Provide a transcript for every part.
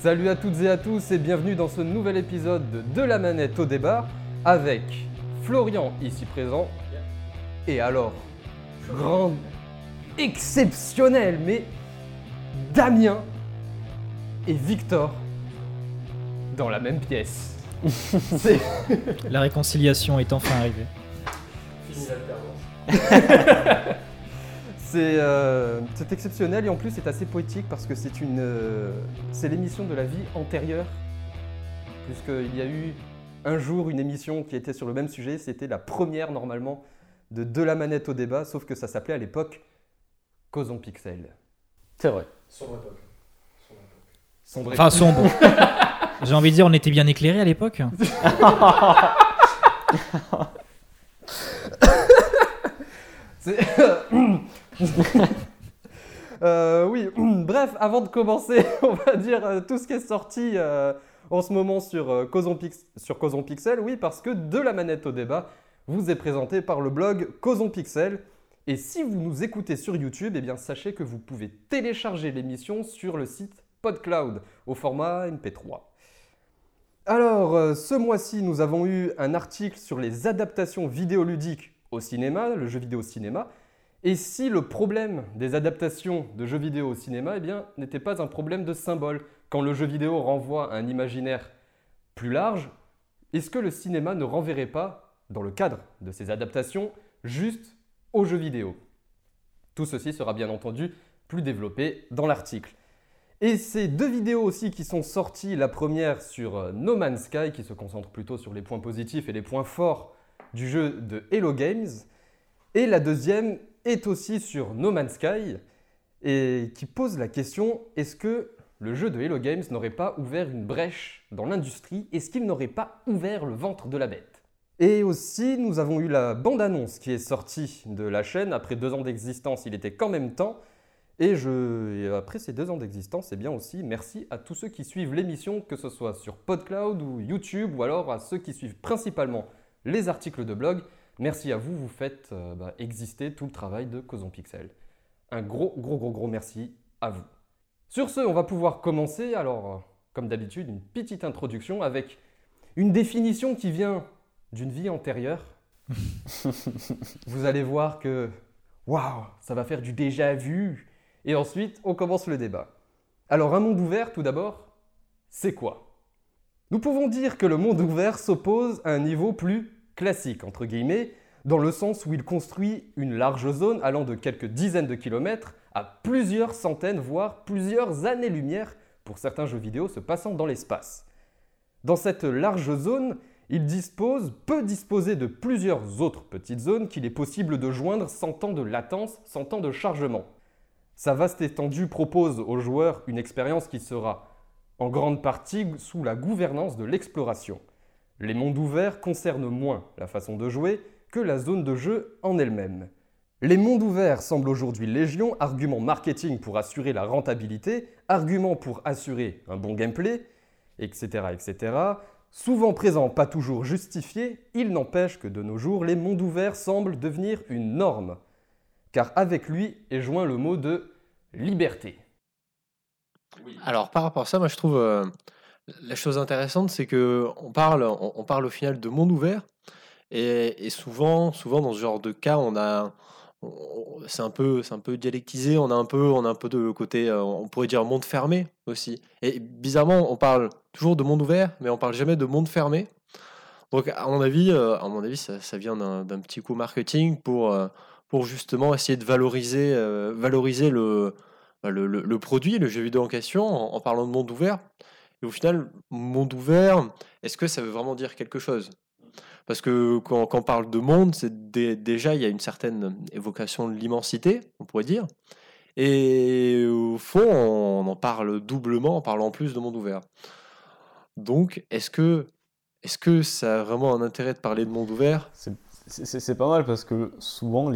Salut à toutes et à tous et bienvenue dans ce nouvel épisode de la manette au débat avec Florian ici présent et alors grand exceptionnel mais Damien et Victor dans la même pièce. C'est La réconciliation est enfin arrivée. c'est euh, c'est exceptionnel et en plus c'est assez poétique parce que c'est une euh, c'est l'émission de la vie antérieure puisqu'il y a eu un jour une émission qui était sur le même sujet, c'était la première normalement de De la manette au débat sauf que ça s'appelait à l'époque Causons Pixel. C'est vrai. Sombre Enfin, sombre. J'ai envie de dire, on était bien éclairés à l'époque. Euh, oui, bref, avant de commencer, on va dire euh, tout ce qui est sorti euh, en ce moment sur, euh, Pixel. Oui, parce que de la manette au débat vous est présenté par le blog Causons Pixel. Et si vous nous écoutez sur YouTube, eh bien sachez que vous pouvez télécharger l'émission sur le site PodCloud au format MP3. Alors, ce mois-ci, nous avons eu un article sur les adaptations vidéoludiques au cinéma, le jeu vidéo cinéma. Et si le problème des adaptations de jeux vidéo au cinéma eh n'était pas un problème de symbole, quand le jeu vidéo renvoie à un imaginaire plus large, est-ce que le cinéma ne renverrait pas, dans le cadre de ces adaptations, juste aux jeux vidéo? Tout ceci sera bien entendu plus développé dans l'article. Et ces deux vidéos aussi qui sont sorties, la première sur euh, No Man's Sky, qui se concentre plutôt sur les points positifs et les points forts du jeu de Hello Games, et la deuxième est aussi sur No Man's Sky, et qui pose la question, est-ce que le jeu de Hello Games n'aurait pas ouvert une brèche dans l'industrie? Est-ce qu'il n'aurait pas ouvert le ventre de la bête? Et aussi, nous avons eu la bande-annonce qui est sortie de la chaîne. Après deux ans d'existence, il était quand même temps. Et, je, après ces deux ans d'existence, eh bien aussi, merci à tous ceux qui suivent l'émission, que ce soit sur PodCloud ou YouTube, ou alors à ceux qui suivent principalement les articles de blog. Merci à vous, vous faites euh, bah, exister tout le travail de Causons Pixel. Un gros, gros, gros, gros merci à vous. Sur ce, on va pouvoir commencer. Alors, euh, comme d'habitude, une petite introduction avec une définition qui vient d'une vie antérieure. vous allez voir que, waouh, ça va faire du déjà vu. Et ensuite, on commence le débat. Alors, un monde ouvert, tout d'abord, c'est quoi? Nous pouvons dire que le monde ouvert s'oppose à un niveau plus classique, entre guillemets, dans le sens où il construit une large zone allant de quelques dizaines de kilomètres à plusieurs centaines, voire plusieurs années-lumière pour certains jeux vidéo se passant dans l'espace. Dans cette large zone, il dispose, peut disposer de plusieurs autres petites zones qu'il est possible de joindre sans temps de latence, sans temps de chargement. Sa vaste étendue propose aux joueurs une expérience qui sera en grande partie sous la gouvernance de l'exploration. Les mondes ouverts concernent moins la façon de jouer que la zone de jeu en elle-même. Les mondes ouverts semblent aujourd'hui légion, argument marketing pour assurer la rentabilité, argument pour assurer un bon gameplay, etc. etc. Souvent présents, pas toujours justifiés, il n'empêche que de nos jours, les mondes ouverts semblent devenir une norme. Car avec lui est joint le mot de liberté. Alors par rapport à ça, moi je trouve euh, la chose intéressante, c'est que on parle, on, parle au final de monde ouvert, et, souvent, souvent dans ce genre de cas, on a, c'est un peu, c'est un peu dialectisé, on a un peu, on a un peu de côté, euh, on pourrait dire monde fermé aussi. Et bizarrement, on parle toujours de monde ouvert, mais on parle jamais de monde fermé. Donc à mon avis, euh, à mon avis, ça, vient d'un petit coup marketing pour, euh, pour justement essayer de valoriser, valoriser le, le, le- produit, le jeu vidéo en question, en parlant de monde ouvert. Et au final, monde ouvert, est-ce que ça veut vraiment dire quelque chose? Parce que quand, on parle de monde, déjà, il y a une certaine évocation de l'immensité, on pourrait dire. Et au fond, on en parle doublement en parlant plus de monde ouvert. Donc, est-ce que, est-ce que ça a vraiment un intérêt de parler de monde ouvert? C'est- pas mal parce que souvent,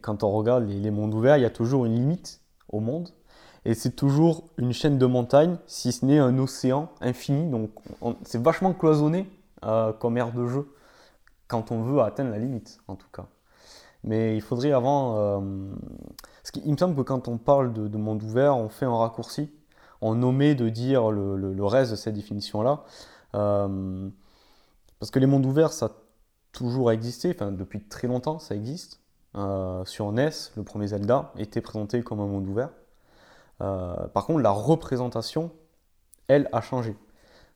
quand on regarde les, les mondes ouverts, il y a toujours une limite au monde. Et c'est toujours une chaîne de montagnes, si ce n'est un océan infini. Donc on- c'est vachement cloisonné euh, comme aire de jeu, quand on veut atteindre la limite, en tout cas. Mais il faudrait avant... euh, parce qu'il il me semble que quand on parle de, de monde ouvert, on fait un raccourci on omet de dire le reste de cette définition-là. Euh, parce que les mondes ouverts, ça a toujours existé, enfin depuis très longtemps, ça existe. Euh, sur NES, le premier Zelda était présenté comme un monde ouvert. Euh, par contre, la représentation, elle, a changé.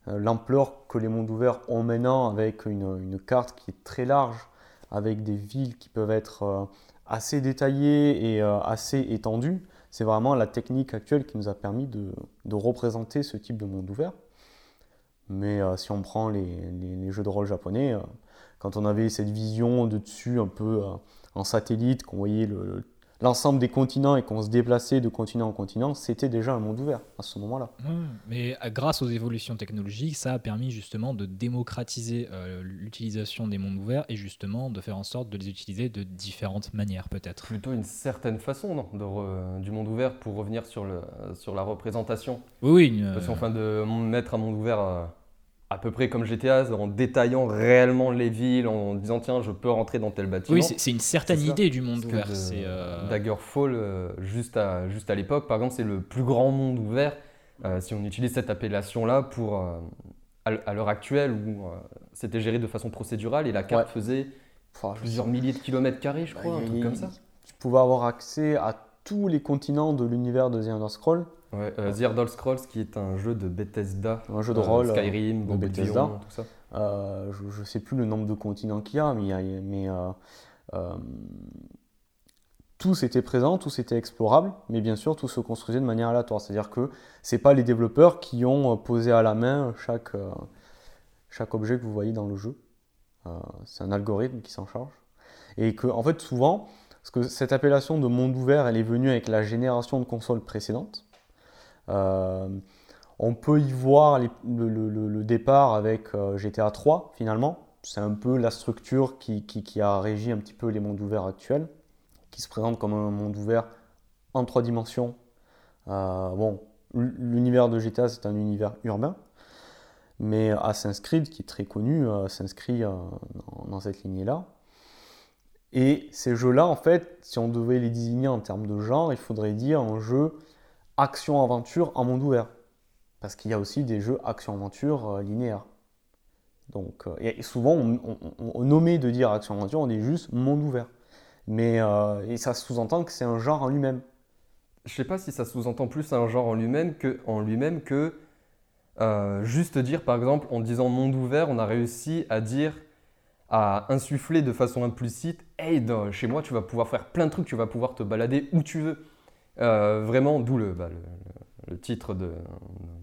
Euh, L'ampleur que les mondes ouverts ont maintenant, avec une, carte qui est très large, avec des villes qui peuvent être euh, assez détaillées et assez étendues, c'est vraiment la technique actuelle qui nous a permis de, représenter ce type de monde ouvert. Mais si on prend les, jeux de rôle japonais, quand on avait cette vision de dessus un peu en satellite, qu'on voyait le- le- l'ensemble des continents et qu'on se déplaçait de continent en continent, c'était déjà un monde ouvert à ce moment-là. Ouais, mais euh, grâce aux évolutions technologiques, ça a permis justement de démocratiser euh, l'utilisation des mondes ouverts et justement de faire en sorte de les utiliser de différentes manières peut-être. Plutôt une certaine façon, non, de re- du monde ouvert pour revenir sur, le, sur la représentation. Oui, oui. une, Parce euh, qu'enfin de mettre un monde ouvert euh, à peu près comme GTA, en détaillant réellement les villes, en disant tiens, je peux rentrer dans tel bâtiment. oui, c'est une certaine ça. idée du monde Parce ouvert. de- euh, Daggerfall, euh, juste, à, juste à l'époque, par exemple, c'est le plus grand monde ouvert, euh, si on utilise cette appellation-là pour, euh, à l'heure actuelle, où euh, c'était géré de façon procédurale et la carte Ouais. faisait Enfin, plusieurs milliers de kilomètres carrés, je crois, un truc comme ça. Tu pouvais avoir accès à tous les continents de l'univers de The Elder Scrolls, Ouais, euh, The Elder Scrolls, qui est un jeu de Bethesda, un jeu de rôle. euh, Skyrim, de Bethesda. Oblivion, tout ça. Euh, je ne sais plus le nombre de continents qu'il y a, mais, mais tous étaient présents, tous étaient explorables, mais bien sûr, tout se construisait de manière aléatoire. C'est-à-dire que ce pas les développeurs qui ont posé à la main chaque, euh, chaque objet que vous voyez dans le jeu. Euh, c'est un algorithme qui s'en charge. Et que, en fait, souvent, parce que cette appellation de monde ouvert, elle est venue avec la génération de consoles précédentes. Euh, on peut y voir le, départ avec euh, GTA 3, finalement. C'est un peu la structure qui, a régi un petit peu les mondes ouverts actuels, qui se présente comme un monde ouvert en trois dimensions. Euh, bon, l'univers de GTA, c'est un univers urbain, mais Assassin's Creed, qui est très connu, s'inscrit dans, dans cette lignée-là. Et ces jeux-là, en fait, si on devait les désigner en termes de genre, il faudrait dire un jeu action-aventure en monde ouvert. Parce qu'il y a aussi des jeux action-aventure euh, linéaires. Donc, euh, et souvent, on, on, on- omet de dire action-aventure, on dit juste monde ouvert. Mais euh, et ça sous-entend que c'est un genre en lui-même. Je sais pas si ça sous-entend plus un genre en lui-même que, en lui-même que juste dire, par exemple, en disant monde ouvert, on a réussi à dire, à insuffler de façon implicite, hey, chez moi, tu vas pouvoir faire plein de trucs, tu vas pouvoir te balader où tu veux. Euh, vraiment, d'où le, bah, le, le- le titre de,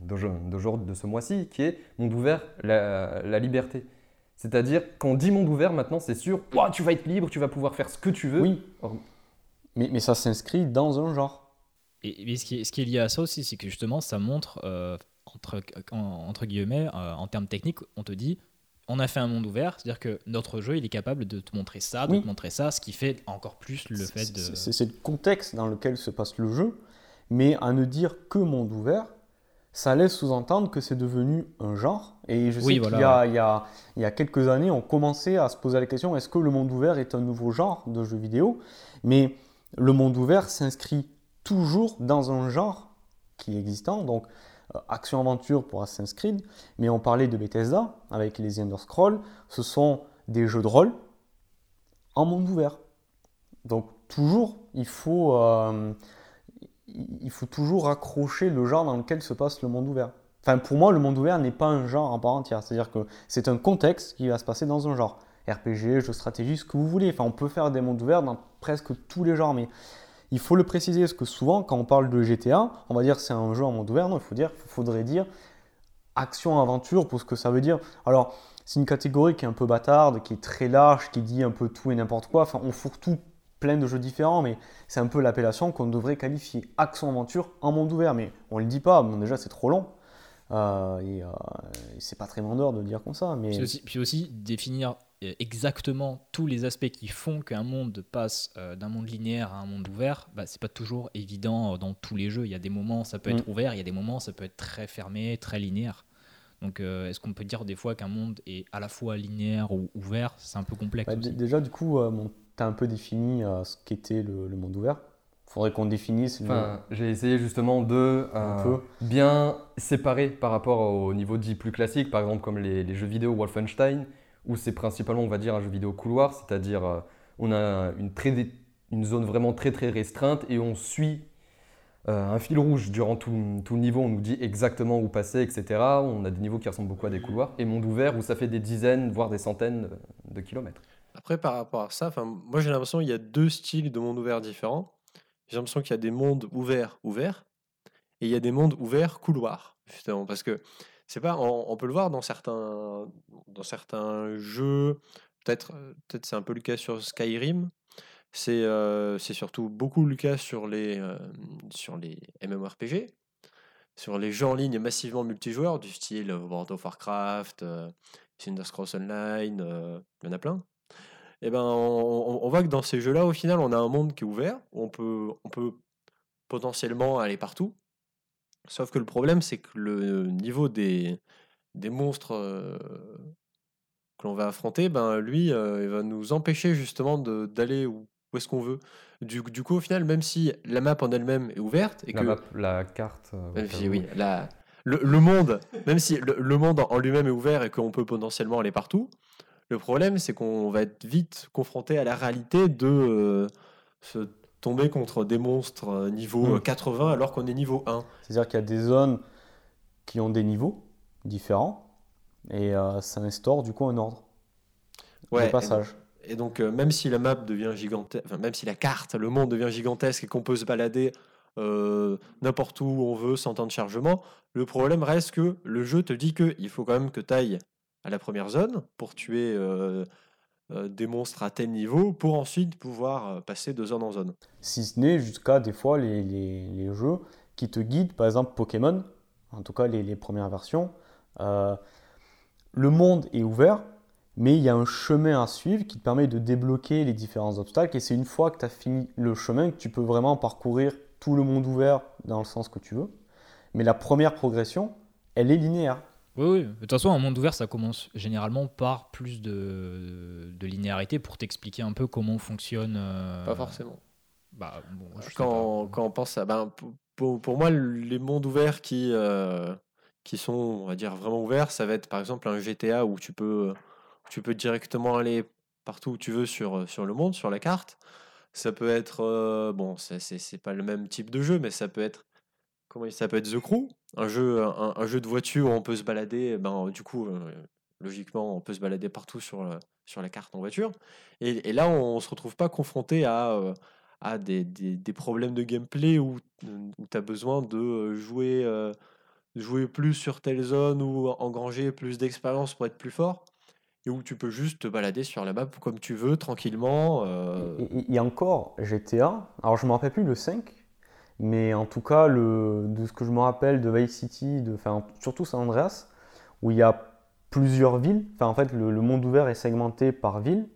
de ce mois-ci, qui est Monde ouvert, la, la liberté. C'est-à-dire qu'on dit monde ouvert, maintenant, c'est sûr, tu vas être libre, tu vas pouvoir faire ce que tu veux. Oui. Or- Mais, mais ça s'inscrit dans un genre. Et, et ce, qui est, ce qui est lié à ça aussi, c'est que justement, ça montre, euh, entre, en- entre guillemets, euh, en termes techniques, on te dit, on a fait un monde ouvert, c'est-à-dire que notre jeu, il est capable de te montrer ça, de Oui. te montrer ça, ce qui fait encore plus le fait de... C'est le contexte dans lequel se passe le jeu, mais à ne dire que monde ouvert, ça laisse sous-entendre que c'est devenu un genre. Et je sais Oui, qu'il voilà, y, a- y, y quelques années, on commençait à se poser la question est-ce que le monde ouvert est un nouveau genre de jeu vidéo? Mais le monde ouvert s'inscrit toujours dans un genre qui est existant, donc euh, action-aventure pour Assassin's Creed, mais on parlait de Bethesda avec les Ender Scrolls, ce sont des jeux de rôle en monde ouvert. Donc toujours, il faut, euh, il faut toujours accrocher le genre dans lequel se passe le monde ouvert. Enfin, pour moi, le monde ouvert n'est pas un genre en part entière. C'est-à-dire que c'est un contexte qui va se passer dans un genre. RPG, jeu stratégie, ce que vous voulez. Enfin, on peut faire des mondes ouverts dans presque tous les genres, mais il faut le préciser parce que souvent, quand on parle de GTA, on va dire c'est un jeu en monde ouvert. Il faut dire, faudrait dire action-aventure pour ce que ça veut dire. Alors, c'est une catégorie qui est un peu bâtarde, qui est très large, qui dit un peu tout et n'importe quoi. Enfin, on fourre tout plein de jeux différents, mais c'est un peu l'appellation qu'on devrait qualifier action-aventure en monde ouvert. Mais on le dit pas, déjà c'est trop long. Euh, et, euh, c'est pas très vendeur de le dire comme ça. Mais Puis aussi, définir exactement tous les aspects qui font qu'un monde passe euh, d'un monde linéaire à un monde ouvert, bah, c'est pas toujours évident euh, dans tous les jeux. Il y a des moments ça peut être Mm. ouvert, il y a des moments ça peut être très fermé, très linéaire. Donc euh, est-ce qu'on peut dire des fois qu'un monde est à la fois linéaire ou ouvert? C'est un peu complexe. Bah, déjà, du coup, euh, bon, tu as un peu défini euh, ce qu'était le, le monde ouvert. faudrait qu'on définisse. le- Enfin, j'ai essayé justement de Un euh, peu. bien séparer par rapport au niveau dit plus classique, par exemple comme les, les jeux vidéo Wolfenstein, où c'est principalement, on va dire, un jeu vidéo couloir, c'est-à-dire euh, on a une, très dé- une zone vraiment très très restreinte et on suit euh, un fil rouge durant tout, tout le niveau, on nous dit exactement où passer, etc. On a des niveaux qui ressemblent beaucoup à des couloirs, et monde ouvert où ça fait des dizaines, voire des centaines de kilomètres. Après, par rapport à ça, moi j'ai l'impression qu'il y a deux styles de mondes ouverts différents. J'ai l'impression qu'il y a des mondes ouverts ouverts et il y a des mondes ouverts couloirs, justement. Parce que c'est pas, on, peut le voir dans certains, dans certains jeux, peut-être euh, peut c'est un peu le cas sur Skyrim. C'est euh, surtout beaucoup le cas sur les, euh, sur les MMORPG, sur les jeux en ligne massivement multijoueurs, du style World of Warcraft, euh, Elder Scrolls Online, il y en a plein eh ben, on, voit que dans ces jeux-là, au final, on a un monde qui est ouvert, on peut, on peut potentiellement aller partout. Sauf que le problème, c'est que le niveau des, des monstres euh, que l'on va affronter, ben, lui, euh, il va nous empêcher justement d'aller où, où est-ce qu'on veut. Du, du coup, au final, même si la map en elle-même est ouverte, et La, que map- la carte. euh, oui, la- le, le monde, même si le, le monde en lui-même est ouvert et qu'on peut potentiellement aller partout, le problème c'est qu'on va être vite confronté à la réalité de euh, se tomber contre des monstres euh, niveau Mm. euh, 80 alors qu'on est niveau 1. C'est-à-dire qu'il y a des zones qui ont des niveaux différents et euh, ça instaure du coup un ordre Ouais, de passage. Et donc, euh, même si la map devient gigantesque, enfin, même si la carte, le monde devient gigantesque et qu'on peut se balader euh, n'importe où on veut sans temps de chargement, le problème reste que le jeu te dit qu'il faut quand même que tu ailles à la première zone pour tuer euh, euh, des monstres à tel niveau pour ensuite pouvoir euh, passer de zone en zone. Si ce n'est jusqu'à des fois les, les- les jeux qui te guident, par exemple Pokémon, en tout cas les, les premières versions, euh, le monde est ouvert, mais il y a un chemin à suivre qui te permet de débloquer les différents obstacles. Et c'est une fois que tu as fini le chemin que tu peux vraiment parcourir tout le monde ouvert dans le sens que tu veux. Mais la première progression, elle est linéaire. Oui, oui. De toute façon, un monde ouvert, ça commence généralement par plus de, de linéarité pour t'expliquer un peu comment fonctionne. euh, Pas forcément. Bah, bon, je Quand, quand on pense à. Ben, pour- pour, moi, les mondes ouverts qui, euh, qui sont, on va dire, vraiment ouverts, ça va être par exemple un GTA où tu peux, tu peux directement aller partout où tu veux sur, sur le monde, sur la carte. Ça peut être. euh, bon, c'est pas le même type de jeu, mais ça peut être. Comment il- être The Crew, un jeu, un, un jeu de voiture où on peut se balader. Ben, du coup, euh, logiquement, on peut se balader partout sur, la- sur la carte en voiture. Et, là, on se retrouve pas confronté à. euh, à des, des- problèmes de gameplay où, tu as besoin de euh, jouer, euh, jouer plus sur telle zone ou engranger plus d'expérience pour être plus fort. Et où tu peux juste te balader sur la map comme tu veux, tranquillement. euh, Et, et- et encore, GTA, alors je me rappelle plus le 5, mais en tout cas, de ce que je me rappelle de Vice City, enfin, surtout San Andreas, où il y a plusieurs villes, enfin en fait le, monde ouvert est segmenté par ville.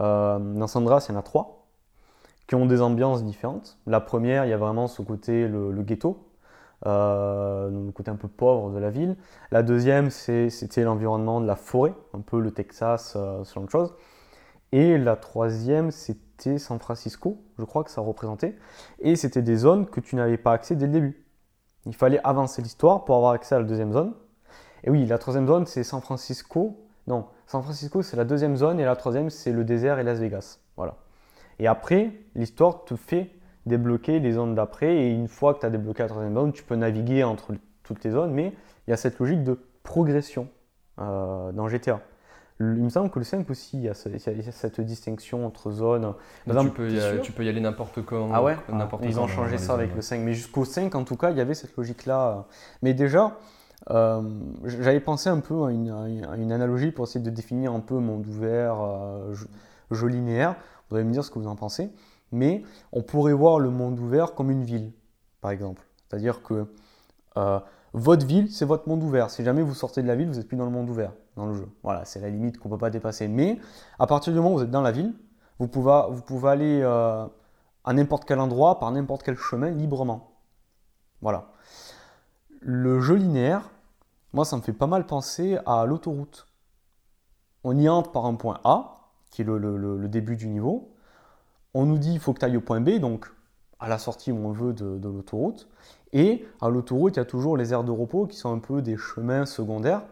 Euh, dans San Andreas, il y en a trois qui ont des ambiances différentes. La première, il y a vraiment ce côté, le, ghetto, euh, le côté un peu pauvre de la ville. La deuxième, c'est- c'était l'environnement de la forêt, un peu le Texas, euh, ce genre de choses. Et la troisième, c'était San Francisco, je crois que ça représentait. Et c'était des zones que tu n'avais pas accès dès le début. Il fallait avancer l'histoire pour avoir accès à la deuxième zone. Et oui, la troisième zone, c'est San Francisco. Non, San Francisco, c'est la deuxième zone. Et la troisième, c'est le désert et Las Vegas. Voilà. Et après, l'histoire te fait débloquer les zones d'après. Et une fois que tu as débloqué la troisième zone, tu peux naviguer entre toutes les zones. Mais il y a cette logique de progression euh, dans GTA. Il me semble que le 5 aussi, il y a, cette distinction entre zones. Exemple, tu, peux y, t'es a- sûr tu peux y aller n'importe quand. ah ouais n'importe Ils ont changé ça avec zones. le 5. Mais jusqu'au 5, en tout cas, il y avait cette logique-là. Mais déjà, euh, j'avais pensé un peu à une, à une- à une analogie pour essayer de définir un peu monde ouvert, euh, jeu, jeu linéaire. Vous allez me dire ce que vous en pensez. Mais on pourrait voir le monde ouvert comme une ville, par exemple. C'est-à-dire que euh, votre ville, c'est votre monde ouvert. Si jamais vous sortez de la ville, vous n'êtes plus dans le monde ouvert, dans le jeu. Voilà, c'est la limite qu'on ne peut pas dépasser. Mais à partir du moment où vous êtes dans la ville, vous pouvez, aller euh, à n'importe quel endroit, par n'importe quel chemin, librement. Voilà. Le jeu linéaire, moi, ça me fait pas mal penser à l'autoroute. On y entre par un point A, qui est le début du niveau. On nous dit il faut que tu ailles au point B, donc à la sortie où on veut de, l'autoroute. Et à l'autoroute, il y a toujours les aires de repos qui sont un peu des chemins secondaires,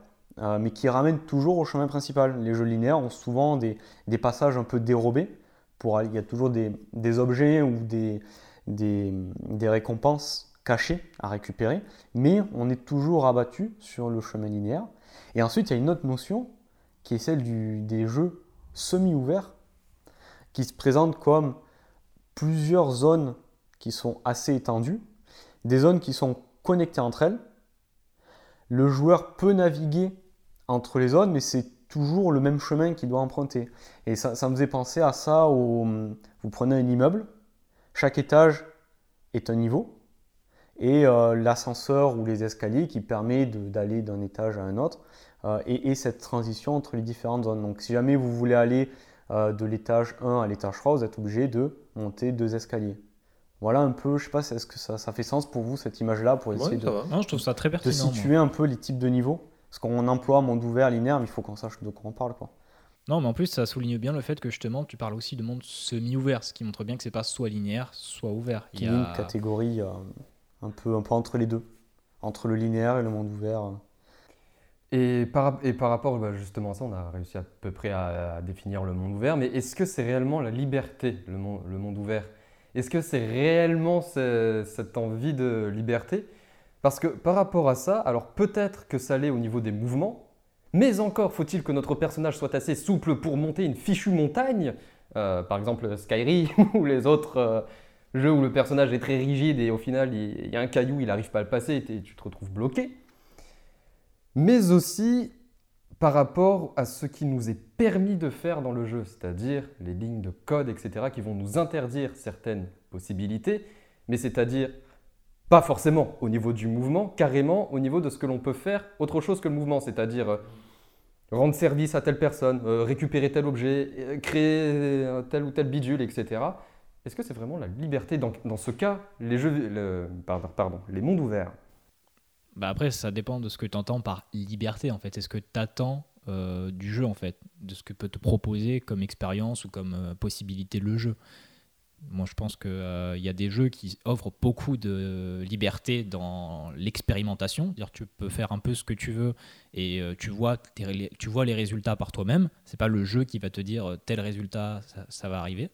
euh, mais qui ramènent toujours au chemin principal. Les jeux linéaires ont souvent des, passages un peu dérobés. Pour, il y a toujours des, objets ou des, récompenses cachées à récupérer, mais on est toujours abattu sur le chemin linéaire. Et ensuite, il y a une autre notion qui est celle des jeux semi-ouverts, qui se présentent comme plusieurs zones qui sont assez étendues, des zones qui sont connectées entre elles. Le joueur peut naviguer entre les zones, mais c'est toujours le même chemin qu'il doit emprunter. Et ça, me faisait penser à ça, où vous prenez un immeuble, chaque étage est un niveau, et euh, l'ascenseur ou les escaliers qui permet d'aller d'un étage à un autre, euh, et, cette transition entre les différentes zones. Donc si jamais vous voulez aller euh, de l'étage 1 à l'étage 3, vous êtes obligé de monter deux escaliers. Voilà un peu, je sais pas, est-ce que ça, fait sens pour vous cette image-là pour essayer de, je trouve ça très pertinent, de situer un peu les types de niveaux? Parce qu'on emploie monde ouvert, linéaire, mais il faut qu'on sache de quoi on parle. Quoi. Non, mais en plus, ça souligne bien le fait que justement, tu parles aussi de monde semi-ouvert, ce qui montre bien que c'est pas soit linéaire, soit ouvert. Il y a une catégorie euh, un, peu, un peu entre les deux, entre le linéaire et le monde ouvert. Et par, et par rapport bah, justement à ça, on a réussi à peu près à, définir le monde ouvert, mais est-ce que c'est réellement la liberté, le monde, le monde ouvert? Est-ce que c'est réellement cette envie de liberté? Parce que par rapport à ça, alors peut-être que ça l'est au niveau des mouvements, mais encore faut-il que notre personnage soit assez souple pour monter une fichue montagne, euh, par exemple Skyrim ou les autres euh, jeux où le personnage est très rigide et au final il, y a un caillou, il n'arrive pas à le passer et tu te retrouves bloqué mais aussi par rapport à ce qui nous est permis de faire dans le jeu, c'est-à-dire les lignes de code, etc., qui vont nous interdire certaines possibilités, mais c'est-à-dire pas forcément au niveau du mouvement, carrément au niveau de ce que l'on peut faire autre chose que le mouvement, c'est-à-dire euh, rendre service à telle personne, euh, récupérer tel objet, euh, créer tel ou tel bidule, etc. Est-ce que c'est vraiment la liberté dans, dans ce cas, les jeux, pardon, les mondes ouverts? Bah après, ça dépend de ce que tu entends par liberté, en fait. Est-ce que tu attends du jeu, en fait, de ce que peut te proposer comme expérience ou comme possibilité le jeu Moi, je pense qu'il euh, y a des jeux qui offrent beaucoup de liberté dans l'expérimentation. dire tu peux faire un peu ce que tu veux et tu, vois tu vois les résultats par toi-même. C'est pas le jeu qui va te dire tel résultat, ça va arriver.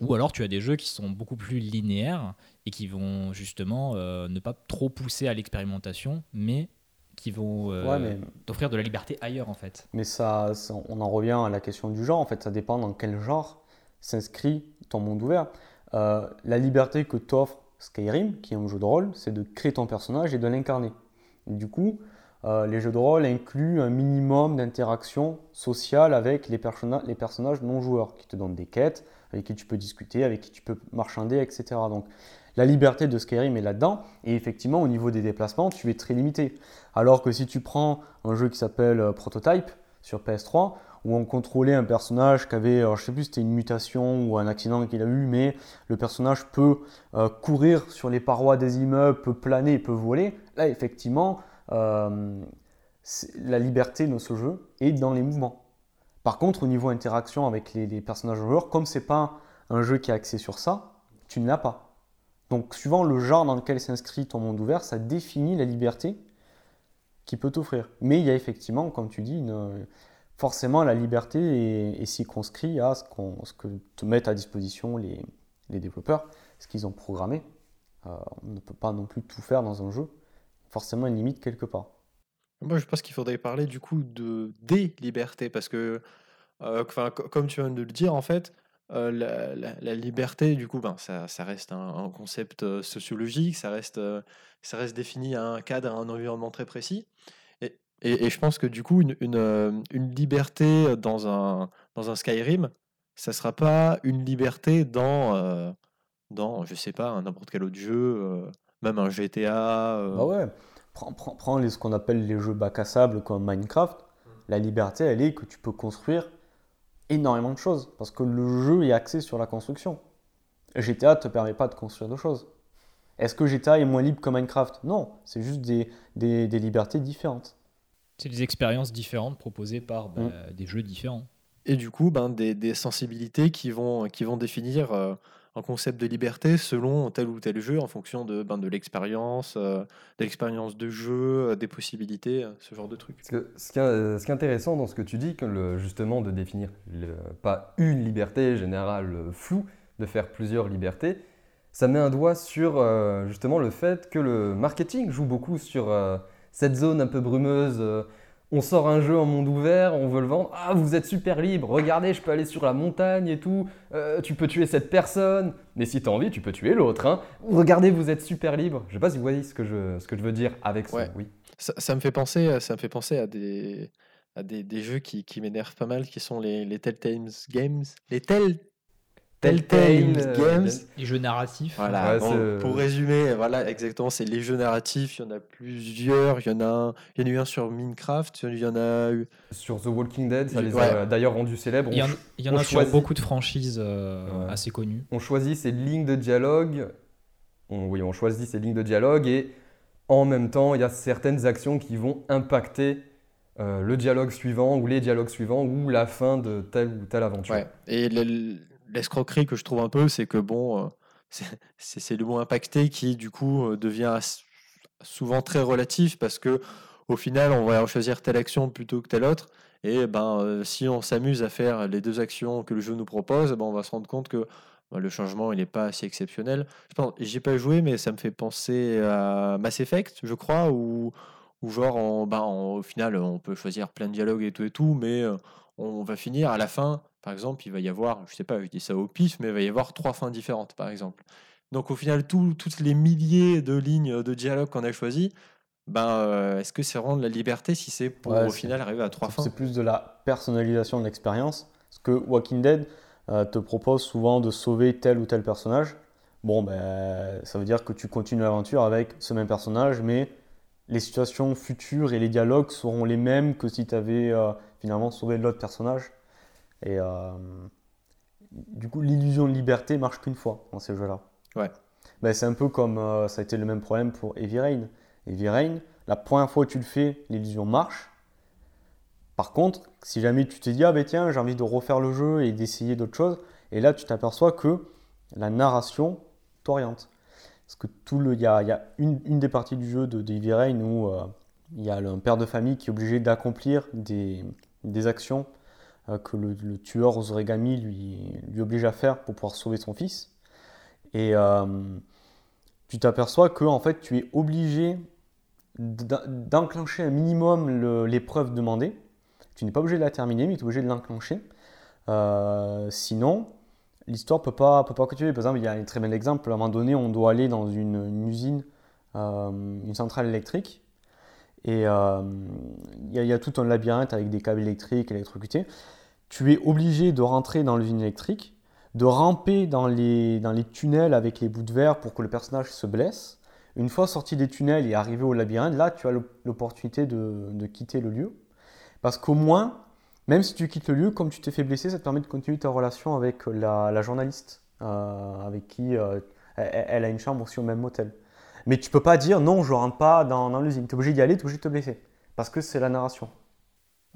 Ou alors tu as des jeux qui sont beaucoup plus linéaires et qui vont justement euh, ne pas trop pousser à l'expérimentation, mais qui vont euh, t'offrir de la liberté ailleurs en fait. Mais ça, on en revient à la question du genre. En fait, ça dépend dans quel genre s'inscrit ton monde ouvert. Euh, la liberté que t'offre Skyrim, qui est un jeu de rôle, c'est de créer ton personnage et de l'incarner. Du coup, les jeux de rôle incluent un minimum d'interaction sociale avec les, les personnages non joueurs, qui te donnent des quêtes, avec qui tu peux discuter, avec qui tu peux marchander, etc. Donc la liberté de Skyrim est là-dedans, et effectivement au niveau des déplacements, tu es très limité. Alors que si tu prends un jeu qui s'appelle euh, Prototype sur PS3, où on contrôlait un personnage qui avait, alors je sais plus c'était une mutation ou un accident qu'il a eu, mais le personnage peut euh, courir sur les parois des immeubles, peut planer, peut voler, là effectivement, euh, la liberté de ce jeu est dans les mouvements. Par contre, au niveau interaction avec les, personnages joueurs, comme c'est pas un jeu qui est axé sur ça, tu ne l'as pas. Donc, suivant le genre dans lequel s'inscrit ton monde ouvert, ça définit la liberté qu'il peut t'offrir. Mais il y a effectivement, comme tu dis, forcément la liberté est, circonscrite à ce, ce, que te mettent à disposition les, développeurs, ce qu'ils ont programmé. Euh, on ne peut pas non plus tout faire dans un jeu. Forcément, une limite quelque part. Moi, je pense qu'il faudrait parler du coup de des libertés parce que, euh, comme tu viens de le dire, en fait, euh, la, liberté, du coup, ben, ça, ça reste un, concept sociologique, ça reste, ça reste défini à un cadre, à un environnement très précis. Et, je pense que du coup, une, une, liberté dans un, dans un Skyrim, ça sera pas une liberté dans, dans je sais pas, n'importe quel autre jeu, même un GTA. Bah ouais. Prends, prends, ce qu'on appelle les jeux bac à sable comme Minecraft. La liberté, elle est que tu peux construire énormément de choses parce que le jeu est axé sur la construction. GTA te permet pas de construire de choses. Est-ce que GTA est moins libre que Minecraft? Non, c'est juste des, des, libertés différentes. C'est des expériences différentes proposées par bah, mm. des jeux différents. Et du coup, ben, des, des, sensibilités qui vont, qui vont définir euh, un concept de liberté selon tel ou tel jeu en fonction de, ben, de l'expérience, euh, de l'expérience de jeu, euh, des possibilités, ce genre de trucs. Que ce, qui est, ce qui est intéressant dans ce que tu dis, que le- justement de définir le- pas une liberté générale floue, de faire plusieurs libertés, ça met un doigt sur euh, justement le fait que le marketing joue beaucoup sur euh, cette zone un peu brumeuse. euh, on sort un jeu en monde ouvert, on veut le vendre. Ah, vous êtes super libre. Regardez, je peux aller sur la montagne et tout. Euh, tu peux tuer cette personne. Mais si tu as envie, tu peux tuer l'autre. hein. Regardez, vous êtes super libre. Je sais pas si vous voyez ce que je, ce que je veux dire avec ça. Ouais. Oui. Ça, ça me fait penser, à- ça me fait penser à des, à des, des jeux qui, qui m'énervent pas mal, qui sont les, les Telltale Games. Les Tell, Telltale euh, Games. Les jeux narratifs. Voilà, Ouais, bon, c'est- pour résumer, voilà, exactement, c'est les jeux narratifs, il y en a plusieurs, il y en a, un- il y en a eu un sur Minecraft, il y en a eu... Sur The Walking Dead, ça Ouais. les a d'ailleurs rendus célèbres. Il y en, il y a sur choisit- beaucoup de franchises euh, Ouais. assez connues. on choisit ces lignes de dialogue. On- oui, on choisit ces lignes de dialogue et en même temps, il y a certaines actions qui vont impacter euh, le dialogue suivant ou les dialogues suivants ou la fin de telle ou telle aventure. Ouais. Et le- l'escroquerie que je trouve un peu, c'est que bon, euh, c'est- le mot impacté qui du coup euh, devient souvent très relatif parce que au final, on va choisir telle action plutôt que telle autre. Et ben, euh, si on s'amuse à faire les deux actions que le jeu nous propose, ben, on va se rendre compte que ben, le changement il n'est pas si exceptionnel. Je pense, j'ai pas joué, mais ça me fait penser à Mass Effect, je crois, où, où genre, en- ben, en- au final, on peut choisir plein de dialogues et tout et tout, mais on va finir à la fin. Par exemple, il va y avoir, je sais pas, je dis ça au pif, mais il va y avoir trois fins différentes, par exemple. Donc au final, tout- toutes les milliers de lignes de dialogue qu'on a choisies, ben, euh, est-ce que c'est vraiment de la liberté si c'est pour Ouais, au final arriver à trois fins C'est plus de la personnalisation de l'expérience. Parce que Walking Dead euh, te propose souvent de sauver tel ou tel personnage. Bon, ben, ça veut dire que tu continues l'aventure avec ce même personnage, mais les situations futures et les dialogues seront les mêmes que si tu avais finalement sauvé l'autre personnage. Et euh, du coup, l'illusion de liberté marche qu'une fois dans ces jeux-là. Ouais. Ben, c'est un peu comme euh, ça a été le même problème pour Heavy Rain. Heavy Rain, la première fois que tu le fais, l'illusion marche. Par contre, si jamais tu te dis, ah ben tiens, j'ai envie de refaire le jeu et d'essayer d'autres choses, et là tu t'aperçois que la narration t'oriente. Parce que tout le, il y a, il y a une, une des parties du jeu de, de Heavy Rain où euh, il y a le- un père de famille qui est obligé d'accomplir des, des actions que le, tueur aux origami lui, oblige à faire pour pouvoir sauver son fils. Et euh, tu t'aperçois que en fait tu es obligé d'en- d'enclencher un minimum l'épreuve demandée. Tu n'es pas obligé de la terminer, mais tu es obligé de l'enclencher. Euh, sinon, l'histoire peut pas, peut pas continuer. Par exemple, il y a un très bel exemple. À un moment donné, on doit aller dans une, usine, euh, une centrale électrique. Et euh, il y a tout un labyrinthe avec des câbles électriques électrocutés. Tu es obligé de rentrer dans l'usine électrique, de ramper dans les, tunnels avec les bouts de verre pour que le personnage se blesse. Une fois sorti des tunnels et arrivé au labyrinthe, là, tu as l'op- l'opportunité de, quitter le lieu. Parce qu'au moins, même si tu quittes le lieu, comme tu t'es fait blesser, ça te permet de continuer ta relation avec la, la journaliste, euh, avec qui euh, elle, elle a une chambre aussi au même hôtel. Mais tu peux pas dire non, je rentre pas dans, dans l'usine. Tu es obligé d'y aller, tu es obligé de te blesser. Parce que c'est la narration.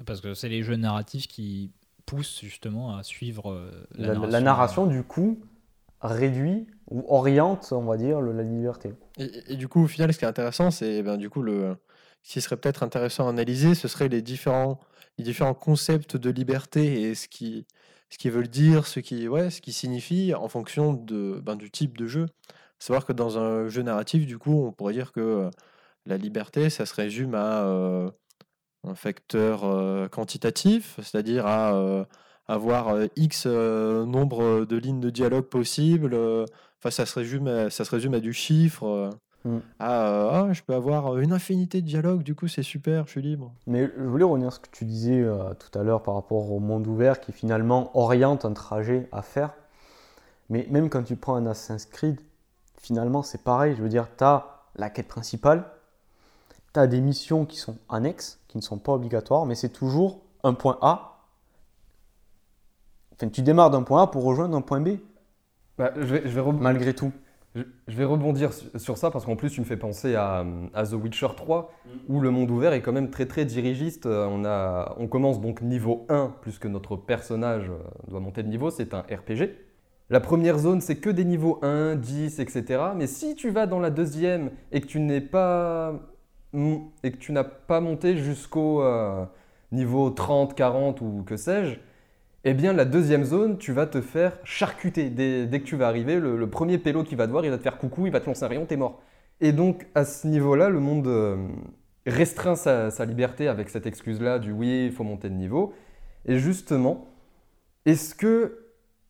Parce que c'est les jeux narratifs qui poussent justement à suivre euh, la, La, narration. la narration, du coup, réduit ou oriente, on va dire, le- la liberté. Et, et du coup, au final, ce qui est intéressant, c'est ben, du coup, le, ce qui serait peut-être intéressant à analyser, ce serait les différents, les différents concepts de liberté et ce qui, ce qu'ils veulent dire, ce qui, ouais, ce qui signifie en fonction de, ben, du type de jeu. Savoir que dans un jeu narratif, du coup, on pourrait dire que euh, la liberté, ça se résume à euh, un facteur euh, quantitatif, c'est-à-dire à euh, avoir euh, X nombre de lignes de dialogue possibles. Enfin, ça se résume à, ça se résume à du chiffre. Mm. à, ah, je peux avoir une infinité de dialogues, du coup, c'est super, je suis libre. Mais je voulais revenir sur ce que tu disais euh, tout à l'heure par rapport au monde ouvert qui finalement oriente un trajet à faire. Mais même quand tu prends un Assassin's Creed, finalement c'est pareil. Je veux dire, tu as la quête principale, tu as des missions qui sont annexes, qui ne sont pas obligatoires, mais c'est toujours un point A. Enfin, tu démarres d'un point A pour rejoindre un point B, Bah, je, vais, je, vais malgré tout. je- je vais rebondir su- sur ça parce qu'en plus tu me fais penser à, à The Witcher 3 où le monde ouvert est quand même très très dirigiste. Euh, On, a, on commence donc niveau 1 plus que notre personnage euh, doit monter de niveau, c'est un RPG. la première zone, c'est que des niveaux 1, 10, etc. Mais si tu vas dans la deuxième et que tu n'es pas et que tu n'as pas monté jusqu'au euh, niveau 30, 40 ou que sais-je, eh bien la deuxième zone, tu vas te faire charcuter. Dès, que tu vas arriver, le, premier pélo qui va te voir, il va te faire coucou, il va te lancer un rayon, t'es mort. Et donc à ce niveau-là, le monde euh, restreint sa, sa, liberté avec cette excuse-là du oui, il faut monter de niveau. Et justement, est-ce que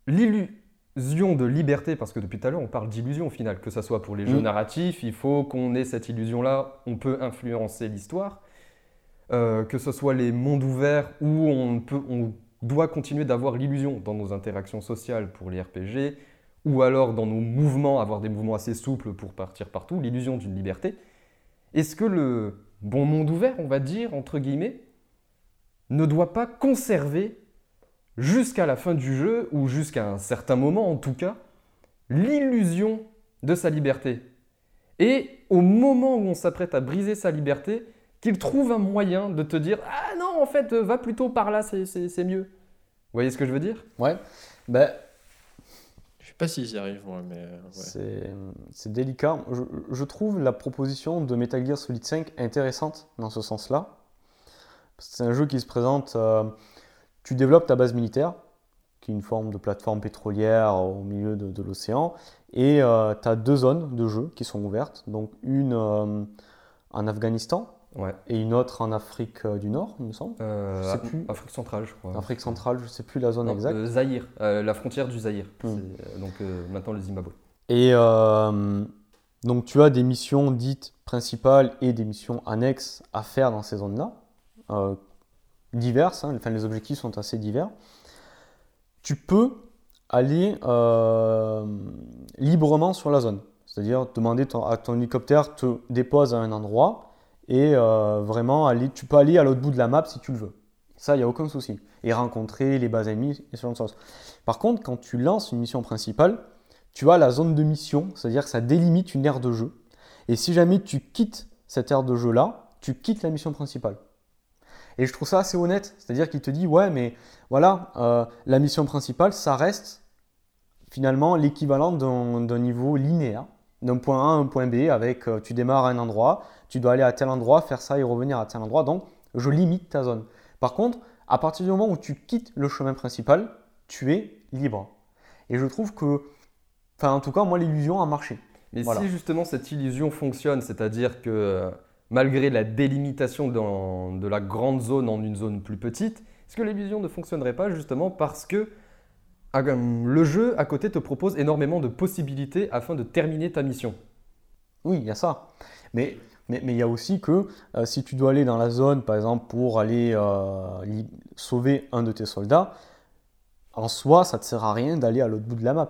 l'illusion de liberté, parce que depuis tout à l'heure on parle d'illusion au final, que ce soit pour les jeux mm. narratifs, il faut qu'on ait cette illusion-là, on peut influencer l'histoire, euh, que ce soit les mondes ouverts où on, peut, on doit continuer d'avoir l'illusion dans nos interactions sociales pour les RPG, ou alors dans nos mouvements, avoir des mouvements assez souples pour partir partout, l'illusion d'une liberté. Est-ce que le bon monde ouvert, on va dire, entre guillemets, ne doit pas conserver jusqu'à la fin du jeu, ou jusqu'à un certain moment en tout cas, l'illusion de sa liberté. Et au moment où on s'apprête à briser sa liberté, qu'il trouve un moyen de te dire Ah non, en fait, va plutôt par là, c'est mieux. Vous voyez ce que je veux dire? Ouais. Ben, je sais pas s'ils y arrivent, moi, mais. Ouais. C'est délicat. Je, je, trouve la proposition de Metal Gear Solid 5 intéressante dans ce sens-là. C'est un jeu qui se présente. Euh, tu développes ta base militaire, qui est une forme de plateforme pétrolière au milieu de, l'océan, et euh, tu as deux zones de jeu qui sont ouvertes, donc une euh, en Afghanistan et une autre en Afrique euh, du Nord, il me semble. plus. Afrique centrale, je crois. Afrique centrale, je ne sais plus la zone exacte. Zahir, la frontière du Zahir, hmm. donc maintenant le Zimbabwe. Et donc tu as des missions dites principales et des missions annexes à faire dans ces zones-là diverses, hein, enfin, les objectifs sont assez divers, tu peux aller euh, librement sur la zone. C'est-à-dire demander à ton hélicoptère te dépose à un endroit et euh, vraiment aller, tu peux aller à l'autre bout de la map si tu le veux. Ça, il n'y a aucun souci. Et rencontrer les bases ennemies et ce genre de choses. Par contre, quand tu lances une mission principale, tu as la zone de mission, c'est-à-dire que ça délimite une aire de jeu. Et si jamais tu quittes cette aire de jeu-là, tu quittes la mission principale. Et je trouve ça assez honnête, c'est-à-dire qu'il te dit, ouais, mais voilà, euh, la mission principale, ça reste finalement l'équivalent d'un niveau linéaire, d'un point A à un point B, avec euh, tu démarres à un endroit, tu dois aller à tel endroit, faire ça et revenir à tel endroit, donc je limite ta zone. Par contre, à partir du moment où tu quittes le chemin principal, tu es libre. Et je trouve que, enfin en tout cas, moi l'illusion a marché. Mais si justement cette illusion fonctionne, c'est-à-dire que euh, malgré la délimitation de la grande zone en une zone plus petite, est-ce que l'illusion ne fonctionnerait pas justement parce que ah, le jeu à côté te propose énormément de possibilités afin de terminer ta mission? Oui, il y a ça. Mais il y a aussi que euh, si tu dois aller dans la zone, par exemple, pour aller euh, sauver un de tes soldats, en soi, ça ne te sert à rien d'aller à l'autre bout de la map.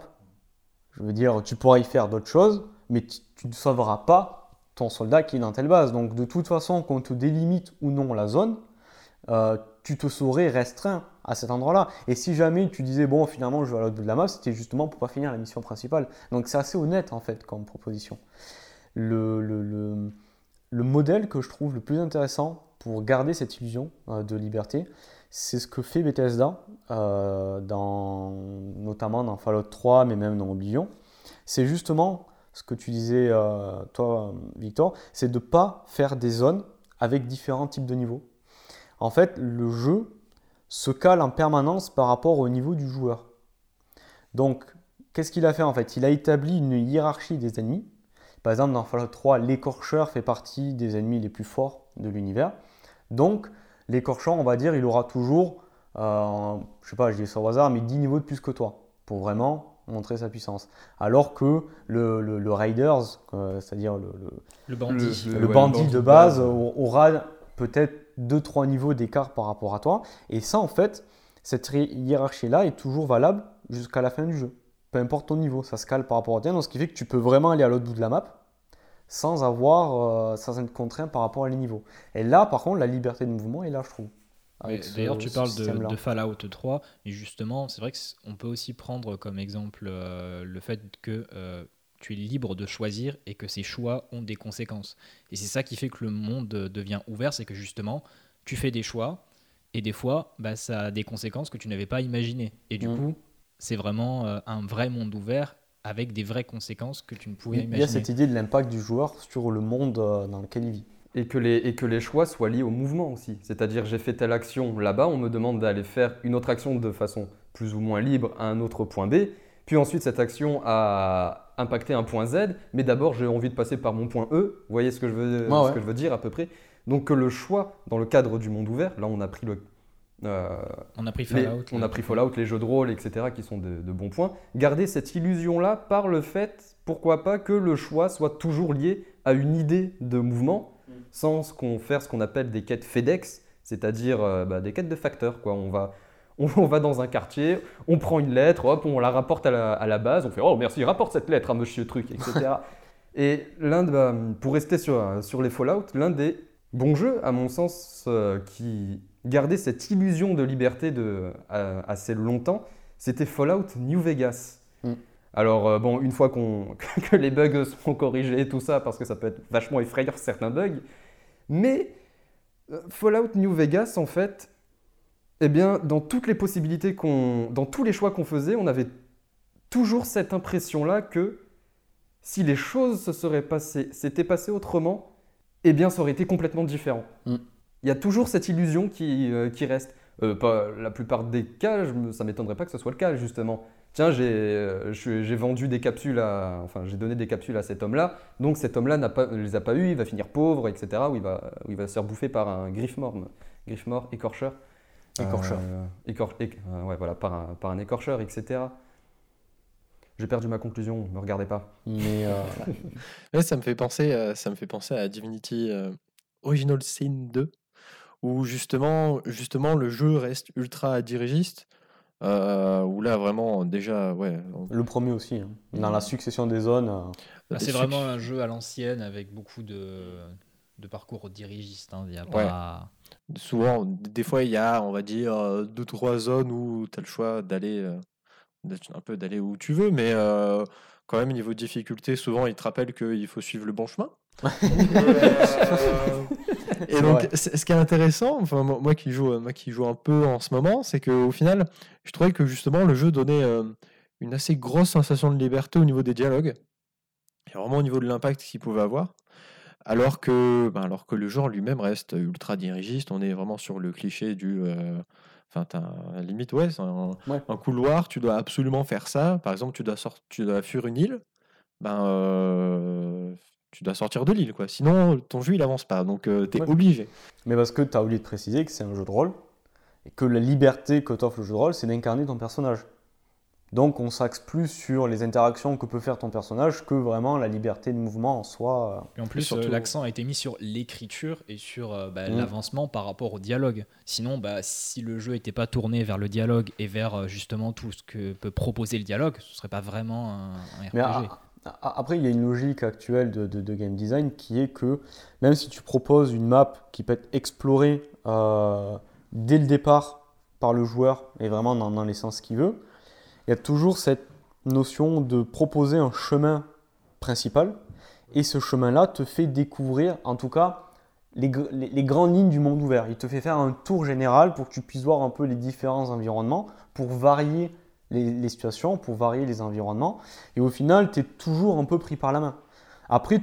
Je veux dire, tu pourras y faire d'autres choses, mais tu ne sauveras pas ton soldat qui est dans telle base. Donc de toute façon, qu'on te délimite ou non la zone, euh, tu te saurais restreint à cet endroit-là. Et si jamais tu disais, bon, finalement, je vais à l'autre bout de la map, c'était justement pour pas finir la mission principale. Donc c'est assez honnête, en fait, comme proposition. Le, le, le, modèle que je trouve le plus intéressant pour garder cette illusion euh, de liberté, c'est ce que fait Bethesda, euh, dans, notamment dans Fallout 3, mais même dans Oblivion. C'est justement ce que tu disais, euh, toi, Victor, c'est de ne pas faire des zones avec différents types de niveaux. En fait, le jeu se cale en permanence par rapport au niveau du joueur. Donc, qu'est-ce qu'il a fait en fait? Il a établi une hiérarchie des ennemis. Par exemple, dans Fallout 3, l'écorcheur fait partie des ennemis les plus forts de l'univers. Donc, l'écorcheur, on va dire, il aura toujours, euh, je sais pas, je dis ça au hasard, mais 10 niveaux de plus que toi, pour vraiment montrer sa puissance. Alors que le, le, Raiders, euh, c'est-à-dire le, le, bandit, le, bandit de base, aura peut-être 2-3 niveaux d'écart par rapport à toi. Et ça, en fait, cette hiérarchie-là est toujours valable jusqu'à la fin du jeu. Peu importe ton niveau, ça se cale par rapport à toi. Donc, ce qui fait que tu peux vraiment aller à l'autre bout de la map sans avoir, euh, sans être contraint par rapport à les niveaux. Et là, par contre, la liberté de mouvement est là, je trouve. D'ailleurs, tu parles de, Fallout 3, et justement, c'est vrai qu'on peut aussi prendre comme exemple euh, le fait que euh, tu es libre de choisir et que ces choix ont des conséquences. Et c'est ça qui fait que le monde devient ouvert, c'est que justement, tu fais des choix, et des fois, bah, ça a des conséquences que tu n'avais pas imaginées. Et du mm. coup, c'est vraiment euh, un vrai monde ouvert avec des vraies conséquences que tu ne pouvais Il y imaginer. a cette idée de l'impact du joueur sur le monde euh, dans lequel il vit. Et que, les, et que les choix soient liés au mouvement aussi. C'est-à-dire, j'ai fait telle action là-bas, on me demande d'aller faire une autre action de façon plus ou moins libre à un autre point B. Puis ensuite, cette action a impacté un point Z, mais d'abord, j'ai envie de passer par mon point E. Vous voyez ce que je veux, Ouais, ce ouais. que je veux dire à peu près Donc, que le choix dans le cadre du monde ouvert, là, on a pris le. euh, On a pris les- Fallout. on là. a pris Fallout, les jeux de rôle, etc., qui sont de, de bons points. Garder cette illusion-là par le fait, pourquoi pas, que le choix soit toujours lié à une idée de mouvement, sans ce qu'on faire ce qu'on appelle des quêtes FedEx, c'est-à-dire euh, bah, des quêtes de facteurs. Quoi. On, va, on, on va dans un quartier, on prend une lettre, hop, on la rapporte à la, à la base, on fait Oh merci, rapporte cette lettre à monsieur truc, etc. Et l'un bah, pour rester sur, sur les Fallout, l'un des bons jeux, à mon sens, euh, qui gardait cette illusion de liberté de, assez longtemps, c'était Fallout New Vegas. Mm. Alors, euh, bon, une fois qu'on, que les bugs sont corrigés et tout ça, parce que ça peut être vachement effrayant certains bugs, mais euh, Fallout New Vegas, en fait, eh bien, dans toutes les possibilités qu'on. Dans tous les choix qu'on faisait, on avait toujours cette impression-là que si les choses se seraient passées, s'étaient passées autrement, eh bien, ça aurait été complètement différent. Mm. Il y a toujours cette illusion qui, euh, qui reste. Euh, pas la plupart des cas, je ça m'étonnerait pas que ce soit le cas, justement. Tiens, j'ai euh, j'ai vendu des capsules à. Enfin, j'ai donné des capsules à cet homme-là, donc cet homme-là n'a pas- ne les a pas eues, il va finir pauvre, etc., ou il va, ou il va se faire bouffer par un griffe mort, griffe mort, écorcheur. Écorcheur. Euh, écor- éc- euh, ouais, voilà, par un, par un écorcheur, etc. J'ai perdu ma conclusion, me regardez pas. Mais euh, Ouais, ça me fait penser, euh, ça me fait penser à Divinity euh, Original Sin 2, où justement, justement le jeu reste ultra dirigiste, euh, où là vraiment déjà, ouais, le premier aussi, hein. dans la succession des zones. euh, Ah, c'est vraiment un jeu à l'ancienne avec beaucoup de, de parcours dirigiste. hein. Il y a Ouais. pas... souvent, des fois il y a, on va dire, euh, deux trois zones où tu as le choix d'aller, euh, d'être un peu d'aller où tu veux, mais euh, quand même niveau difficulté, souvent il te rappelle qu'il faut suivre le bon chemin. Euh, Et donc, ce qui est intéressant, enfin, moi moi qui joue, moi qui joue un peu en ce moment, c'est qu'au final, je trouvais que justement le jeu donnait euh, une assez grosse sensation de liberté au niveau des dialogues, et vraiment au niveau de l'impact qu'il pouvait avoir. Alors que, ben, alors que le genre lui-même reste ultra dirigiste, on est vraiment sur le cliché du. euh, Enfin, t'as limite, ouais, un, Ouais. un couloir, tu dois absolument faire ça. Par exemple, tu dois, sort- tu dois fuir une île, ben, euh, tu dois sortir de l'île, quoi. Sinon, ton jeu, il avance pas. Donc, tu es Ouais. obligé. Mais parce que tu as oublié de préciser que c'est un jeu de rôle et que la liberté que t'offre le jeu de rôle, c'est d'incarner ton personnage. Donc on s'axe plus sur les interactions que peut faire ton personnage que vraiment la liberté de mouvement en soi. euh. Et en plus, surtout- euh, l'accent a été mis sur l'écriture et sur euh, bah, Mm. l'avancement par rapport au dialogue. Sinon, bah, si le jeu n'était pas tourné vers le dialogue et vers justement tout ce que peut proposer le dialogue, ce serait pas vraiment un, un RPG. Mais après, il y a une logique actuelle de, de- de game design qui est que même si tu proposes une map qui peut être explorée euh, dès le départ par le joueur et vraiment dans, dans les sens qu'il veut, il y a toujours cette notion de proposer un chemin principal et ce chemin-là te fait découvrir en tout cas les, gr- les- les grandes lignes du monde ouvert. Il te fait faire un tour général pour que tu puisses voir un peu les différents environnements, pour varier les, les situations, pour varier les environnements. Et au final, tu es toujours un peu pris par la main. Après,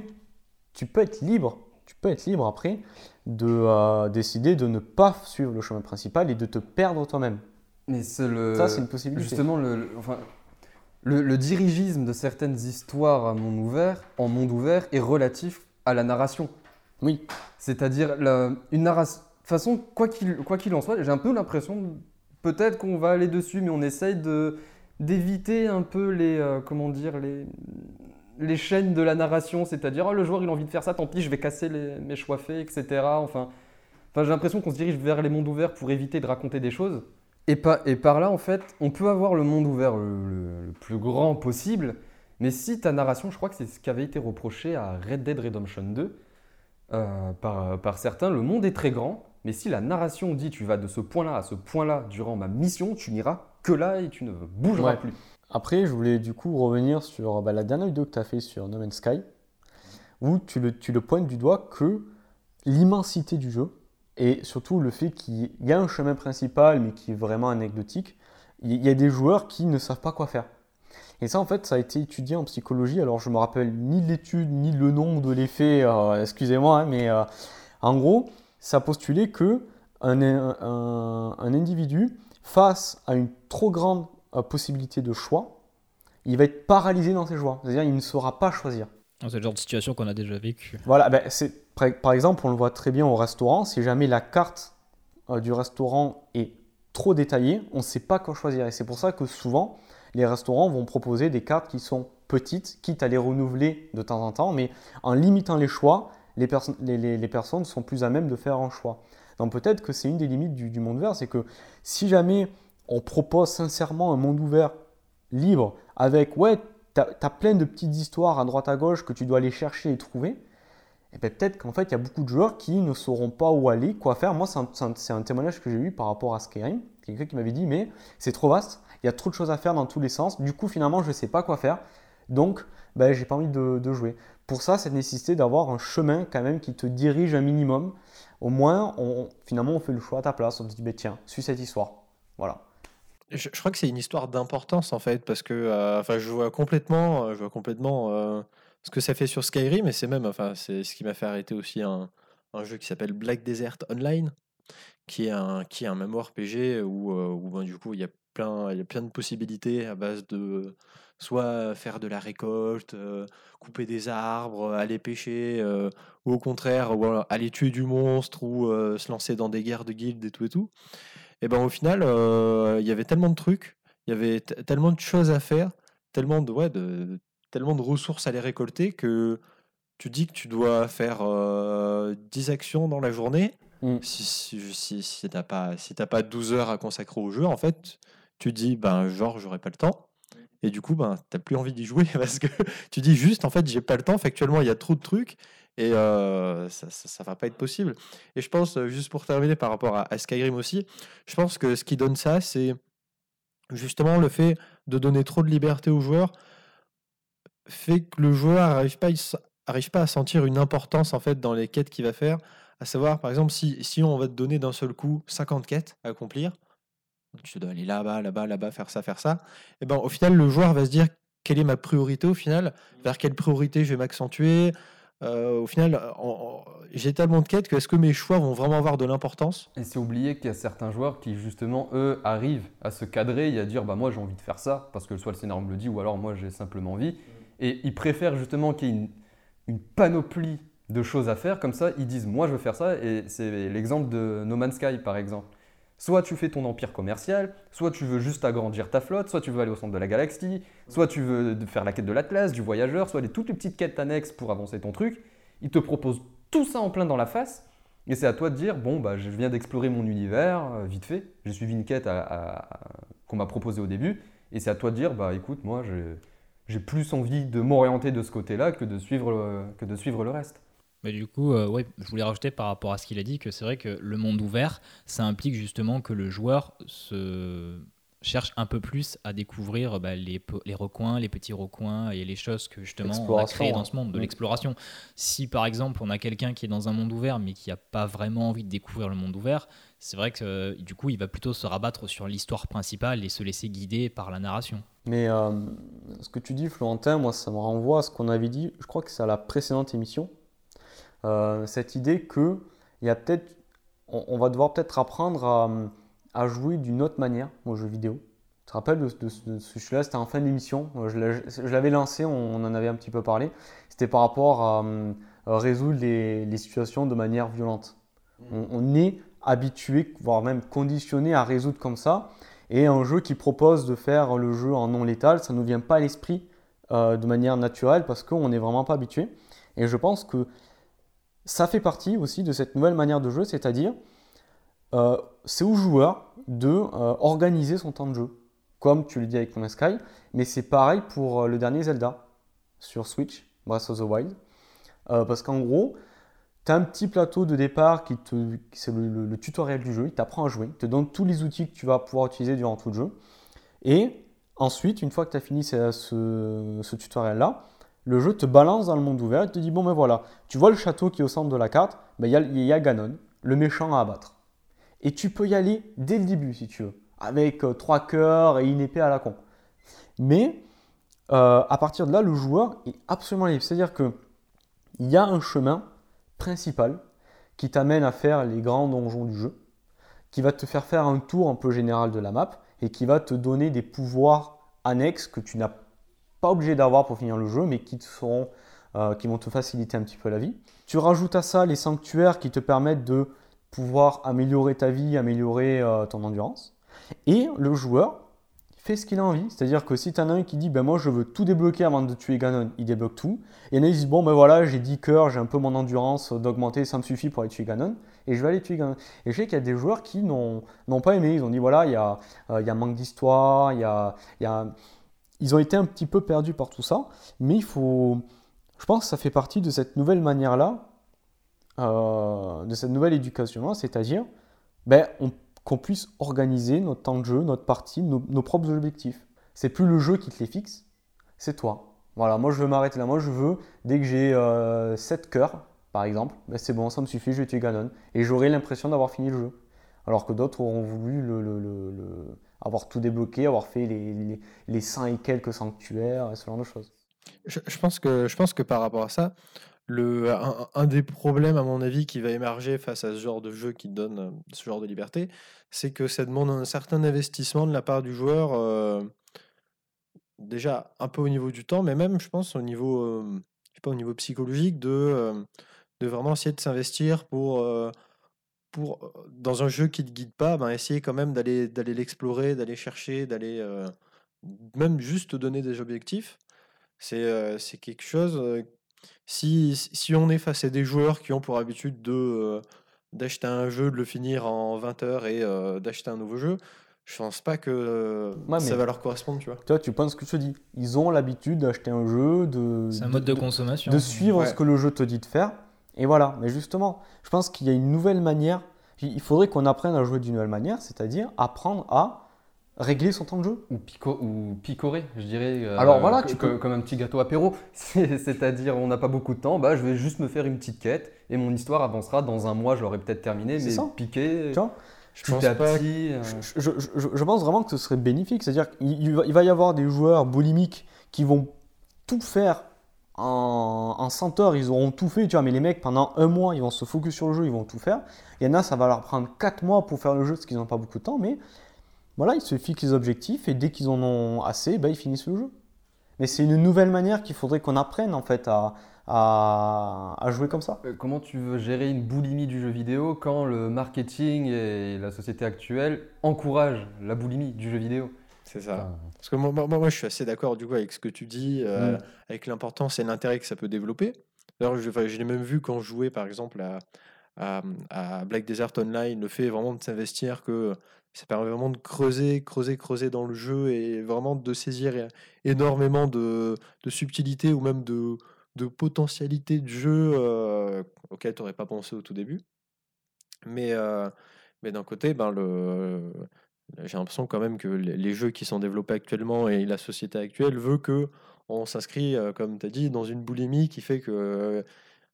tu peux être libre, tu peux être libre après de euh, décider de ne pas suivre le chemin principal et de te perdre toi-même. Mais c'est le. Ça, c'est une possibilité. Justement, le, le- enfin, le, le dirigisme de certaines histoires à monde ouvert, en monde ouvert est relatif à la narration. Oui. C'est-à-dire, une narration. De toute façon, quoi qu'il en soit, j'ai un peu l'impression, peut-être qu'on va aller dessus, mais on essaye d'éviter un peu les. euh, comment dire les, les chaînes de la narration. C'est-à-dire, oh, le joueur il a envie de faire ça, tant pis, je vais casser les- mes choix faits, etc. Enfin, enfin j'ai l'impression qu'on se dirige vers les mondes ouverts pour éviter de raconter des choses. Et, pas- et par là, en fait, on peut avoir le monde ouvert le, le- le plus grand possible, mais si ta narration, je crois que c'est ce qui avait été reproché à Red Dead Redemption 2 euh, par, par certains, le monde est très grand, mais si la narration dit tu vas de ce point-là à ce point-là durant ma mission, tu n'iras que là et tu ne bougeras Ouais. plus. Après, je voulais du coup revenir sur bah, la dernière vidéo que tu as fait sur No Man's Sky, où tu le, tu le pointes du doigt que l'immensité du jeu, et surtout le fait qu'il y a un chemin principal, mais qui est vraiment anecdotique, il y a des joueurs qui ne savent pas quoi faire. Et ça, en fait, ça a été étudié en psychologie. Alors, je me rappelle ni l'étude, ni le nom de l'effet, euh, excusez-moi, hein, mais euh, en gros, ça postulait que un, un, individu, face à une trop grande euh, possibilité de choix, il va être paralysé dans ses choix. C'est-à-dire, il ne saura pas choisir. C'est le genre de situation qu'on a déjà vécu. Voilà, ben, par exemple, on le voit très bien au restaurant. Si jamais la carte du restaurant est trop détaillée, on ne sait pas quoi choisir. Et c'est pour ça que souvent, les restaurants vont proposer des cartes qui sont petites, quitte à les renouveler de temps en temps, mais en limitant les choix, les, personnes sont plus à même de faire un choix. Donc peut-être que c'est une des limites du, monde ouvert, c'est que si jamais on propose sincèrement un monde ouvert libre, avec, ouais, tu as, plein de petites histoires à droite à gauche que tu dois aller chercher et trouver, et eh ben, peut-être qu'en fait, il y a beaucoup de joueurs qui ne sauront pas où aller, quoi faire. Moi, c'est un, témoignage que j'ai eu par rapport à Skyrim. Quelqu'un qui m'avait dit, mais c'est trop vaste, il y a trop de choses à faire dans tous les sens. Du coup, finalement, je ne sais pas quoi faire. Donc, ben, j'ai pas envie de, jouer. Pour ça, cette nécessité d'avoir un chemin quand même qui te dirige un minimum. Au moins, finalement, on fait le choix à ta place. On te dit, ben, tiens, suis cette histoire. Voilà. Je, crois que c'est une histoire d'importance en fait, parce que euh, je vois complètement, euh, je vois complètement euh, ce que ça fait sur Skyrim, et c'est même, enfin, c'est ce qui m'a fait arrêter aussi un, un jeu qui s'appelle Black Desert Online, qui est un, qui est un MMORPG où, où ben, du coup il y a plein, il y a plein de possibilités à base de soit faire de la récolte, euh, couper des arbres, euh, aller pêcher, euh, ou au contraire, aller tuer du monstre, ou se lancer dans des guerres de guildes et tout et tout. Et ben au final, il y avait tellement de trucs, il y avait tellement de choses à faire, tellement de, ouais, de, tellement de ressources à les récolter que tu dis que tu dois faire 10 actions dans la journée. Mmh. Si, si, si, n'as pas, si pas 12 heures à consacrer au jeu, en fait, tu dis, ben, genre, j'aurai pas le temps. Et du coup, ben, tu n'as plus envie d'y jouer parce que tu dis juste, en fait, j'ai pas le temps. Factuellement, il y a trop de trucs et euh, ça, ça, va pas être possible. Et je pense, euh, juste pour terminer par rapport à, Skyrim aussi, je pense que ce qui donne ça, c'est justement le fait de donner trop de liberté aux joueurs fait que le joueur n'arrive pas, arrive pas à sentir une importance en fait dans les quêtes qu'il va faire. À savoir, par exemple, si, si on va te donner d'un seul coup 50 quêtes à accomplir, tu dois aller là-bas, là-bas, là-bas, faire ça, faire ça. Et ben, au final, le joueur va se dire quelle est ma priorité au final, vers quelle priorité je vais m'accentuer. Euh, au final, j'ai tellement de quêtes que est-ce que mes choix vont vraiment avoir de l'importance? Et c'est oublier qu'il y a certains joueurs qui, justement, eux, arrivent à se cadrer et à dire bah, Moi, j'ai envie de faire ça, parce que soit le scénario me le dit, ou alors moi, j'ai simplement envie. Et ils préfèrent justement qu'il y ait une, panoplie de choses à faire, comme ça, ils disent Moi, je veux faire ça. Et c'est l'exemple de No Man's Sky, par exemple. Soit tu fais ton empire commercial, soit tu veux juste agrandir ta flotte, soit tu veux aller au centre de la galaxie, soit tu veux faire la quête de l'Atlas, du voyageur, soit les, toutes les petites quêtes annexes pour avancer ton truc. Ils te proposent tout ça en plein dans la face. Et c'est à toi de dire, bon, bah, je viens d'explorer mon univers, euh, vite fait. J'ai suivi une quête qu'on m'a proposée au début. Et c'est à toi de dire, bah écoute, moi, j'ai plus envie de m'orienter de ce côté-là que, de suivre, que de suivre le reste. Mais du coup, euh, ouais, je voulais rajouter par rapport à ce qu'il a dit que c'est vrai que le monde ouvert, ça implique justement que le joueur se cherche un peu plus à découvrir bah, les, les, recoins, les petits recoins et les choses que justement on a créées dans ce monde, de l'exploration. Si par exemple on a quelqu'un qui est dans un monde ouvert mais qui n'a pas vraiment envie de découvrir le monde ouvert, c'est vrai que du coup il va plutôt se rabattre sur l'histoire principale et se laisser guider par la narration. Mais euh, ce que tu dis Florentin, moi ça me renvoie à ce qu'on avait dit, je crois que c'est à la précédente émission, euh, cette idée que il y a peut-être, on, va devoir peut-être apprendre à, jouer d'une autre manière aux jeux vidéo. Tu te rappelles de, ce jeu-là C'était en fin d'émission. Euh, je l'avais lancé, on, en avait un petit peu parlé. C'était par rapport à, résoudre les, situations de manière violente. Mmh. On, est habitué, voire même conditionné à résoudre comme ça. Et un jeu qui propose de faire le jeu en non létal, ça ne nous vient pas à l'esprit euh, de manière naturelle parce qu'on n'est vraiment pas habitué. Et je pense que ça fait partie aussi de cette nouvelle manière de jeu, c'est-à-dire euh, c'est au joueur de euh, organiser son temps de jeu, comme tu le dis avec No Sky, mais c'est pareil pour le dernier Zelda sur Switch, Breath of the Wild, parce qu'en gros, tu as un petit plateau de départ qui te, c'est le, tutoriel du jeu, il t'apprend à jouer, il te donne tous les outils que tu vas pouvoir utiliser durant tout le jeu, et ensuite, une fois que tu as fini ce, ce tutoriel-là, le jeu te balance dans le monde ouvert et te dit bon ben voilà, tu vois le château qui est au centre de la carte, ben, il y, a, Ganon, le méchant à abattre. Et tu peux y aller dès le début si tu veux. avec euh, trois cœurs et une épée à la con. Mais euh, à partir de là, le joueur est absolument libre. C'est-à-dire qu'il y a un chemin principal qui t'amène à faire les grands donjons du jeu, qui va te faire faire un tour un peu général de la map et qui va te donner des pouvoirs annexes que tu n'as pas obligé d'avoir pour finir le jeu, mais qui, te seront, euh, qui vont te faciliter un petit peu la vie. Tu rajoutes à ça les sanctuaires qui te permettent de pouvoir améliorer ta vie, améliorer euh, ton endurance. Et le joueur fait ce qu'il a envie. C'est-à-dire que si tu en as un qui dit ben moi je veux tout débloquer avant de tuer Ganon, il débloque tout. Et il disent bon ben voilà, j'ai 10 cœurs, j'ai un peu mon endurance d'augmenter, ça me suffit pour aller tuer Ganon. Et je vais aller tuer Ganon. Et je sais qu'il y a des joueurs qui n'ont pas aimé. Ils ont dit voilà, il y a, euh, il y a manque d'histoire, il y a, il y a... Ils ont été un petit peu perdus par tout ça. Mais il faut. Je pense que ça fait partie de cette nouvelle manière-là, euh, de cette nouvelle éducation-là, c'est-à-dire ben, on qu'on puisse organiser notre temps de jeu, notre partie, nos, propres objectifs. C'est plus le jeu qui te les fixe, c'est toi. Voilà, moi je veux m'arrêter là. Moi je veux, dès que j'ai 7 euh, cœurs, par exemple, ben c'est bon, ça me suffit, je vais tuer Ganon. Et j'aurai l'impression d'avoir fini le jeu. Alors que d'autres auront voulu avoir tout débloqué, avoir fait les, les, les 100 et quelques sanctuaires, ce genre de choses. Je, pense que, je pense que par rapport à ça, le, un, des problèmes, à mon avis, qui va émerger face à ce genre de jeu qui donne euh, ce genre de liberté, c'est que ça demande un certain investissement de la part du joueur, euh, déjà un peu au niveau du temps, mais même, je pense, au niveau, euh, je sais pas, au niveau psychologique, de, de vraiment essayer de s'investir pour, pour, dans un jeu qui ne te guide pas, ben, essayer quand même d'aller l'explorer, d'aller chercher, d'aller même juste donner des objectifs. C'est quelque chose si, si on est face à des joueurs qui ont pour habitude de euh, d'acheter un jeu, de le finir en 20 heures et euh, d'acheter un nouveau jeu, je pense pas que ça va leur correspondre, tu vois. Toi, tu penses ce que je te dis. Ils ont l'habitude d'acheter un jeu, de. C'est un mode de, consommation. De suivre ce que le jeu te dit de faire. Et voilà. Mais justement, je pense qu'il y a une nouvelle manière. Il faudrait qu'on apprenne à jouer d'une nouvelle manière, c'est-à-dire apprendre à régler son temps de jeu. Ou, pico ou picorer, je dirais. Euh, Alors voilà, tu comme un petit gâteau apéro. C'est-à-dire, on n'a pas beaucoup de temps, bah, je vais juste me faire une petite quête et mon histoire avancera. Dans un mois, je l'aurai peut-être terminé, mais ça. piquer. Tu vois je pense, pas, petit, euh. je, je, je, pense vraiment que ce serait bénéfique. C'est-à-dire qu'il va, il va y avoir des joueurs boulimiques qui vont tout faire en, en 100 heures, ils auront tout fait, tu vois, mais les mecs, pendant un mois, ils vont se focus sur le jeu, ils vont tout faire. Il y en a, ça va leur prendre 4 mois pour faire le jeu parce qu'ils n'ont pas beaucoup de temps, mais voilà, ils se fixent les objectifs et dès qu'ils en ont assez, bah, ils finissent le jeu. Mais c'est une nouvelle manière qu'il faudrait qu'on apprenne en fait à, à, jouer comme ça. Euh, comment tu veux gérer une boulimie du jeu vidéo quand le marketing et la société actuelle encouragent la boulimie du jeu vidéo? C'est ça. Parce que moi, moi, je suis assez d'accord du coup avec ce que tu dis, euh, mm. avec l'importance et l'intérêt que ça peut développer. Alors, je, je l'ai même vu quand je jouais par exemple à, à, à, Black Desert Online, le fait vraiment de s'investir que ça permet vraiment de creuser, creuser, creuser dans le jeu et vraiment de saisir énormément de, de subtilité ou même de, de potentialité de jeu euh, auquel tu n'aurais pas pensé au tout début. Mais, euh, mais d'un côté, ben le, j'ai l'impression quand même que les, jeux qui sont développés actuellement et la société actuelle veut que on s'inscrit, euh, comme tu as dit, dans une boulimie qui fait que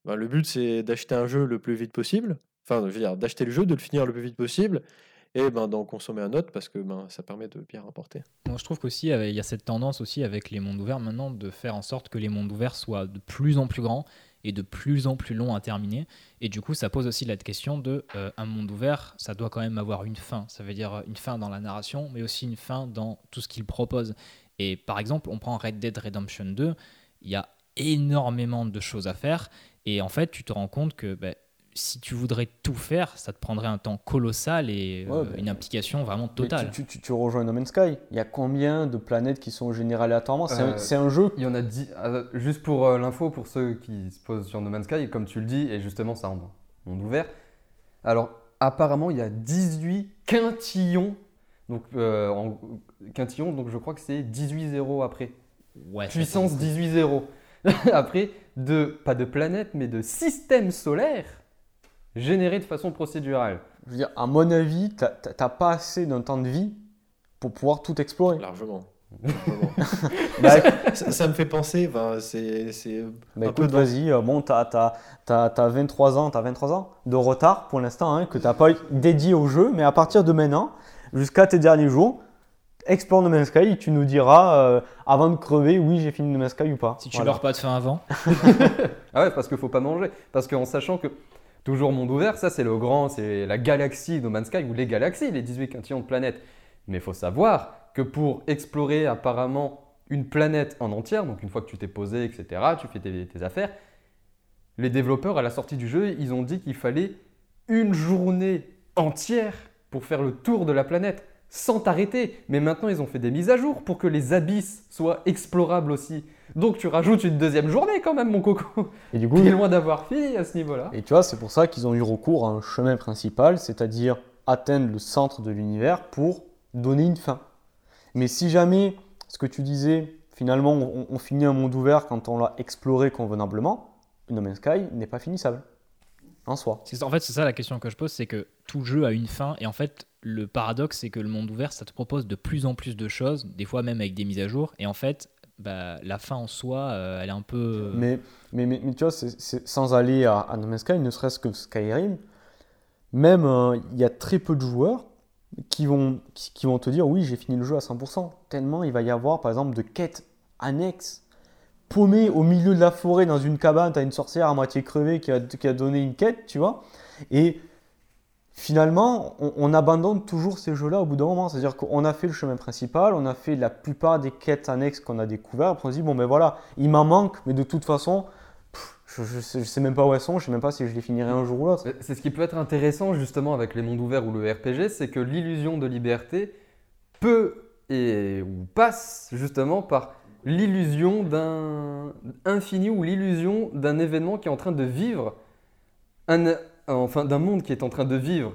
ben, le but c'est d'acheter un jeu le plus vite possible. Enfin, je veux dire, d'acheter le jeu, de le finir le plus vite possible et ben, d'en consommer un autre parce que ben, ça permet de bien rapporter. Moi, je trouve qu'aussi, il y a cette tendance aussi avec les mondes ouverts maintenant de faire en sorte que les mondes ouverts soient de plus en plus grands et de plus en plus longs à terminer. Et du coup, ça pose aussi la question de euh, un monde ouvert, ça doit quand même avoir une fin. Ça veut dire une fin dans la narration, mais aussi une fin dans tout ce qu'il propose. Et par exemple, on prend Red Dead Redemption 2, il y a énormément de choses à faire. Et en fait, tu te rends compte que ben, si tu voudrais tout faire, ça te prendrait un temps colossal et euh, une implication vraiment totale. Tu, tu, rejoins No Man's Sky. Il y a combien de planètes qui sont générées aléatoirement? C'est un, euh, jeu. Il y en a 10. Euh, juste pour l'info, pour ceux qui se posent sur No Man's Sky, comme tu le dis, et justement, ça en monde ouvert. Alors, apparemment, il y a 18 quintillons. Donc, en, quintillons, donc je crois que c'est 18 zéros après. Ouais, Puissance 18 zéros. après, de, pas de planètes, mais de systèmes solaires généré de façon procédurale. Je veux dire, à mon avis, tu n'as pas assez d'un temps de vie pour pouvoir tout explorer. Largement. Bah, ça, me fait penser, c'est. Bah, écoute, vas-y, euh, bon, tu as, 23 ans, as 23 ans de retard pour l'instant, hein, que tu n'as pas dédié au jeu, mais à partir de maintenant, jusqu'à tes derniers jours. Explore No Man's Sky et tu nous diras euh, avant de crever, oui, j'ai fini No Man's Sky ou pas. Si tu Voilà. meurs pas de faim avant. Ah ouais, parce qu'il faut pas manger. Parce qu'en sachant que toujours monde ouvert, ça c'est le grand, c'est la galaxie No Man's Sky ou les galaxies, les 18 quintillions de planètes. Mais il faut savoir que pour explorer apparemment une planète en entière, donc une fois que tu t'es posé, etc., tu fais tes, tes affaires, les développeurs à la sortie du jeu, ils ont dit qu'il fallait une journée entière pour faire le tour de la planète sans t'arrêter. Mais maintenant, ils ont fait des mises à jour pour que les abysses soient explorables aussi. Donc tu rajoutes une deuxième journée quand même, mon coco. Et du coup, T'es loin d'avoir fini à ce niveau-là. Et tu vois, c'est pour ça qu'ils ont eu recours à un chemin principal, c'est-à-dire atteindre le centre de l'univers pour donner une fin. Mais si jamais, ce que tu disais, finalement, on, on finit un monde ouvert quand on l'a exploré convenablement, No Man's Sky n'est pas finissable. En soi. C'est- En fait, c'est ça la question que je pose, c'est que tout jeu a une fin, et en fait, le paradoxe, c'est que le monde ouvert, ça te propose de plus en plus de choses, des fois même avec des mises à jour, et en fait, bah, la fin en soi, euh, elle est un peu... Mais, mais, mais, mais tu vois, sans aller à, à No Man's Sky, ne serait-ce que Skyrim, même euh, il y a très peu de joueurs qui vont, qui, vont te dire oui, j'ai fini le jeu à 100%. Tellement il va y avoir, par exemple, de quêtes annexes. Paumé au milieu de la forêt dans une cabane, tu as une sorcière à moitié crevée qui a, qui a donné une quête, tu vois. Et finalement, on, on abandonne toujours ces jeux-là au bout d'un moment. C'est-à-dire qu'on a fait le chemin principal, on a fait la plupart des quêtes annexes qu'on a découvertes. Après, on se dit, bon, ben voilà, il m'en manque, mais de toute façon, je, je, sais, même pas où elles sont, je sais même pas si je les finirai un jour ou l'autre. C'est ce qui peut être intéressant justement avec les mondes ouverts ou le RPG, c'est que l'illusion de liberté peut et ou passe justement par l'illusion d'un infini ou l'illusion d'un événement qui est en train de vivre, un, enfin d'un monde qui est en train de vivre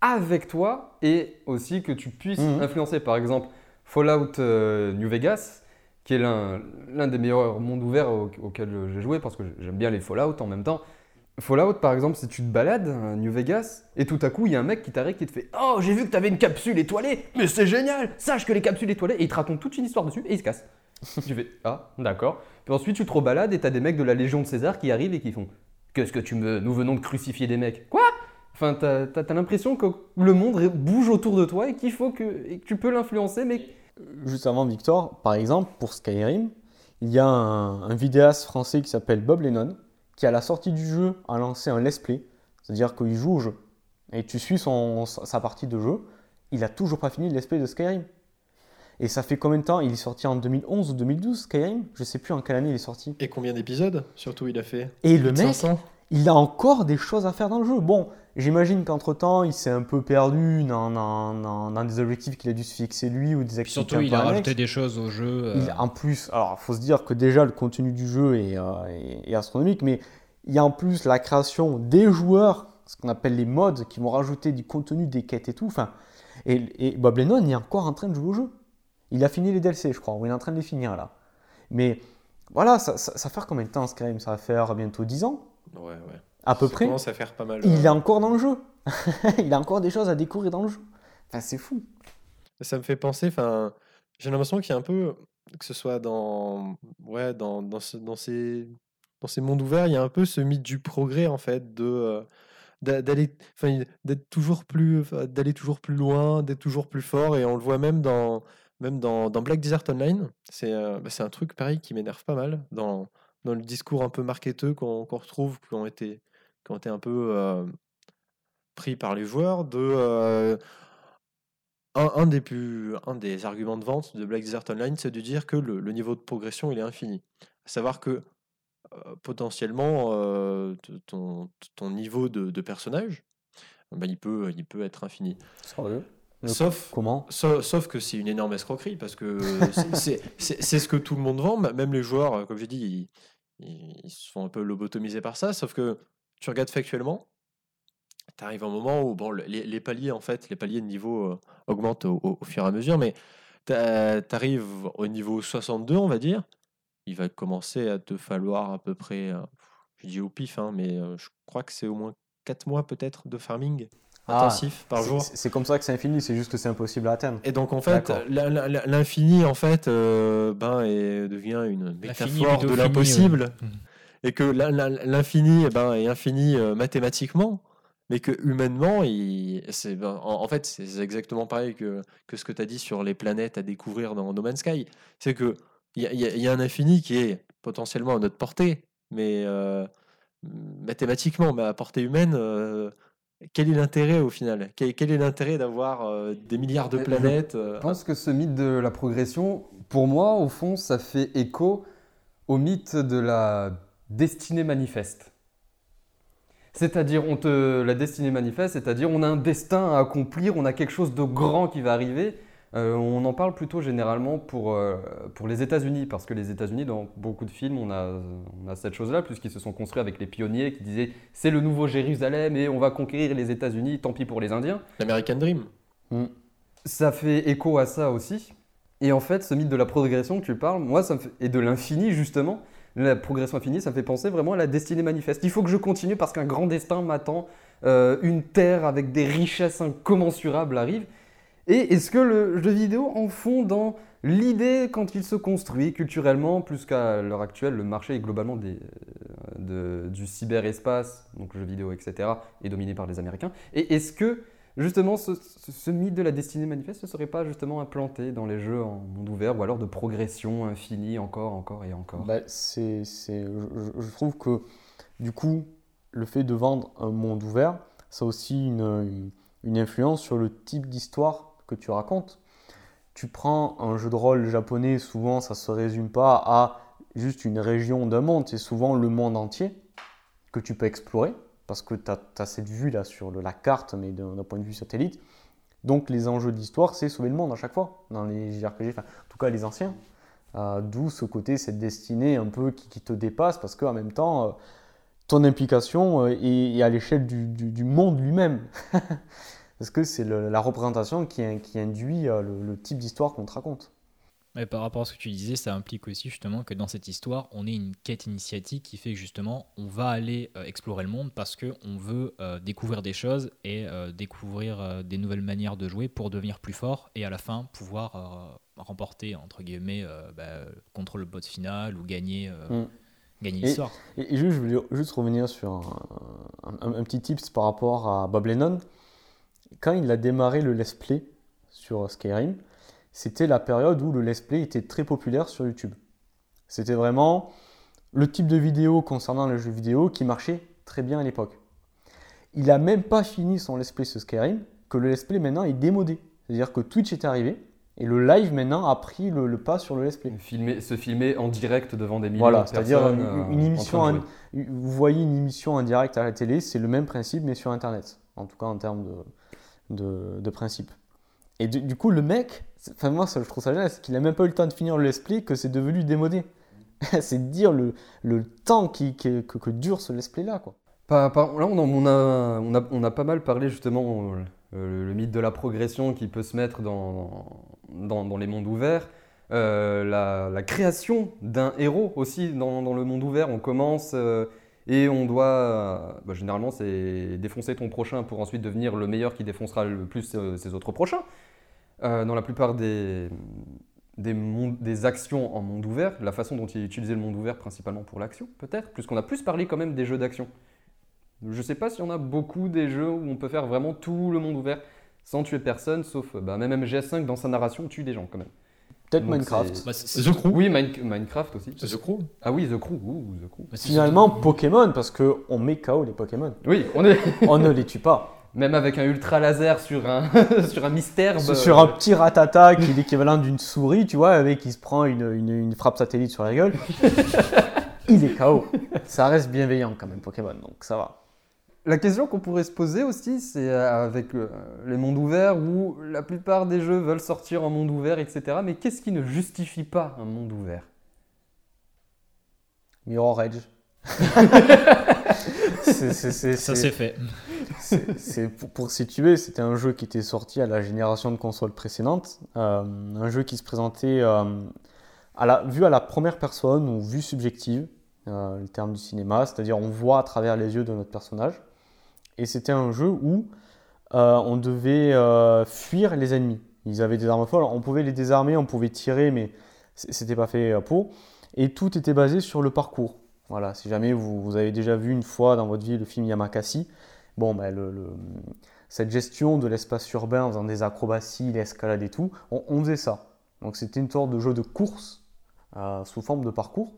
avec toi et aussi que tu puisses Mhm. influencer. Par exemple, Fallout euh, New Vegas, qui est l'un l'un des meilleurs mondes ouverts au- auxquels j'ai joué parce que j'aime bien les Fallout en même temps. Fallout, par exemple, si tu te balades à New Vegas et tout à coup il y a un mec qui t'arrête qui te fait Oh, j'ai vu que t'avais une capsule étoilée, mais c'est génial, sache que les capsules étoilées, et il te raconte toute une histoire dessus et il se casse. tu fais Ah, d'accord. Puis ensuite tu te rebalades et t'as des mecs de la Légion de César qui arrivent et qui font Qu'est-ce que tu me. Nous venons de crucifier des mecs. Quoi? Enfin, t'as l'impression que le monde bouge autour de toi et qu'il faut que, tu peux l'influencer, mais Juste avant Victor, par exemple, pour Skyrim, il y a un, vidéaste français qui s'appelle Bob Lennon, qui à la sortie du jeu a lancé un let's play, c'est-à-dire qu'il joue au jeu. Et tu suis sa partie de jeu, il a toujours pas fini le let's play de Skyrim. Et ça fait combien de temps? Il est sorti en 2011 ou 2012, Skyrim? Je sais plus en quelle année il est sorti. Et combien d'épisodes Surtout, il a fait? Et le mec, 500. il a encore des choses à faire dans le jeu. Bon, j'imagine qu'entre-temps, il s'est un peu perdu dans, dans- dans- dans des objectifs qu'il a dû se fixer lui ou des activités surtout, il a rajouté des choses au jeu. euh, Il- en plus, alors faut se dire que déjà le contenu du jeu est, euh, est- est astronomique, mais il y a en plus la création des joueurs, ce qu'on appelle les mods, qui vont rajouter du contenu, des quêtes et tout. Enfin, et, et Bob Lennon il est encore en train de jouer au jeu. Il a fini les DLC, je crois, ou il est en train de les finir là. Mais voilà, ça, ça, ça va faire combien de temps Skyrim Ça va faire bientôt 10 ans, Ouais, ouais. à peu Ça près. commence à faire pas mal. Il est encore dans le jeu. il a encore des choses à découvrir dans le jeu. Enfin, c'est fou. Ça me fait penser, enfin, j'ai l'impression qu'il y a un peu, que ce soit dans, ouais, dans, dans, ce- dans ces, dans ces mondes ouverts, il y a un peu ce mythe du progrès en fait, de euh, d'a- d'aller, enfin, d'être toujours plus, d'aller toujours plus loin, d'être toujours plus fort, et on le voit même dans, même dans, Black Desert Online. C'est, euh, bah, c'est un truc pareil qui m'énerve pas mal dans, le discours un peu marketeux qu'on retrouve, qui ont été, un peu euh, pris par les joueurs, euh, un, des arguments de vente de Black Desert Online, c'est de dire que le, niveau de progression il est infini. À savoir que potentiellement ton, niveau de, personnage, ben, il, peut, il peut être infini. Sérieux? Sauf, Comment Sauf, sauf que c'est une énorme escroquerie parce que c'est- ce que tout le monde vend, même les joueurs, euh, comme j'ai dit, ils, ils- font un peu lobotomiser par ça. Sauf que tu regardes factuellement, tu arrives à un moment où bon, le- les, les paliers, en fait, les paliers de niveau euh, augmentent au, au- au fur et à mesure, mais tu arrives au niveau 62, on va dire, il va commencer à te falloir à peu près, euh, je dis au pif, hein, mais euh, je crois que c'est au moins 4 mois peut-être de farming Ah, intensif par C'est- jour. C'est comme ça que c'est infini, c'est juste que c'est impossible à atteindre. Et donc en fait, l'infini en fait, euh, ben, devient une métaphore de l'impossible, ouais. Mhm. et que l'infini eh ben, est infini euh, mathématiquement, mais que humainement, il, c'est, ben, en, fait, c'est exactement pareil que, que ce que tu as dit sur les planètes à découvrir dans No Man's Sky. C'est que il y, y, a un infini qui est potentiellement à notre portée, mais euh, mathématiquement, mais à portée humaine, euh, quel est l'intérêt au final? Quel, est l'intérêt d'avoir euh, des milliards de planètes Je pense que ce mythe de la progression, pour moi, au fond, ça fait écho au mythe de la destinée manifeste. C'est-à-dire, on te, la destinée manifeste, c'est-à-dire on a un destin à accomplir, on a quelque chose de grand qui va arriver. Euh, on en parle plutôt généralement pour, euh, pour les États-Unis, parce que les États-Unis, dans beaucoup de films, on a, on a cette chose-là, puisqu'ils se sont construits avec les pionniers qui disaient c'est le nouveau Jérusalem et on va conquérir les États-Unis, tant pis pour les Indiens. L'American Dream. Mm. Ça fait écho à ça aussi. Et en fait, ce mythe de la progression que tu parles, moi, ça me fait, et de l'infini justement, la progression infinie, ça me fait penser vraiment à la destinée manifeste. Il faut que je continue parce qu'un grand destin m'attend, euh, une terre avec des richesses incommensurables arrive. Et est-ce que le jeu vidéo en fond dans l'idée quand il se construit culturellement, plus qu'à l'heure actuelle, le marché est globalement euh, du cyberespace, donc le jeu vidéo, etc., est dominé par les Américains. Et est-ce que justement, ce, mythe de la destinée manifeste ne serait pas justement implanté dans les jeux en monde ouvert ou alors de progression infinie encore, encore et encore? Bah, c'est, je, trouve que du coup, le fait de vendre un monde ouvert, ça a aussi une, influence sur le type d'histoire que tu racontes. Tu prends un jeu de rôle japonais, souvent ça se résume pas à juste une région d'un monde, c'est souvent le monde entier que tu peux explorer parce que tu as, cette vue là sur la carte, mais d'un point de vue satellite. Donc les enjeux d'histoire, c'est sauver le monde à chaque fois, dans les JRPG, en tout cas les anciens. Euh, d'où ce côté, cette destinée un peu qui, te dépasse, parce qu'en même temps, euh, ton implication euh, est, à l'échelle du, monde lui-même. parce que c'est la représentation qui, qui induit le type d'histoire qu'on te raconte par rapport à ce que tu disais, ça implique aussi justement que dans cette histoire, on ait une quête initiatique qui fait que justement, on va aller euh, explorer le monde parce qu'on veut euh, découvrir des choses et euh, découvrir des nouvelles manières de jouer pour devenir plus fort et à la fin pouvoir remporter, entre guillemets, bah, contre le boss final ou gagner, mm. gagner l'histoire. Et, juste, je voulais juste revenir sur un, un, petit tips par rapport à Bob Lennon. Quand il a démarré le let's play sur Skyrim, c'était la période où le let's play était très populaire sur YouTube. C'était vraiment le type de vidéo concernant le jeu vidéo qui marchait très bien à l'époque. Il n'a même pas fini son let's play sur Skyrim que le let's play maintenant est démodé. C'est-à-dire que Twitch est arrivé et le live maintenant a pris le, pas sur le let's play. Filmer, se filmer en direct devant des millions de personnes. c'est-à-dire une, euh, émission, vous voyez une émission en direct à la télé, c'est le même principe mais sur Internet, en tout cas en termes de, de principe. Et du, coup, le mec, enfin moi, ça, je trouve ça génial, c'est qu'il n'a même pas eu le temps de finir le let's que c'est devenu démodé. c'est dire le, le temps qui, que, que, dure ce let's là, quoi. là, on, a, on, a, on, a, pas mal parlé justement euh, le, mythe de la progression qui peut se mettre dans, dans, les mondes ouverts. Euh, la, la, création d'un héros aussi dans, dans, le monde ouvert. On commence euh, et on doit, bah, généralement, c'est défoncer ton prochain pour ensuite devenir le meilleur qui défoncera le plus ses autres prochains. Euh, dans la plupart des, des, actions en monde ouvert, la façon dont il est le monde ouvert principalement pour l'action, peut-être, puisqu'on a plus parlé quand même des jeux d'action. Je ne sais pas s'il y en a beaucoup des jeux où on peut faire vraiment tout le monde ouvert sans tuer personne, sauf bah, même MGS5 dans sa narration tue des gens quand même. Peut-être Minecraft. Bah, The Crew. Oui, Minecraft aussi. The Crew. Ah oui, The Crew. The Crew. Bah, Finalement, Pokémon, parce qu'on met KO les Pokémon. Oui, on, est... on ne les tue pas. Même avec un ultra laser sur un, sur un mystère. Sur un petit ratata qui est l'équivalent d'une souris, tu vois, avec qui se prend une, une, une frappe satellite sur la gueule. il est KO. Ça reste bienveillant quand même, Pokémon, donc ça va. La question qu'on pourrait se poser aussi, c'est euh, avec euh, les mondes ouverts où la plupart des jeux veulent sortir en monde ouvert, etc. Mais qu'est-ce qui ne justifie pas un monde ouvert? Mirror Edge. Ça c'est fait. C'est pour, pour, situer, c'était un jeu qui était sorti à la génération de consoles précédente, euh, un jeu qui se présentait à la, vu à la première personne ou vue subjective, le terme du cinéma, c'est-à-dire on voit à travers les yeux de notre personnage. Et c'était un jeu où euh, on devait euh, fuir les ennemis. Ils avaient des armes folles, on pouvait les désarmer, on pouvait tirer, mais c'était pas fait pour. Et tout était basé sur le parcours. Voilà, si jamais vous, avez déjà vu une fois dans votre vie le film Yamakasi, bon, ben, cette gestion de l'espace urbain en faisant des acrobaties, l'escalade et tout, on, faisait ça. Donc c'était une sorte de jeu de course euh, sous forme de parcours.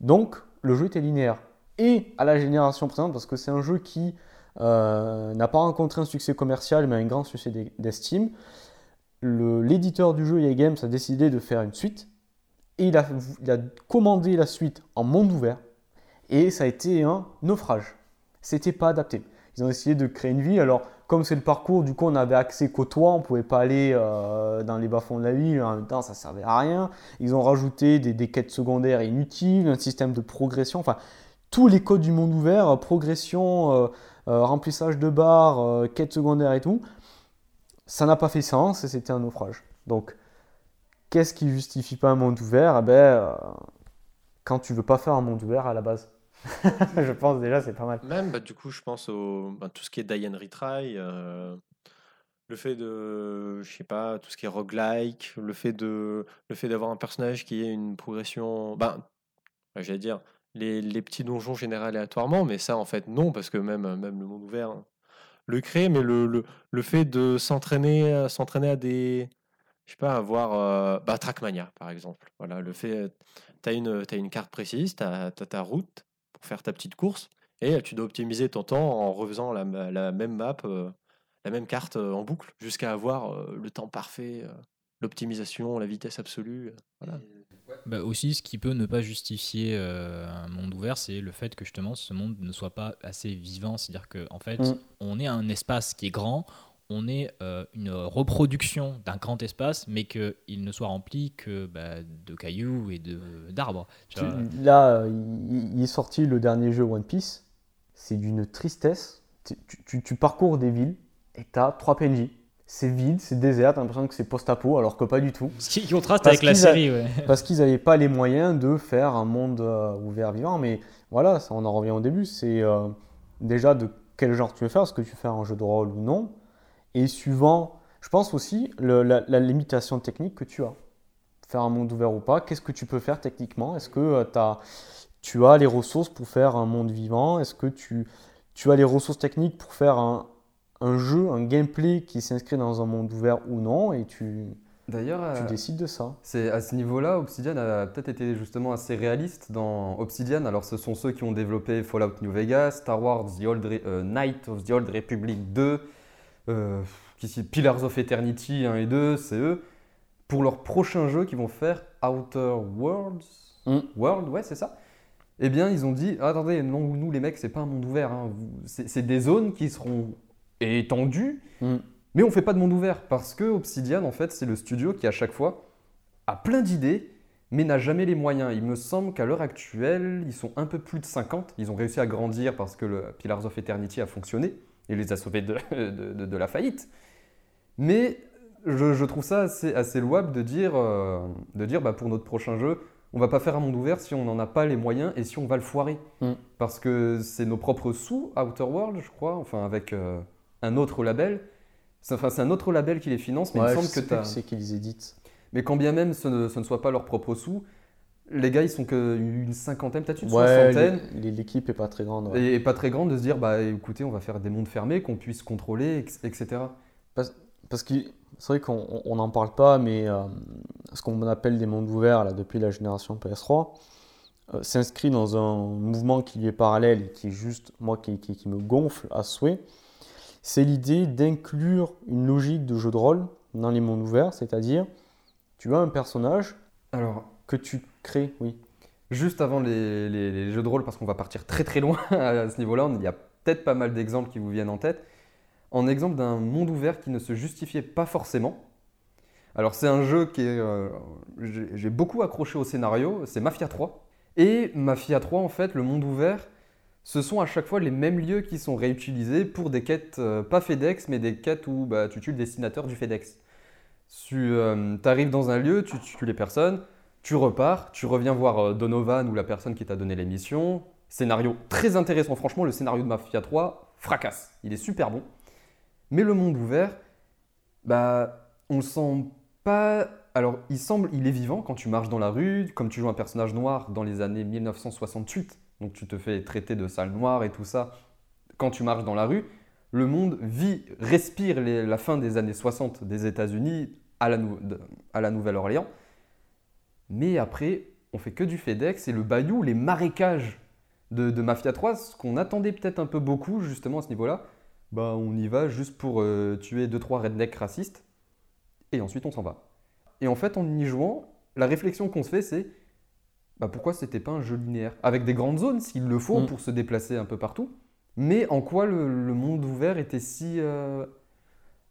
Donc le jeu était linéaire. Et à la génération présente, parce que c'est un jeu qui euh, n'a pas rencontré un succès commercial, mais un grand succès d'estime, l'éditeur du jeu EA Games a décidé de faire une suite. Et il a, il a commandé la suite en monde ouvert. Et ça a été un naufrage. C'était pas adapté. Ils ont essayé de créer une vie. Alors, comme c'est le parcours, du coup, on avait accès qu'au toit, on pouvait pas aller euh, dans les bas-fonds de la ville. En même temps, ça servait à rien. Ils ont rajouté des, des, quêtes secondaires inutiles, un système de progression. Enfin, tous les codes du monde ouvert, progression, euh, remplissage de barres, quêtes secondaires et tout, ça n'a pas fait sens et c'était un naufrage. Donc, qu'est-ce qui justifie pas un monde ouvert? Eh ben, quand tu veux pas faire un monde ouvert à la base. je pense déjà c'est pas mal. Même bah, du coup je pense au bah, tout ce qui est Diane Retry, euh, le fait de je sais pas tout ce qui est roguelike, le fait de le fait d'avoir un personnage qui ait une progression, ben j'allais dire les, petits donjons générés aléatoirement, mais ça en fait non parce que même même le monde ouvert le crée, mais le, le, le fait de s'entraîner s'entraîner à des je sais pas avoir euh, bah, Trackmania par exemple, voilà le fait tu as, as, une carte précise, tu as, ta route pour faire ta petite course, et tu dois optimiser ton temps en refaisant la, la même map, euh, la même carte euh, en boucle, jusqu'à avoir euh, le temps parfait, l'optimisation, la vitesse absolue. Bah aussi, ce qui peut ne pas justifier un monde ouvert, c'est le fait que justement ce monde ne soit pas assez vivant. C'est-à-dire qu'en en fait, mmh. on est un espace qui est grand, on est euh, une reproduction d'un grand espace, mais qu'il ne soit rempli que bah, de cailloux et d'arbres. Là, il, est sorti le dernier jeu One Piece. C'est d'une tristesse. Tu, parcours des villes et tu as trois PNJ. C'est vide, c'est désert, t'as l'impression que c'est post-apo, alors que pas du tout. Ce qui contraste avec la série, ouais. Parce qu'ils n'avaient pas les moyens de faire un monde euh, ouvert vivant. Mais voilà, ça, on en revient au début. C'est euh, déjà de quel genre tu veux faire, est-ce que tu faire un jeu de rôle ou non et suivant, je pense aussi, la, limitation technique que tu as. Faire un monde ouvert ou pas, qu'est-ce que tu peux faire techniquement Est-ce que euh, as, tu as les ressources pour faire un monde vivant Est-ce que tu, tu as les ressources techniques pour faire un, un jeu, un gameplay qui s'inscrit dans un monde ouvert ou non Et tu, D'ailleurs, tu euh, décides de ça. C'est à ce niveau-là, Obsidian a peut-être été justement assez réaliste dans Obsidian. Alors, ce sont ceux qui ont développé Fallout New Vegas, Star Wars The Old euh, Night of the Old Republic 2, euh, Pillars of Eternity 1 et 2, c'est eux, pour leur prochain jeu qu'ils vont faire, Outer Worlds, mm. World, ouais, c'est ça. Eh bien, ils ont dit attendez, non, nous les mecs, c'est pas un monde ouvert, hein. c'est des zones qui seront étendues, mm. mais on fait pas de monde ouvert parce que Obsidian, en fait, c'est le studio qui à chaque fois a plein d'idées mais n'a jamais les moyens. Il me semble qu'à l'heure actuelle, ils sont un peu plus de 50. Ils ont réussi à grandir parce que le Pillars of Eternity a fonctionné il les a sauvés de, de, la faillite. Mais je, trouve ça assez, assez, louable de dire, euh, de dire bah, pour notre prochain jeu, on va pas faire un monde ouvert si on n'en a pas les moyens et si on va le foirer. Mm. Parce que c'est nos propres sous, Outer World, je crois, enfin avec euh, un autre label. Enfin, c'est un autre label qui les finance, mais il me semble que c'est qu'ils éditent. Mais quand bien même ce ne, ce ne soit pas leurs propres sous, les gars, ils sont qu'une cinquantaine, peut-être une soixantaine. L'équipe est pas très grande. Et, pas très grande de se dire, bah écoutez, on va faire des mondes fermés, qu'on puisse contrôler, etc. Parce, parce que c'est vrai qu'on n'en parle pas, mais euh, ce qu'on appelle des mondes ouverts là, depuis la génération PS3 euh, s'inscrit dans un mouvement qui lui est parallèle et qui est juste, moi, qui, qui, qui me gonfle à souhait. C'est l'idée d'inclure une logique de jeu de rôle dans les mondes ouverts, c'est-à-dire, tu as un personnage. Alors, que tu crées, oui. Juste avant les, jeux de rôle, parce qu'on va partir très très loin à ce niveau-là, il y a peut-être pas mal d'exemples qui vous viennent en tête. En exemple d'un monde ouvert qui ne se justifiait pas forcément. Alors c'est un jeu qui est... Euh, j'ai beaucoup accroché au scénario, c'est Mafia 3. Et Mafia 3, en fait, le monde ouvert, ce sont à chaque fois les mêmes lieux qui sont réutilisés pour des quêtes, euh, pas FedEx, mais des quêtes où bah, tu tues le destinateur du FedEx. Tu euh, arrives dans un lieu, tu tues les personnes, tu repars, tu reviens voir euh, Donovan ou la personne qui t'a donné l'émission. Scénario très intéressant, franchement, le scénario de Mafia 3 fracasse. Il est super bon. Mais le monde ouvert, bah, on sent pas. Alors, il semble, il est vivant quand tu marches dans la rue, comme tu joues un personnage noir dans les années 1968. Donc, tu te fais traiter de sale noire et tout ça. quand tu marches dans la rue, le monde vit, respire la fin des années 60 des États-Unis à la, Nouvelle-Orléans. Mais après, on fait que du FedEx et le bayou, les marécages de, Mafia 3, ce qu'on attendait peut-être un peu beaucoup justement à ce niveau-là, bah on y va juste pour euh, tuer 2-3 rednecks racistes et ensuite on s'en va. Et en fait, en y jouant, la réflexion qu'on se fait, c'est bah, pourquoi c'était pas un jeu linéaire? Avec des grandes zones, s'il le faut, mm. pour se déplacer un peu partout. Mais en quoi le, monde ouvert était si, euh,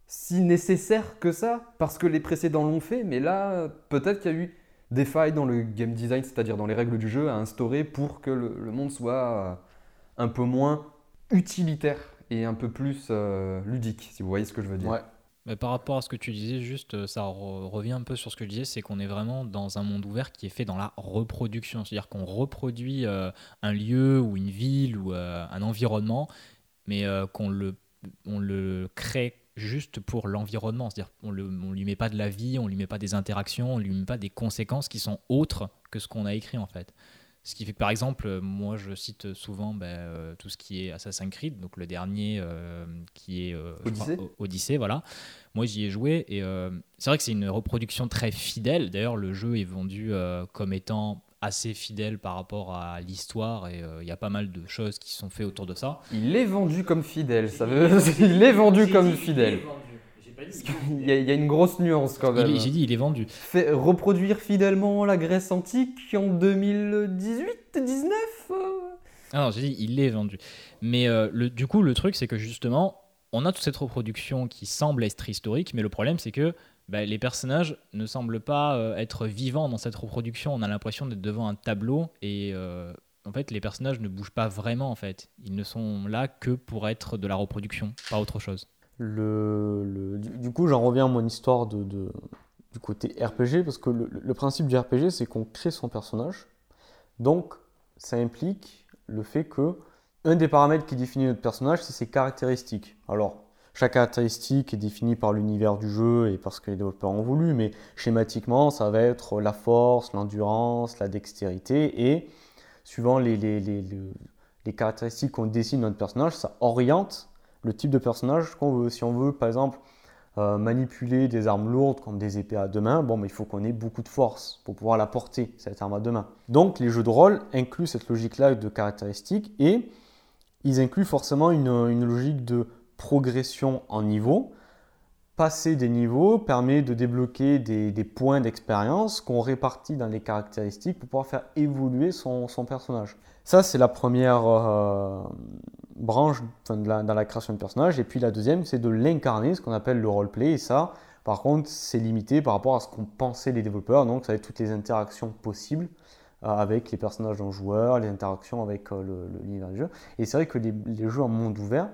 si nécessaire que ça? Parce que les précédents l'ont fait, mais là, peut-être qu'il y a eu des failles dans le game design, c'est-à-dire dans les règles du jeu, à instaurer pour que le, monde soit un peu moins utilitaire et un peu plus euh, ludique, si vous voyez ce que je veux dire. Mais par rapport à ce que tu disais, juste, euh, ça revient un peu sur ce que je disais, c'est qu'on est vraiment dans un monde ouvert qui est fait dans la reproduction. C'est-à-dire qu'on reproduit euh, un lieu ou une ville ou euh, un environnement, mais qu'on le, on le crée juste pour l'environnement. C'est-à-dire qu'on ne lui met pas de la vie, on ne lui met pas des interactions, on ne lui met pas des conséquences qui sont autres que ce qu'on a écrit en fait. Ce qui fait que, par exemple, euh, moi, je cite souvent ben, euh, tout ce qui est Assassin's Creed, donc le dernier euh, qui est Odyssey. voilà. Moi, j'y ai joué et c'est vrai que c'est une reproduction très fidèle. D'ailleurs, le jeu est vendu comme étant assez fidèle par rapport à l'histoire et il y a pas mal de choses qui sont faites autour de ça. Il est vendu comme fidèle, ça veut... il est vendu comme fidèle. Il y, a, une grosse nuance quand même. J'ai dit, il est vendu. Fait reproduire fidèlement la Grèce antique en 2018, 19 euh Ah non, j'ai dit, il est vendu. Mais euh, le, du coup, le truc, c'est que justement, on a toute cette reproduction qui semble être historique, mais le problème, c'est que bah, les personnages ne semblent pas euh, être vivants dans cette reproduction. On a l'impression d'être devant un tableau et en fait, les personnages ne bougent pas vraiment. En fait, ils ne sont là que pour être de la reproduction, pas autre chose. Du, coup, j'en reviens à mon histoire de, du côté RPG, parce que le, principe du RPG, c'est qu'on crée son personnage. Donc, ça implique le fait que un des paramètres qui définit notre personnage, c'est ses caractéristiques. Alors, chaque caractéristique est définie par l'univers du jeu et parce que les développeurs ont voulu, mais schématiquement, ça va être la force, l'endurance, la dextérité, et suivant les, caractéristiques qu'on dessine dans notre personnage, ça oriente le type de personnage qu'on veut. Si on veut, par exemple, euh, manipuler des armes lourdes comme des épées à deux mains, bon, mais il faut qu'on ait beaucoup de force pour pouvoir la porter, cette arme à deux mains. Donc, les jeux de rôle incluent cette logique-là de caractéristiques et ils incluent forcément une, logique de progression en niveau. Passer des niveaux permet de débloquer des, points d'expérience qu'on répartit dans les caractéristiques pour pouvoir faire évoluer son, personnage. Ça, c'est la première, euh, branche dans la création de personnage. Et puis la deuxième, c'est de l'incarner, ce qu'on appelle le roleplay. Et ça, par contre, c'est limité par rapport à ce qu'ont pensé les développeurs. Donc, ça va être toutes les interactions possibles euh, avec les personnages d'un joueur, les interactions avec euh, l'univers du jeu. Et c'est vrai que les, jeux en monde ouvert,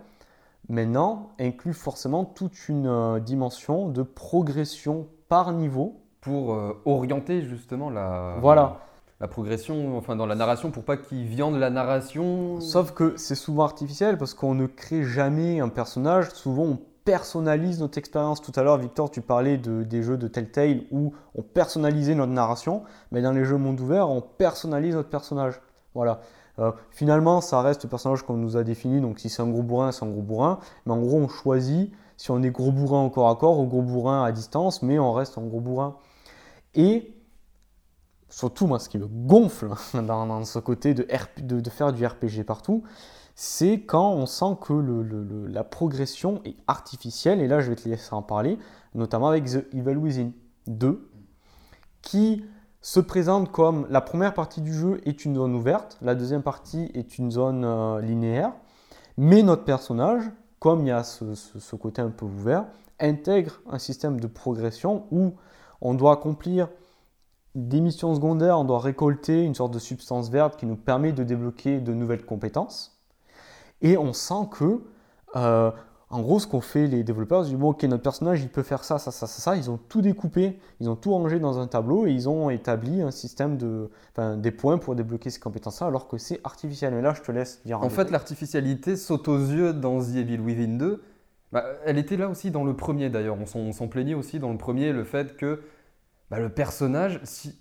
maintenant, incluent forcément toute une euh, dimension de progression par niveau. Pour orienter justement la. Voilà la progression, enfin dans la narration, pour pas qu'il viande la narration. Sauf que c'est souvent artificiel parce qu'on ne crée jamais un personnage. Souvent, on personnalise notre expérience. Tout à l'heure, Victor, tu parlais de, des jeux de Telltale où on personnalisait notre narration. Mais dans les jeux monde ouvert, on personnalise notre personnage. Voilà. Euh, finalement, ça reste le personnage qu'on nous a défini. Donc, si c'est un gros bourrin, c'est un gros bourrin. Mais en gros, on choisit si on est gros bourrin au corps à corps ou gros bourrin à distance, mais on reste un gros bourrin. Et surtout moi ce qui me gonfle dans, ce côté de, faire du RPG partout, c'est quand on sent que la progression est artificielle, et là je vais te laisser en parler, notamment avec The Evil Within 2, qui se présente comme la première partie du jeu est une zone ouverte, la deuxième partie est une zone euh, linéaire, mais notre personnage, comme il y a ce côté un peu ouvert, intègre un système de progression où on doit accomplir des missions secondaires, on doit récolter une sorte de substance verte qui nous permet de débloquer de nouvelles compétences. Et on sent que, euh, en gros, ce qu'ont fait les développeurs, ils disent, bon, ok, notre personnage, il peut faire ça, ça, ça, ça, ça. Ils ont tout découpé, ils ont tout rangé dans un tableau et ils ont établi un système de, enfin, des points pour débloquer ces compétences-là, alors que c'est artificiel. Mais là, je te laisse dire. En fait, l'artificialité saute aux yeux dans The Evil Within 2. Bah, elle était là aussi dans le premier d'ailleurs. On s'en plaignait aussi dans le premier, le fait que bah, le personnage, si,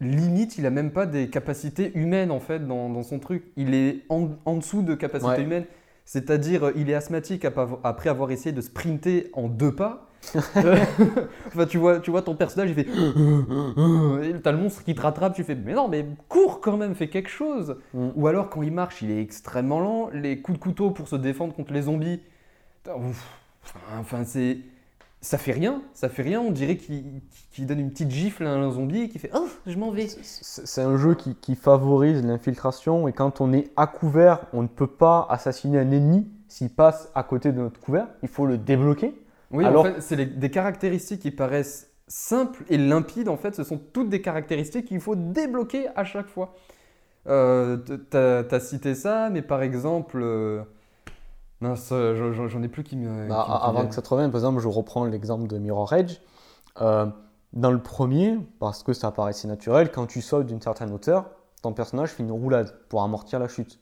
limite, il n'a même pas des capacités humaines en fait dans, son truc. Il est en, dessous de capacités humaines. C'est-à-dire, il est asthmatique après avoir essayé de sprinter en deux pas. enfin, tu vois, tu vois ton personnage, il fait. T'as le monstre qui te rattrape, tu fais. Mais non, mais cours quand même, fais quelque chose. Mm. Ou alors, quand il marche, il est extrêmement lent. Les coups de couteau pour se défendre contre les zombies. Enfin, c'est. Ça fait rien, ça fait rien. On dirait qu'il donne une petite gifle à un zombie et qui fait Oh, je m'en vais. C'est un jeu qui, qui favorise l'infiltration et quand on est à couvert, on ne peut pas assassiner un ennemi s'il passe à côté de notre couvert. Il faut le débloquer. Oui, en fait, c'est des caractéristiques qui paraissent simples et limpides. En fait, ce sont toutes des caractéristiques qu'il faut débloquer à chaque fois. Euh, tu as, cité ça, mais par exemple. Euh, mince, j'en ai plus qui me. Bah, avant que ça te revienne, par exemple, je reprends l'exemple de Mirror Edge. Euh, dans le premier, parce que ça paraissait naturel, quand tu sautes d'une certaine hauteur, ton personnage fait une roulade pour amortir la chute.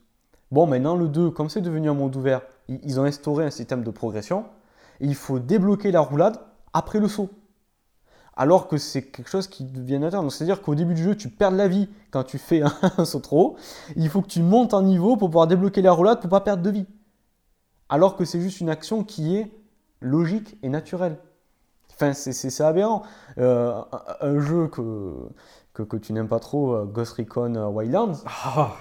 Bon, maintenant le 2, comme c'est devenu un monde ouvert, ils ont instauré un système de progression il faut débloquer la roulade après le saut. Alors que c'est quelque chose qui devient naturel. C'est-à-dire qu'au début du jeu, tu perds la vie quand tu fais un, saut trop haut. Il faut que tu montes en niveau pour pouvoir débloquer la roulade pour pas perdre de vie. Alors que c'est juste une action qui est logique et naturelle. Enfin, c'est aberrant. Euh, un, jeu que, que, tu n'aimes pas trop, euh, Ghost Recon euh, Wildlands. Ah.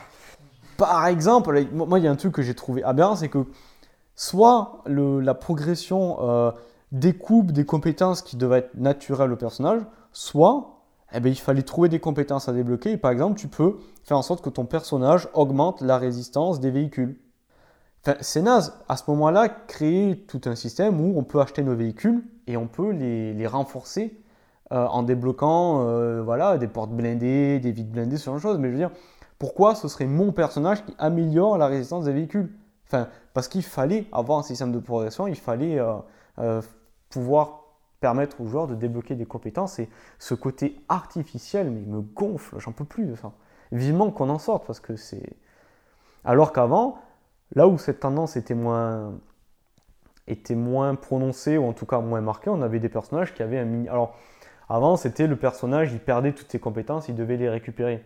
Par exemple, moi, il y a un truc que j'ai trouvé aberrant, c'est que soit la progression euh, découpe des compétences qui devaient être naturelles au personnage, soit eh ben, il fallait trouver des compétences à débloquer. par exemple, tu peux faire en sorte que ton personnage augmente la résistance des véhicules. C'est naze. À ce moment-là, créer tout un système où on peut acheter nos véhicules et on peut les, renforcer euh, en débloquant euh, voilà, des portes blindées, des vides blindées, ce genre de choses. Mais je veux dire, pourquoi ce serait mon personnage qui améliore la résistance des véhicules? Enfin, parce qu'il fallait avoir un système de progression, il fallait euh, pouvoir permettre aux joueurs de débloquer des compétences. Et ce côté artificiel, mais il me gonfle, j'en peux plus de ça. Vivement qu'on en sorte, parce que c'est. Alors qu'avant, là où cette tendance était moins, était moins prononcée, ou en tout cas moins marquée, on avait des personnages qui avaient un mini. Alors, avant, c'était le personnage, il perdait toutes ses compétences, il devait les récupérer.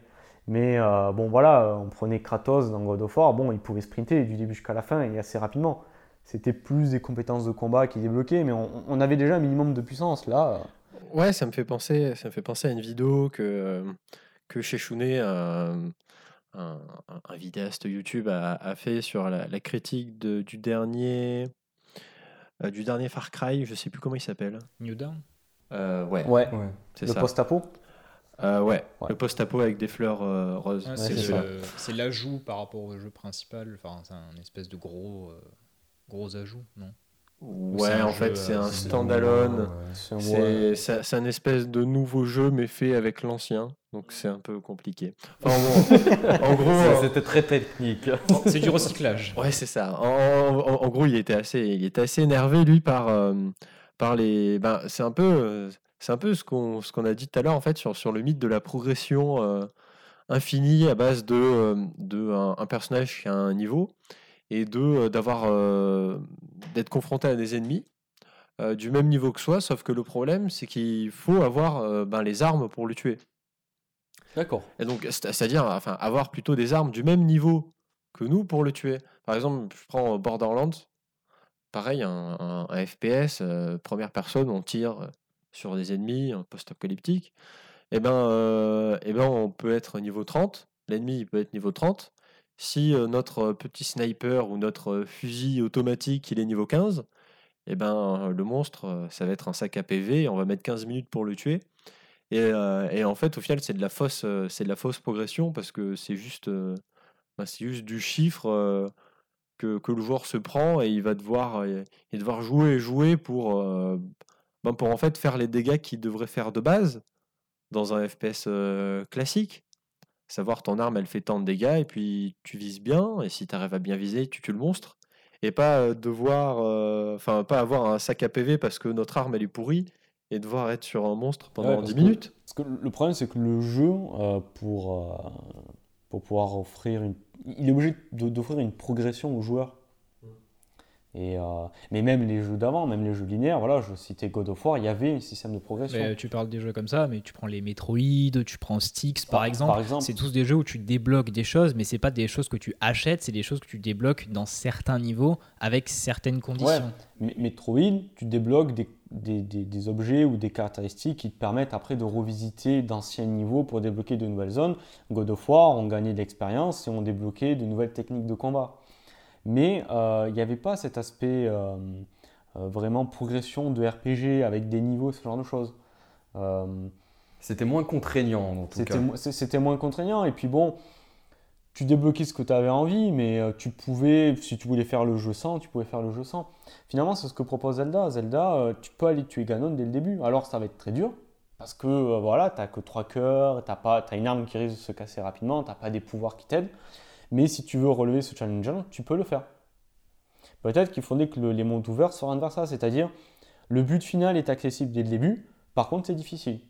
Mais euh, bon, voilà, on prenait Kratos dans God of War, bon, il pouvait sprinter du début jusqu'à la fin et assez rapidement. C'était plus des compétences de combat qui débloquaient, mais on, avait déjà un minimum de puissance là. Ouais, ça me fait penser, ça me fait penser à une vidéo que, que Chechouné, un, un, vidéaste YouTube, a, fait sur la, critique du dernier. Euh, du dernier Far Cry, je sais plus comment il s'appelle. New Dawn? Euh, ouais. ouais. ouais. Le post-apo? Euh, ouais. le post-apo avec des fleurs euh, roses. c'est l'ajout par rapport au jeu principal. Enfin, c'est un espèce de gros, euh, gros ajout, non? Ouais, en fait, c'est un standalone. C'est un espèce de nouveau jeu, mais fait avec l'ancien. Donc, c'est un peu compliqué. en gros. C'était très technique. c'est du recyclage. Ouais, c'est ça. En, gros, il était, assez, il était assez énervé, lui, par, par les. Ben, c'est un peu c'est un peu ce qu'on ce qu'on a dit tout à l'heure en fait sur, sur le mythe de la progression euh, infinie à base de, euh, de un, personnage qui a un niveau et de euh, d'avoir d'être confronté à des ennemis du même niveau que soi, sauf que le problème c'est qu'il faut avoir ben, les armes pour le tuer. D'accord. Et donc c'est-à-dire enfin avoir plutôt des armes du même niveau que nous pour le tuer. Par exemple, je prends Borderlands, pareil, un, un FPS, première personne, on tire sur des ennemis post-apocalyptiques, et eh ben, euh, eh ben, on peut être niveau 30, l'ennemi peut être niveau 30. Si euh, notre petit sniper ou notre fusil automatique il est niveau 15, et eh ben, le monstre, ça va être un sac à PV, on va mettre 15 minutes pour le tuer. Et, euh, en fait, au final, c'est de la fausse, c'est de la fausse progression parce que c'est juste, juste du chiffre que, le joueur se prend et il va devoir, jouer et jouer pour, ben, pour en fait faire les dégâts qu'il devrait faire de base dans un FPS euh, classique. Savoir ton arme elle fait tant de dégâts et puis tu vises bien et si tu arrives à bien viser tu tues le monstre et pas euh, devoir euh, enfin pas avoir un sac à PV parce que notre arme elle est pourrie et devoir être sur un monstre pendant 10 minutes. parce que le problème c'est que le jeu pour pour pouvoir offrir une il est obligé d'offrir une progression aux joueurs. Et, euh, mais même les jeux d'avant, même les jeux linéaires, voilà, je citais God of War, il y avait un système de progression. Mais tu parles des jeux comme ça, mais tu prends les Metroid, tu prends Styx par, Par- exemple. par exemple. C'est tous des jeux où tu débloques des choses, mais c'est pas des choses que tu achètes, c'est des choses que tu débloques dans certains niveaux avec certaines conditions. Mais Metroid, tu débloques des, des, des- des objets ou des caractéristiques qui te permettent après de revisiter d'anciens niveaux pour débloquer de nouvelles zones. God of War, on gagnait de l'expérience et on débloquait de nouvelles techniques de combat. Mais euh, il n'y avait pas cet aspect euh, euh, vraiment progression de RPG avec des niveaux, ce genre de choses. Euh, C'était moins contraignant en tout c'était cas. c'était moins contraignant. Et puis bon, tu débloquais ce que tu avais envie, mais euh, tu pouvais, si tu voulais faire le jeu sans, tu pouvais faire le jeu sans. Finalement, c'est ce que propose Zelda. Zelda, euh, tu peux aller tuer Ganon dès le début. Alors, ça va être très dur. Parce que euh, voilà, t'as que trois cœurs, t'as pas, t'as une arme qui risque de se casser rapidement, t'as pas des pouvoirs qui t'aident. Mais si tu veux relever ce challenge, tu peux le faire. Peut-être qu'il faudrait que le- les mondes ouverts vers ça, c'est-à-dire le but final est accessible dès le début, par contre c'est difficile.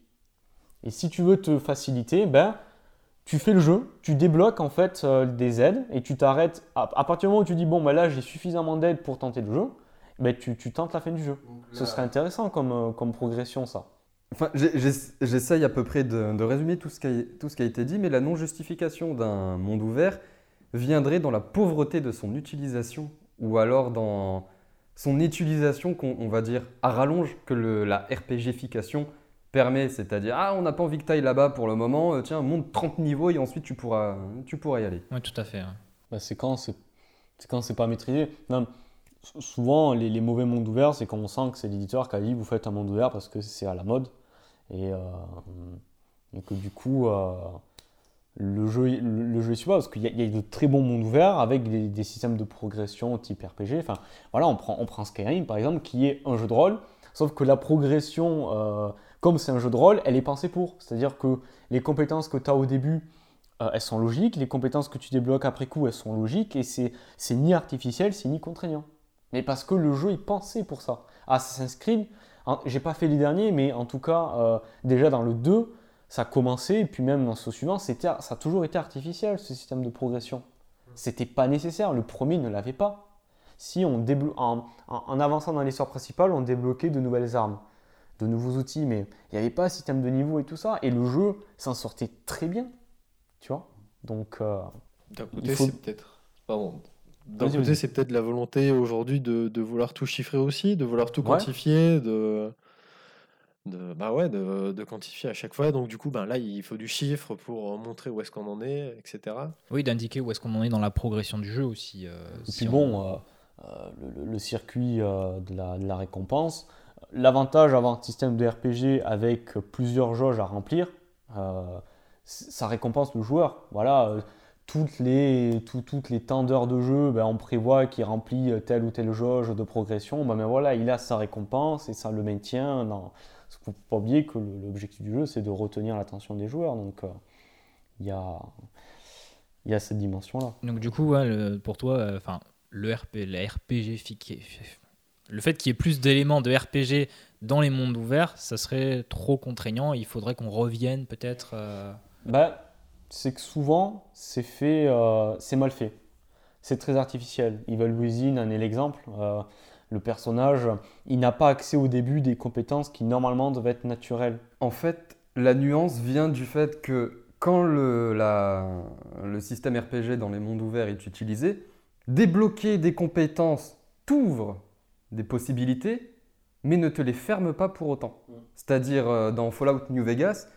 Et si tu veux te faciliter, ben, tu fais le jeu, tu débloques en fait euh, des aides et tu t'arrêtes. À, à partir du moment où tu dis bon ben là j'ai suffisamment d'aides pour tenter le jeu, ben, tu, tu tentes la fin du jeu. Ce serait intéressant comme, euh, comme progression ça. Enfin, j'essaye à peu près de, de résumer tout ce, qui a, tout ce qui a été dit, mais la non-justification d'un monde ouvert viendrait dans la pauvreté de son utilisation ou alors dans son utilisation qu'on on va dire à rallonge que le- la RPGification permet, c'est-à-dire ah on n'a pas envie que tu ailles là-bas pour le moment, euh, tiens monte 30 niveaux et ensuite tu pourras, tu pourras y aller. Oui, tout à fait. Ben, c'est quand c'est quand c'est pas maîtrisé. Non, souvent les, les mauvais mondes ouverts, c'est quand on sent que c'est l'éditeur qui a dit vous faites un monde ouvert parce que c'est à la mode et, euh, et que du coup euh, le jeu le, le jeu est super parce qu'il y, y a de très bons mondes ouverts avec des, systèmes de progression type RPG. Enfin voilà, on prend on prend Skyrim par exemple qui est un jeu de rôle, sauf que la progression euh, comme c'est un jeu de rôle, elle est pensée pour. C'est-à-dire que les compétences que tu as au début, euh, elles sont logiques. Les compétences que tu débloques après coup, elles sont logiques. Et c'est, ni artificiel, c'est ni contraignant. Mais parce que le jeu est pensé pour ça. Assassin's Creed, j'ai pas fait les derniers, mais en tout cas, euh, déjà dans le 2, ça a commencé. Et puis même dans ce suivant, c'était, ça a toujours été artificiel, ce système de progression. C'était pas nécessaire. Le premier ne l'avait pas. Si on déblo- en, en- en avançant dans l'histoire principale, on débloquait de nouvelles armes de nouveaux outils, mais il n'y avait pas un système de niveau et tout ça. Et le jeu s'en sortait très bien, tu vois. Donc, euh, D'un côté, faut- c'est peut-être. Pardon. D'un côté, c'est peut-être la volonté aujourd'hui de, de vouloir tout chiffrer aussi, de vouloir tout Ouais. quantifier, de. De, bah ouais, de, de quantifier à chaque fois. Donc, du coup, ben là, il faut du chiffre pour montrer où est-ce qu'on en est, etc. Oui, d'indiquer où est-ce qu'on en est dans la progression du jeu aussi. euh, et si puis on- bon, euh, euh, le, le- le circuit euh, de, la, de la récompense, l'avantage d'avoir un système de RPG avec plusieurs jauges à remplir, euh, ça récompense le joueur. Voilà, euh, toutes les, tout- toutes les temps d'heures de jeu, ben, on prévoit qu'il remplit telle ou telle jauge de progression. Ben, ben voilà, il a sa récompense et ça le maintient. dans- Parce qu'il ne faut pas oublier que l'objectif du jeu, c'est de retenir l'attention des joueurs. Donc, euh, il y, a, il y a cette dimension-là. Donc du coup, ouais, le- pour toi, euh, le RP, la RPG, le fait qu'il y ait plus d'éléments de RPG dans les mondes ouverts, ça serait trop contraignant. Il faudrait qu'on revienne peut-être. euh, Bah, c'est que souvent, c'est fait, c'est mal fait. C'est très artificiel. Evil Within en est l'exemple. Le personnage, il n'a pas accès au début des compétences qui normalement devaient être naturelles. En fait, la nuance vient du fait que quand le, la- le système RPG dans les mondes ouverts est utilisé, débloquer des compétences t'ouvre des possibilités, mais ne te les ferme pas pour autant. C'est-à-dire, euh, dans Fallout New Vegas,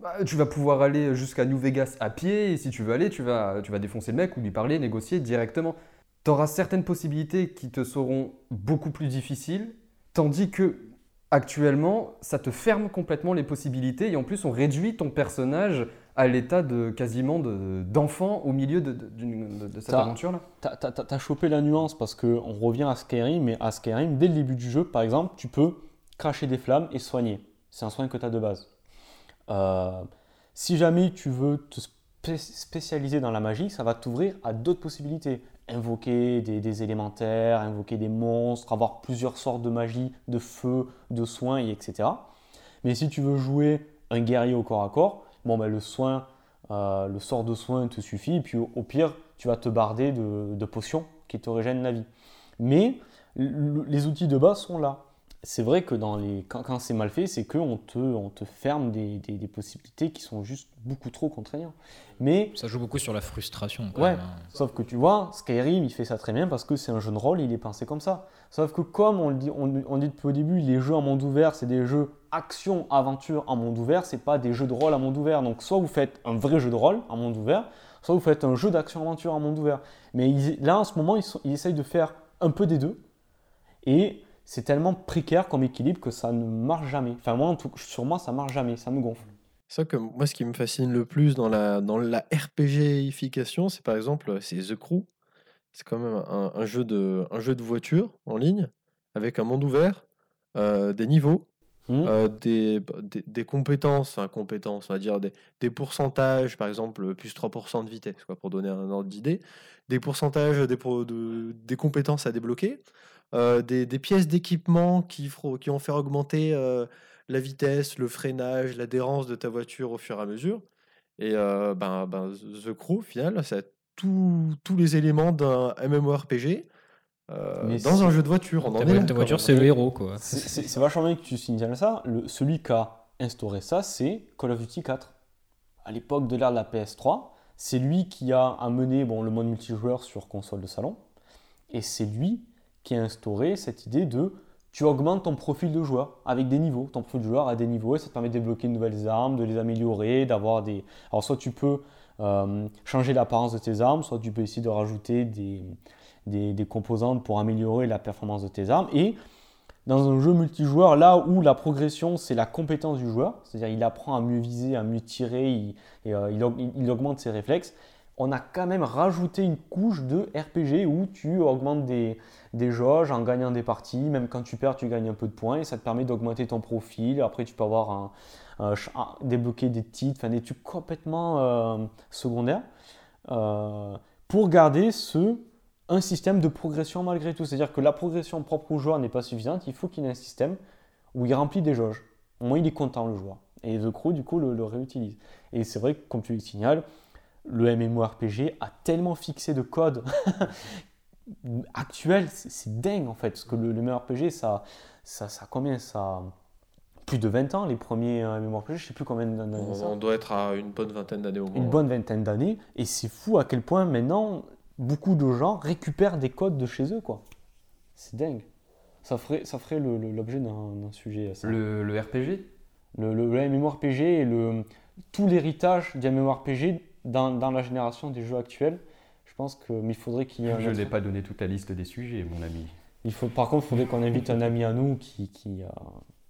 bah, tu vas pouvoir aller jusqu'à New Vegas à pied, et si tu veux aller, tu vas, tu vas défoncer le mec ou lui parler, négocier directement. Tu auras certaines possibilités qui te seront beaucoup plus difficiles, tandis que actuellement, ça te ferme complètement les possibilités et en plus, on réduit ton personnage à l'état de quasiment de- d'enfant au milieu de, cette aventure-là. T'as t'as chopé la nuance parce qu'on revient à Skyrim, mais à Skyrim, dès le début du jeu, par exemple, tu peux cracher des flammes et soigner. C'est un soin que tu as de base. Euh, si jamais tu veux te spé- spécialiser dans la magie, ça va t'ouvrir à d'autres possibilités. Invoquer des, élémentaires, invoquer des monstres, avoir plusieurs sortes de magie, de feu, de soins, et etc. Mais si tu veux jouer un guerrier au corps à corps, bon, ben, le soin, euh, le sort de soin te suffit, et puis au, au pire, tu vas te barder de, de potions qui te régènent la vie. Mais les outils de base sont là. C'est vrai que dans les, quand, c'est mal fait, c'est qu'on te, on te ferme des, des, possibilités qui sont juste beaucoup trop contraignantes. Mais, ça joue beaucoup sur la frustration. ouais, hein. sauf que tu vois, Skyrim, il fait ça très bien parce que c'est un jeu de rôle, il est pensé comme ça. Sauf que comme on, le dit, on, on dit depuis au début, les jeux en monde ouvert, c'est des jeux action, aventure en monde ouvert, c'est pas des jeux de rôle en monde ouvert. Donc soit vous faites un vrai jeu de rôle en monde ouvert, soit vous faites un jeu d'action-aventure en monde ouvert. Mais là, en ce moment, ils, ils essayent de faire un peu des deux. Et c'est tellement précaire comme équilibre que ça ne marche jamais. Enfin, moi, sur moi, ça marche jamais, ça me gonfle. C'est ça que moi, ce qui me fascine le plus dans la, dans la RPGification, c'est par exemple, c'est The Crew. C'est quand même un, jeu de, un jeu de voiture en ligne, avec un monde ouvert, euh, des niveaux, mmh. euh, des, des, compétences, compétences, on va dire des, des pourcentages, par exemple, plus 3% de vitesse, quoi, pour donner un ordre d'idée, des pourcentages des, de, des compétences à débloquer, euh, des, pièces d'équipement qui, qui vont faire augmenter euh, la vitesse, le freinage, l'adhérence de ta voiture au fur et à mesure. Et euh, ben, ben, The Crew, au final, ça a tous les éléments d'un MMORPG. dans un jeu de voiture, on en Ta voiture, c'est le héros, quoi. C'est vachement bien que tu signales ça. Le, celui qui a instauré ça, c'est Call of Duty 4. À l'époque de l'ère de la PS3, c'est lui qui a amené bon, le mode multijoueur sur console de salon. Et c'est lui qui a instauré cette idée de tu augmentes ton profil de joueur avec des niveaux. Ton profil de joueur a des niveaux et ça te permet de débloquer de nouvelles armes, de les améliorer, d'avoir des. Alors, soit tu peux euh, changer l'apparence de tes armes, soit tu peux essayer de rajouter des, des, composantes pour améliorer la performance de tes armes. Et dans un jeu multijoueur, là où la progression c'est la compétence du joueur, c'est-à-dire il apprend à mieux viser, à mieux tirer, il, euh, il augmente ses réflexes, on a quand même rajouté une couche de RPG où tu augmentes des, des jauges en gagnant des parties. Même quand tu perds, tu gagnes un peu de points et ça te permet d'augmenter ton profil. Après, tu peux avoir un, des titres, enfin des trucs complètement euh, secondaires euh, pour garder ce un système de progression malgré tout. C'est-à-dire que la progression propre au joueur n'est pas suffisante. Il faut qu'il ait un système où il remplit des jauges. Au moins, il est content le joueur. Et The Crew, du coup, le, le réutilise. Et c'est vrai que, comme tu le signales, le MMORPG a tellement fixé de code actuel, c'est dingue en fait. Parce que le, MMORPG, ça, ça, ça combien ça plus de 20 ans, les premiers euh, MMORPG, je sais plus combien d'années. On, doit être à une bonne vingtaine d'années au moins. Une bonne vingtaine d'années. Et c'est fou à quel point maintenant, beaucoup de gens récupèrent des codes de chez eux. quoi. C'est dingue. Ça ferait, ça ferait l'objet d'un sujet. Le, le, RPG le, le, MMORPG et le, tout l'héritage du MMORPG dans, dans, la génération des jeux actuels. Je pense que, mais il faudrait qu'il y ait. Je n'ai pas donné toute la liste des sujets, mon ami. Il faut, par contre, il faudrait qu'on invite un ami à nous qui, qui, euh,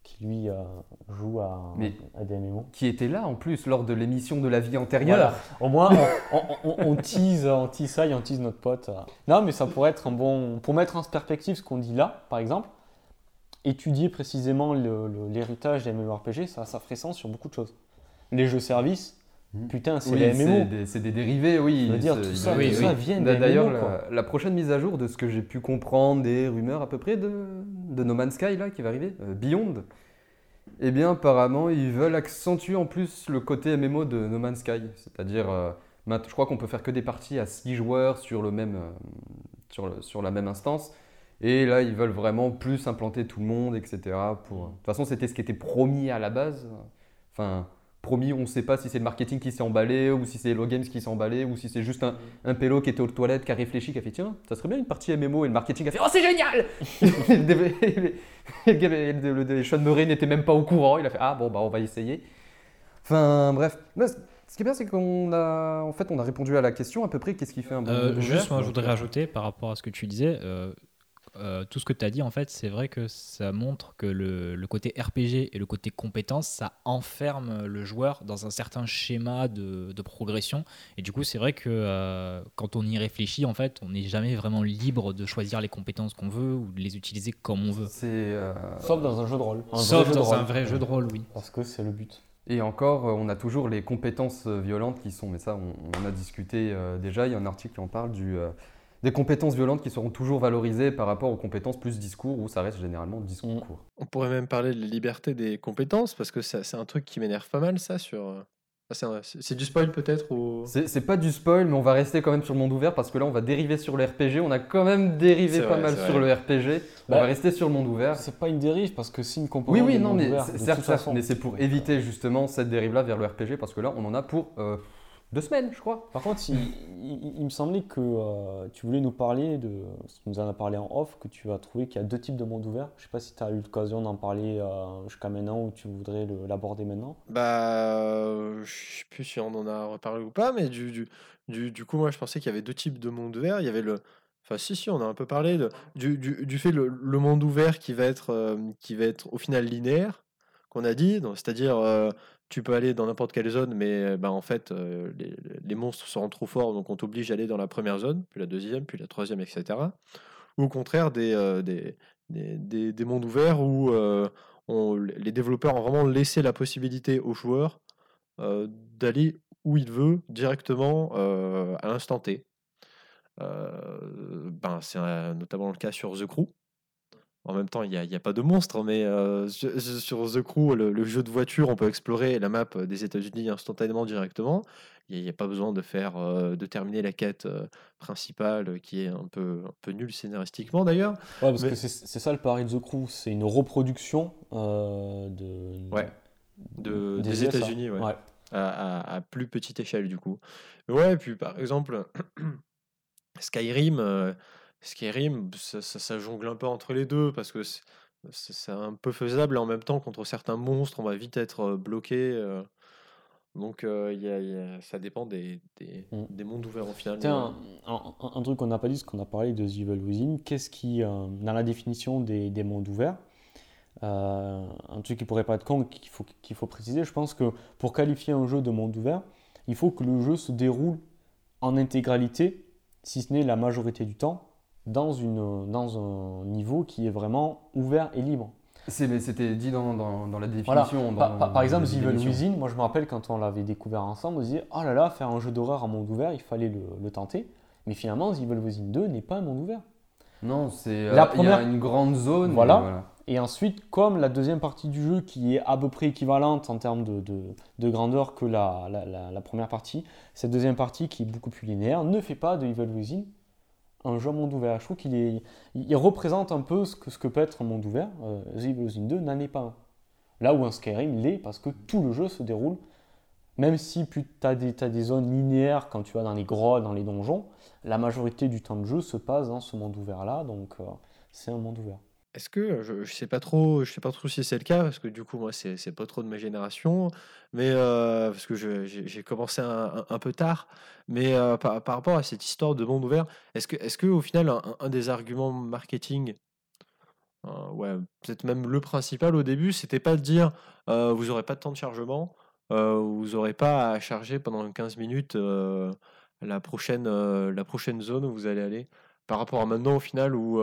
qui lui euh, joue à, à, des MMO. Qui était là en plus lors de l'émission de la vie antérieure. Au moins, on, on, tease, on tease ça et on tease notre pote. Non, mais ça pourrait être un bon. Pour mettre en perspective ce qu'on dit là, par exemple, étudier précisément l'héritage des MMORPG, ça, ça ferait sens sur beaucoup de choses. Les jeux services. Putain, c'est les MMO. C'est des, dérivés, oui. Je veux dire, tout ça, oui, ça vient des D'ailleurs, la, prochaine mise à jour, de ce que j'ai pu comprendre, des rumeurs à peu près de, de No Man's Sky là, qui va arriver, euh, Beyond, eh bien, apparemment, ils veulent accentuer en plus le côté MMO de No Man's Sky. C'est-à-dire, euh, je crois qu'on peut faire que des parties à 6 joueurs sur, le même, euh, sur, le, sur la même instance. Et là, ils veulent vraiment plus implanter tout le monde, etc. Pour... De toute façon, c'était ce qui était promis à la base. Enfin, promis, on ne sait pas si c'est le marketing qui s'est emballé, ou si c'est Hello Games qui s'est emballé, ou si c'est juste un, un pélo qui était aux toilettes, qui a réfléchi, qui a fait tiens, ça serait bien une partie MMO, et le marketing a fait oh c'est génial! Le Sean Murray n'était même pas au courant, il a fait ah bon bah on va essayer. Enfin bref, ce qui est bien c'est qu'on a en fait on a répondu à la question à peu près qu'est-ce qui fait un bon euh, Juste moi je voudrais rajouter par rapport à ce que tu disais, euh, euh, tout ce que tu as dit, en fait, c'est vrai que ça montre que le, côté RPG et le côté compétence, ça enferme le joueur dans un certain schéma de, progression. Et du coup, c'est vrai que euh, quand on y réfléchit, en fait, on n'est jamais vraiment libre de choisir les compétences qu'on veut ou de les utiliser comme on veut. Euh, Sauf dans un jeu de rôle. Sauf dans un vrai jeu de rôle, oui. Parce que c'est le but. Et encore, on a toujours les compétences violentes qui sont, mais ça, on, en a discuté déjà. Il y a un article qui en parle du des compétences violentes qui seront toujours valorisées par rapport aux compétences plus discours, où ça reste généralement discours court. On pourrait même parler de la liberté des compétences, parce que c'est un truc qui m'énerve pas mal, ça, sur, Ah, c'est du spoil peut-être ou... C'est pas du spoil, mais on va rester quand même sur le monde ouvert parce que là on va dériver sur le RPG. On a quand même dérivé pas mal sur le RPG. on va bah, rester sur le monde ouvert. C'est pas une dérive parce que c'est une composante. Oui, oui, non, mais certes, mais c'est pour éviter justement cette dérive-là vers le RPG parce que là on en a pour euh, deux semaines, je crois. Par contre, il, me semblait que euh, tu voulais nous parler de ce que nous en a parlé en off, que tu as trouvé qu'il y a deux types de mondes ouverts. Je sais pas si tu as eu l'occasion d'en parler euh, jusqu'à maintenant ou tu voudrais l'aborder maintenant. Bah, je sais plus si on en a reparlé ou pas, mais du, du, du, coup, moi je pensais qu'il y avait deux types de mondes ouverts. Il y avait le. Enfin, si, si, on a un peu parlé de, du, du, fait le, le monde ouvert qui va, être, euh, qui va être au final linéaire, qu'on a dit, c'est-à-dire tu peux aller dans n'importe quelle zone, mais bah, en fait, les, monstres seront trop forts, donc on t'oblige à aller dans la première zone, puis la deuxième, puis la troisième, etc. Ou au contraire, des, des, des, mondes ouverts où les développeurs ont vraiment laissé la possibilité aux joueurs d'aller où il veut directement à l'instant T. ben, c'est notamment le cas sur The Crew. En même temps, il n'y a, a, pas de monstre, mais euh, sur, The Crew, le, jeu de voiture, on peut explorer la map des États-Unis instantanément directement. Il n'y a, pas besoin de faire, euh, de terminer la quête euh, principale, qui est un peu, un peu nulle scénaristiquement d'ailleurs. Ouais, parce que c'est ça le pari de The Crew, c'est une reproduction de, ouais. de, des, États-Unis, ouais. À, à, plus petite échelle du coup. Ouais, puis par exemple, Skyrim Skyrim, ça, ça, jongle un peu entre les deux parce que c'est un peu faisable et en même temps, contre certains monstres, on va vite être bloqué. donc, ça dépend des, mmh. des, mondes ouverts au final. Un, un, truc qu'on n'a pas dit, c'est qu'on a parlé de The Evil Within. Qu'est-ce qui, dans la définition des, des mondes ouverts, un truc qui pourrait pas être con, qu'il faut, qu'il faut préciser, je pense que pour qualifier un jeu de monde ouvert, il faut que le jeu se déroule en intégralité, si ce n'est la majorité du temps, dans, une, dans un niveau qui est vraiment ouvert et libre. C'était dit dans, dans, la définition. par, exemple, The Evil Within, moi je me rappelle quand on l'avait découvert ensemble, on se disait Oh là là, faire un jeu d'horreur en monde ouvert, il fallait le, le, tenter. Mais finalement, The Evil Within 2 n'est pas un monde ouvert. Non, c'est la première... Euh, y a une grande zone. Voilà. Et, ensuite, comme la deuxième partie du jeu, qui est à peu près équivalente en termes de, de, de grandeur que la, la, la, première partie, cette deuxième partie, qui est beaucoup plus linéaire, ne fait pas de Evil Within un jeu monde ouvert. Je trouve qu'il est, il représente un peu ce que, peut être un monde ouvert. The Evil Within 2 n'en est pas un. Là où un Skyrim l'est parce que tout le jeu se déroule, même si tu as des, as des zones linéaires quand tu vas dans les grottes, dans les donjons, la majorité du temps de jeu se passe dans ce monde ouvert-là, donc euh, c'est un monde ouvert. Est-ce que je, je sais pas trop, je sais pas trop si c'est le cas parce que du coup moi c'est c'est pas trop de ma génération, mais parce que j'ai commencé un, peu tard, mais par, rapport à cette histoire de monde ouvert, est-ce que est-ce que au final un, des arguments marketing, euh, ouais peut-être même le principal au début, c'était pas de dire vous aurez pas de temps de chargement, vous aurez pas à charger pendant 15 minutes la prochaine la prochaine zone où vous allez aller, par rapport à maintenant au final où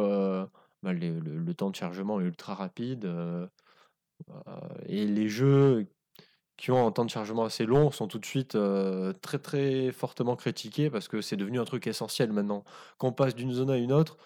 bah, le, temps de chargement est ultra rapide. Euh, euh, et les jeux qui ont un temps de chargement assez long sont tout de suite euh, très très fortement critiqués parce que c'est devenu un truc essentiel maintenant. Quand on passe d'une zone à une autre,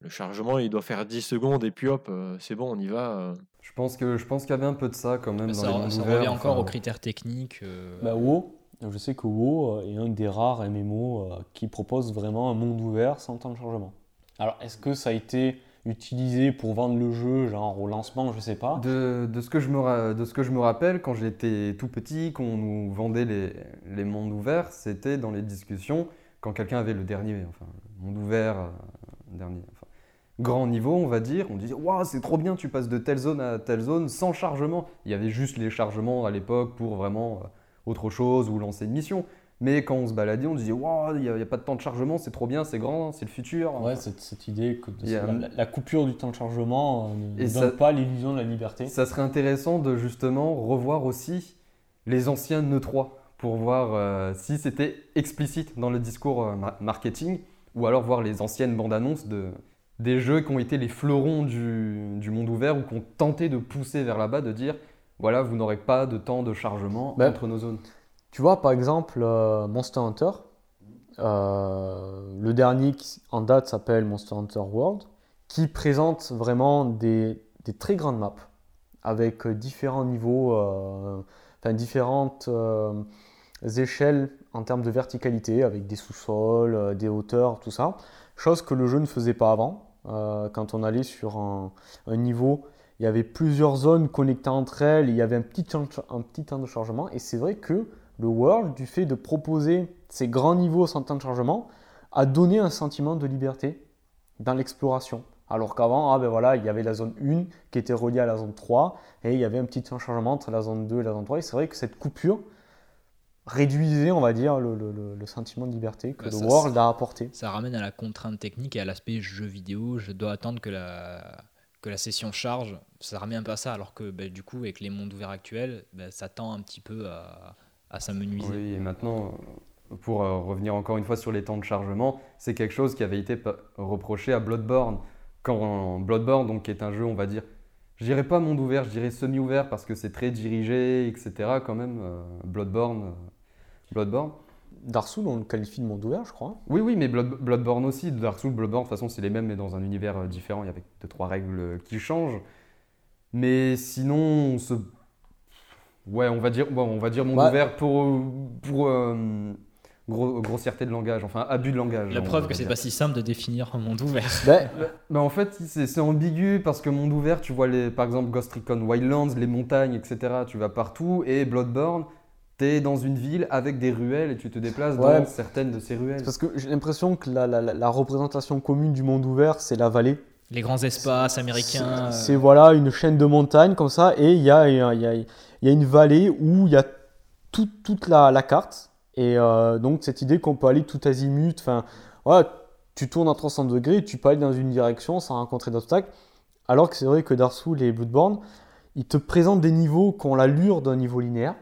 le chargement il doit faire 10 secondes et puis hop, c'est bon, on y va. Je pense que je pense qu'il y avait un peu de ça quand même. ça, dans ça revient encore aux critères techniques. Bah, WoW, je sais que WoW est un des rares MMO qui propose vraiment un monde ouvert sans temps de chargement. Alors est-ce que ça a été utilisé pour vendre le jeu, genre au lancement, je sais pas. De, de ce, que je me, de ce que je me rappelle, quand j'étais tout petit, qu'on nous vendait les, les mondes ouverts, c'était dans les discussions, quand quelqu'un avait le dernier, enfin, monde ouvert, euh, dernier, enfin, grand niveau, on va dire, on disait Waouh, c'est trop bien, tu passes de telle zone à telle zone sans chargement. Il y avait juste les chargements à l'époque pour vraiment euh, autre chose ou lancer une mission. Mais quand on se baladait, on disait Waouh, il n'y a, pas de temps de chargement, c'est trop bien, c'est grand, c'est le futur. Ouais, cette, cette idée que la, coupure du temps de chargement euh, ne donne pas l'illusion de la liberté. Ça serait intéressant de justement revoir aussi les anciens Nœuds 3 pour voir euh, si c'était explicite dans le discours euh, marketing ou alors voir les anciennes bandes annonces de, des jeux qui ont été les fleurons du, du monde ouvert ou qui ont tenté de pousser vers là-bas, de dire voilà, vous n'aurez pas de temps de chargement ben, entre nos zones. Tu vois, par exemple, euh, Monster Hunter, euh, le dernier en date s'appelle Monster Hunter World, qui présente vraiment des, très grandes maps avec différents niveaux, enfin différentes échelles en termes de verticalité, avec des sous-sols, euh, des hauteurs, tout ça. Chose que le jeu ne faisait pas avant. Euh, quand on allait sur un, niveau, il y avait plusieurs zones connectées entre elles, il y avait un petit un petit temps de chargement. Et c'est vrai que le World, du fait de proposer ces grands niveaux sans temps de chargement, a donné un sentiment de liberté dans l'exploration. Alors qu'avant, ah ben voilà, il y avait la zone 1 qui était reliée à la zone 3 et il y avait un petit chargement entre la zone 2 et la zone 3. Et c'est vrai que cette coupure réduisait, on va dire, le, le- le sentiment de liberté que Bah, le ça, World a apporté. Ça ramène à la contrainte technique et à l'aspect jeu vidéo. Je dois attendre que la, que la session charge. Ça ramène un peu à ça, alors que bah, du coup, avec les mondes ouverts actuels, bah, ça tend un petit peu à, à s'amenuiser. Oui, et maintenant, euh, pour euh, revenir encore une fois sur les temps de chargement, c'est quelque chose qui avait été reproché à Bloodborne. Quand Bloodborne, donc, qui est un jeu, on va dire, je dirais pas monde ouvert, je dirais semi-ouvert parce que c'est très dirigé, etc. quand même, euh, Bloodborne. euh, Bloodborne. Dark Souls, on le qualifie de monde ouvert, je crois. Oui, oui, mais Blood- Bloodborne aussi. Dark Souls, Bloodborne, de toute façon, c'est les mêmes, mais dans un univers différent. Il y avait deux, trois règles qui changent. Mais sinon, on se. Ouais, on va dire, bon, on va dire monde Ouais. ouvert pour, pour euh, gros- grossièreté de langage, enfin abus de langage. La preuve que c'est pas si simple de définir un monde ouvert. Ben, Bah, en fait, c'est ambigu parce que monde ouvert, tu vois les, par exemple Ghost Recon Wildlands, les montagnes, etc. Tu vas partout et Bloodborne, t'es dans une ville avec des ruelles et tu te déplaces Ouais. dans certaines de ces ruelles. parce que j'ai l'impression que la, la- représentation commune du monde ouvert, c'est la vallée. Les grands espaces américains. C'est voilà une chaîne de montagnes comme ça, et il y a, il y a- il y a- il y a une vallée où il y a tout- toute la, la carte. Et euh, donc cette idée qu'on peut aller tout azimut, enfin voilà, tu tournes à 300 degrés, tu peux aller dans une direction sans rencontrer d'obstacles. Alors que c'est vrai que Dark Souls et Bloodborne, ils te présentent des niveaux qui ont l'allure d'un niveau linéaire,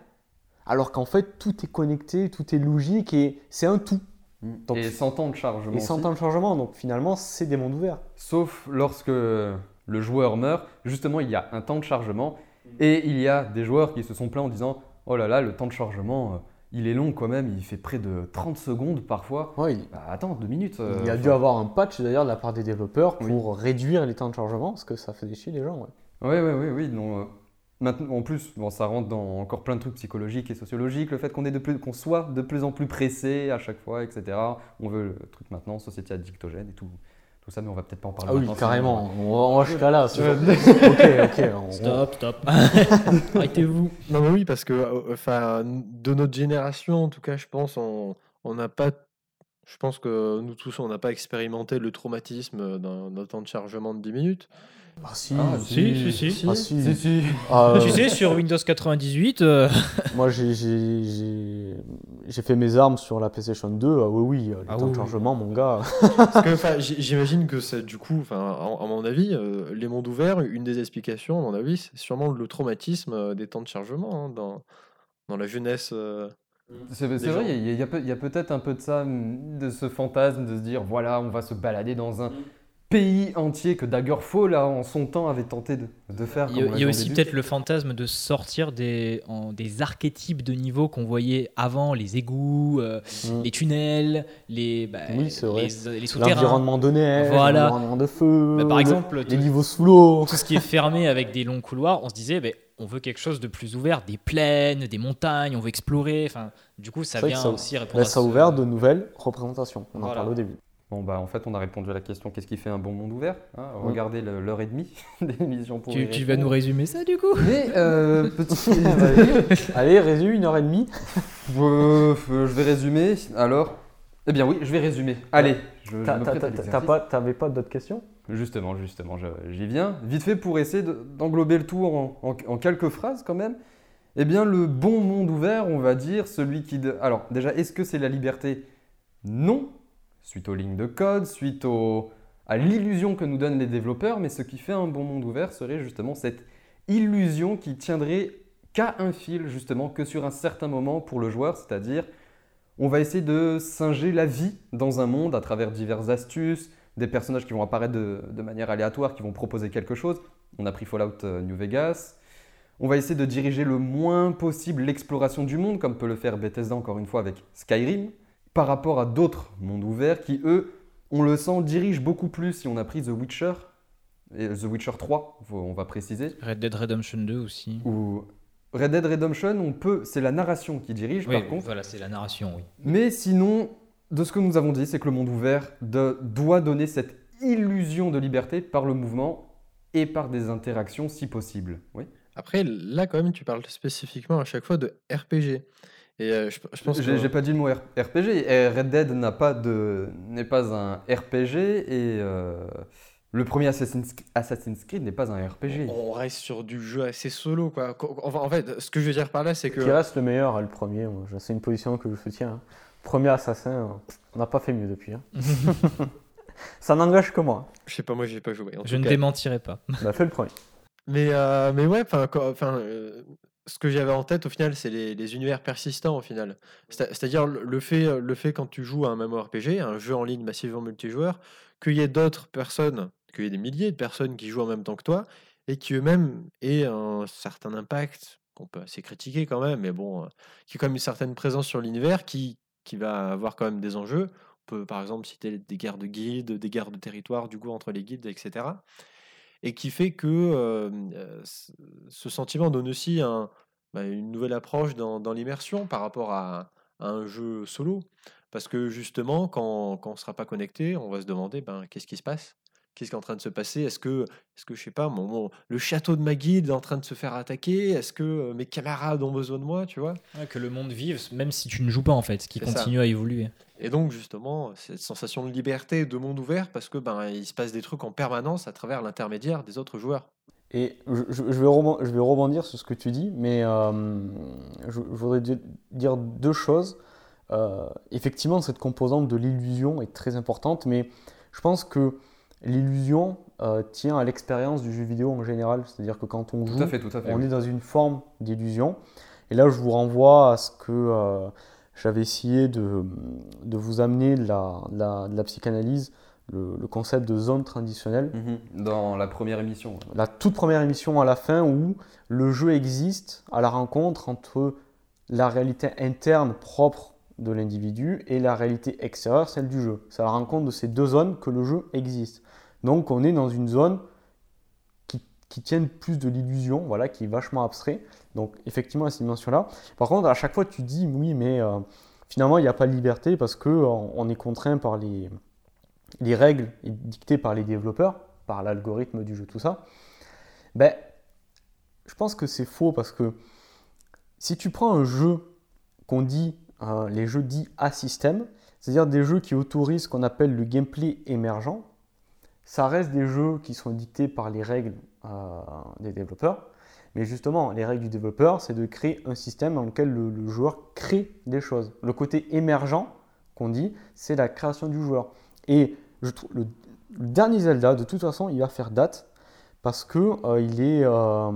alors qu'en fait tout est connecté, tout est logique et c'est un tout. Donc- et sans temps de chargement. Et sans aussi. temps de chargement, donc finalement c'est des mondes ouverts. Sauf lorsque le joueur meurt, justement, il y a un temps de chargement et il y a des joueurs qui se sont plaints en disant Oh là là, le temps de chargement, euh, il est long quand même, il fait près de 30 secondes parfois. Ouais, il- Bah, attends, deux minutes. euh, Il y a dû enfin, avoir un patch d'ailleurs de la part des développeurs Oui. pour réduire les temps de chargement parce que ça fait chier les gens. Ouais, oui. non, euh, maintenant, en plus, bon, ça rentre dans encore plein de trucs psychologiques et sociologiques. Le fait qu'on soit de plus en plus pressé à chaque fois, etc. On veut le truc maintenant, société addictogène et tout, tout ça, mais on va peut-être pas en parler. Ah oui, carrément. sinon, On va, jusqu'à là. ce Ouais. genre. ok, ok. on- Stop, stop. Arrêtez-vous. Non, mais oui, parce que, euh, enfin, de notre génération, en tout cas, je pense, on on n'a pas. Je pense que nous tous, on n'a pas expérimenté le traumatisme d'un d'un temps de chargement de 10 minutes. Ah si. Ah, Si, si, si. Ah, si. Si, si. Ah, euh, Tu sais, sur Windows 98, euh, Moi, j'ai- j'ai j'ai- j'ai fait mes armes sur la PlayStation 2. Ah oui, oui, les Ah temps oui, de oui. chargement, mon gars. J'imagine que c'est du coup, enfin, à à mon avis, euh, les mondes ouverts, une des explications, à mon avis, c'est sûrement le traumatisme euh, des temps de chargement hein, dans, dans la jeunesse. euh. C'est vrai, il y a- peut-être un peu de ça, mm, de ce fantasme de se dire voilà, on va se balader dans un pays entier que Daggerfall, là, en son temps, avait tenté de, de faire. il y a, y aussi peut-être le fantasme de sortir des, en- des archétypes de niveaux qu'on voyait avant, les égouts, euh, Mm. les tunnels, les, bah, Oui, les, les souterrains. L'environnement de neige, Voilà. l'environnement de feu, Bah, par le- exemple, les niveaux sous l'eau. tout ce qui est fermé avec des longs couloirs, on se disait, ben, on veut quelque chose de plus ouvert, des plaines, des montagnes, on veut explorer. Enfin, du coup, ça vient ça- aussi répondre Là, à ça a ce- ouvert de nouvelles représentations. On en parlait au début. Bon, bah, en fait, on a répondu à la question qu'est-ce qui fait un bon monde ouvert hein. Regardez l'heure et demie d'émission pour Tu, tu vas nous résumer ça du coup? Mais, euh, petit. Allez, résume une heure et demie. Euh, euh, je vais résumer. Alors, eh bien oui, je vais résumer. Allez, je, pas, t'avais pas d'autres questions? Justement, justement, je- j'y viens. Vite fait pour essayer de- d'englober le tour en, en- en quelques phrases quand même. Eh bien, le bon monde ouvert, on va dire, celui qui... de- Alors, déjà, est-ce que c'est la liberté? Non, suite aux lignes de code, suite à l'illusion que nous donnent les développeurs, mais ce qui fait un bon monde ouvert serait justement cette illusion qui tiendrait qu'à un fil, justement, que sur un certain moment pour le joueur, c'est-à-dire on va essayer de singer la vie dans un monde à travers diverses astuces, des personnages qui vont apparaître de, de manière aléatoire, qui vont proposer quelque chose. On a pris Fallout euh, New Vegas. On va essayer de diriger le moins possible l'exploration du monde, comme peut le faire Bethesda encore une fois avec Skyrim, par rapport à d'autres mondes ouverts qui, eux, on le sent, dirigent beaucoup plus. Si on a pris The Witcher, et The Witcher 3, faut- on va préciser, Red Dead Redemption 2 aussi. ou Red Dead Redemption, on peut, c'est la narration qui dirige, Oui, par contre. voilà, c'est la narration, oui. Mais sinon, de ce que nous avons dit, c'est que le monde ouvert de- doit donner cette illusion de liberté par le mouvement et par des interactions si possible. Oui. Après, là, quand même, tu parles spécifiquement à chaque fois de RPG. Et euh, je, je pense J'ai que... j'ai pas dit le mot RPG. Et Red Dead n'a pas de n'est pas un RPG et euh, le premier Assassin's, Assassin's Creed n'est pas un RPG. On reste sur du jeu assez solo, quoi. Enfin, en fait, ce que je veux dire par là, c'est que... Qui reste le meilleur, le premier. C'est une position que je soutiens. hein. Premier assassin, euh, on n'a pas fait mieux depuis. hein. Ça n'engage que moi. Je sais pas, moi, j'ai pas joué. en Je tout ne cas. démentirai pas. Bah, fais le premier. Mais, euh, mais ouais, enfin, euh, ce que j'avais en tête au final, c'est les, univers persistants au final. C'est- C'est-à-dire le fait, le fait quand tu joues à un MMORPG, un jeu en ligne massivement multijoueur, qu'il y ait d'autres personnes, qu'il y ait des milliers de personnes qui jouent en même temps que toi, et qui eux-mêmes aient un certain impact, qu'on peut assez critiquer quand même, mais bon, euh, qui a quand même une certaine présence sur l'univers, qui, qui va avoir quand même des enjeux. On peut par exemple citer des guerres de guildes, des guerres de territoire, du coup, entre les guildes, etc et qui fait que ce- sentiment donne aussi bah, une nouvelle approche dans, l'immersion par rapport à, un jeu solo. Parce que justement, quand, quand on ne sera pas connecté, on va se demander ben, qu'est-ce qui se passe? Qu'est-ce qui est en train de se passer? Est-ce que, est que, je sais pas, mon, mon- le château de ma guilde est en train de se faire attaquer? Est-ce que euh, mes camarades ont besoin de moi, tu vois? Ouais, que le monde vive, même si tu ne joues pas en fait, qui ça. continue à évoluer. Et donc, justement, cette sensation de liberté, de monde ouvert, parce que ben, il se passe des trucs en permanence à travers l'intermédiaire des autres joueurs. Et je, vais je vais rebondir sur ce que tu dis, mais euh, je, je voudrais di- dire deux choses. Euh, effectivement, cette composante de l'illusion est très importante, mais je pense que l'illusion euh, tient à l'expérience du jeu vidéo en général. C'est-à-dire que quand on Tout joue, à fait, tout à fait. on oui. est dans une forme d'illusion. Et là, je vous renvoie à ce que euh, j'avais essayé de, de vous amener de la, de la- de la psychanalyse, le, le concept de zone traditionnelle Mhm. Dans la première émission. la toute première émission à la fin où le jeu existe à la rencontre entre la réalité interne propre de l'individu et la réalité extérieure, celle du jeu. C'est à la rencontre de ces deux zones que le jeu existe. Donc on est dans une zone qui, qui tient plus de l'illusion, voilà, qui est vachement abstrait. Donc effectivement à cette dimension-là. Par contre, à chaque fois tu dis oui, mais euh, finalement il n'y a pas de liberté parce que euh, on est contraint par les, les règles dictées par les développeurs, par l'algorithme du jeu, tout ça. Ben, je pense que c'est faux parce que si tu prends un jeu qu'on dit, euh, les jeux dits à système, c'est-à-dire des jeux qui autorisent ce qu'on appelle le gameplay émergent, ça reste des jeux qui sont dictés par les règles euh, des développeurs. Mais justement, les règles du développeur, c'est de créer un système dans lequel le, joueur crée des choses. Le côté émergent qu'on dit, c'est la création du joueur. Et je trouve le, dernier Zelda, de toute façon, il va faire date parce que euh, il, est, euh,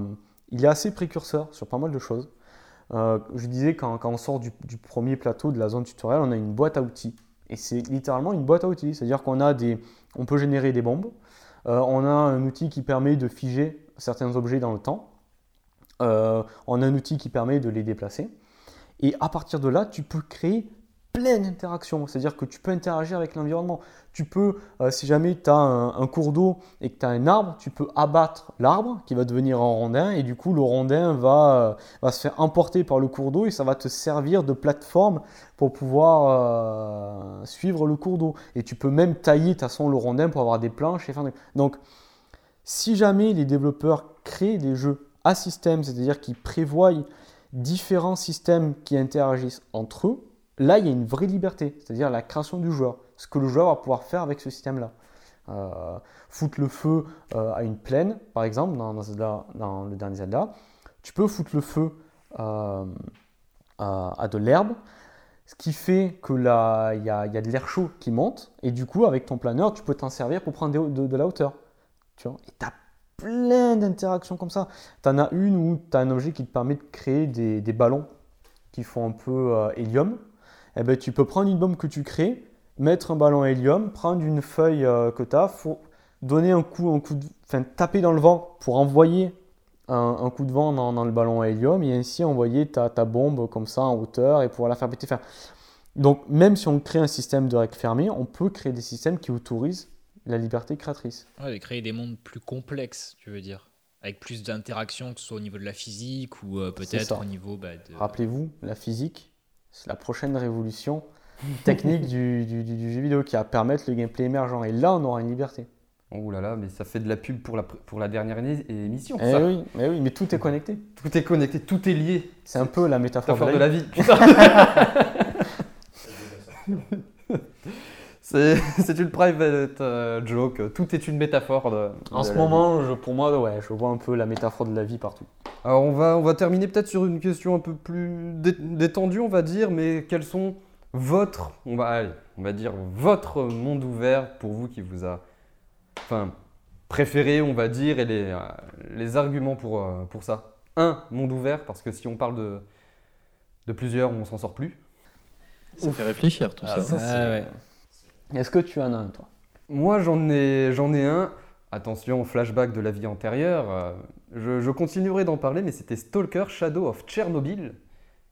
il est assez précurseur sur pas mal de choses. Je disais, quand, quand on sort du, du premier plateau de la zone tutoriel, on a une boîte à outils. Et c'est littéralement une boîte à outils. C'est-à-dire qu'on a des, on peut générer des bombes. Euh, on a un outil qui permet de figer certains objets dans le temps. Euh, on a un outil qui permet de les déplacer. Et à partir de là, tu peux créer plein d'interactions. C'est-à-dire que tu peux interagir avec l'environnement. Tu peux, euh, si jamais tu as un, cours d'eau et que tu as un arbre, tu peux abattre l'arbre qui va devenir un rondin et du coup le rondin va, euh, se faire emporter par le cours d'eau et ça va te servir de plateforme pour pouvoir euh, suivre le cours d'eau. Et tu peux même tailler de toute façon le rondin pour avoir des planches et faire. Donc, si jamais les développeurs créent des jeux à système, c'est-à-dire qu'ils prévoient différents systèmes qui interagissent entre eux, là il y a une vraie liberté, c'est-à-dire la création du joueur, ce que le joueur va pouvoir faire avec ce système-là. Euh, foutre le feu euh, à une plaine, par exemple, dans, Zelda- le dernier Zelda, tu peux foutre le feu euh, à, à de l'herbe, ce qui fait que il y a, de l'air chaud qui monte, et du coup, avec ton planeur, tu peux t'en servir pour prendre de, la hauteur. Tu vois et tu as plein d'interactions comme ça. Tu en as une où tu as un objet qui te permet de créer des, ballons qui font un peu euh, hélium. Eh ben, tu peux prendre une bombe que tu crées, mettre un ballon à hélium, prendre une feuille euh, que tu as, faut donner un coup, un coup de, enfin, taper dans le vent pour envoyer un, un coup de vent dans, dans le ballon à hélium et ainsi envoyer ta, ta bombe comme ça en hauteur et pouvoir la faire péter. Enfin, donc même si on crée un système de règles fermées, on peut créer des systèmes qui autorisent la liberté créatrice. Ouais, de créer des mondes plus complexes, tu veux dire. avec plus d'interaction, que ce soit au niveau de la physique ou euh, peut-être au niveau bah, de... Rappelez-vous, la physique, c'est la prochaine révolution technique du, du- du- du jeu vidéo qui va permettre le gameplay émergent. Et là, on aura une liberté. Oh là là, mais ça fait de la pub pour la, pour la dernière émission. Eh ça. oui, mais oui, mais tout est connecté. Tout est connecté, tout est lié. C'est un peu la métaphore Métaphore de de la la vie. vie. C'est une private euh, joke. Tout est une métaphore. de- En de ce moment, je- pour moi, ouais, je vois un peu la métaphore de la vie partout. Alors on va, on va terminer peut-être sur une question un peu plus dé- détendue, on va dire, mais quels sont votre, on va, allez, on va dire votre monde ouvert pour vous qui vous a, enfin, préféré, on va dire, et les, euh, les arguments pour, euh, pour ça? Un, monde ouvert, parce que si on parle de, de plusieurs, on s'en sort plus. Ça fait réfléchir tout Ah, ça. ça, Ah ouais. Est-ce que tu en as un, toi? Moi, j'en ai, j'en ai un. Attention, flashback de la vie antérieure. euh, je, continuerai d'en parler, mais c'était Stalker Shadow of Chernobyl,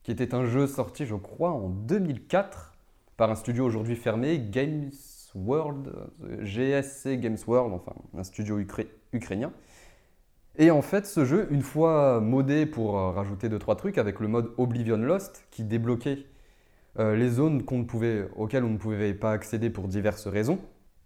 qui était un jeu sorti, je crois, en 2004 par un studio aujourd'hui fermé, Games World, euh, GSC Games World, enfin un studio ukrainien. Et en fait, ce jeu, une fois modé pour euh, rajouter deux trois trucs, avec le mode Oblivion Lost, qui débloquait euh, les zones auxquelles on ne pouvait pas accéder pour diverses raisons,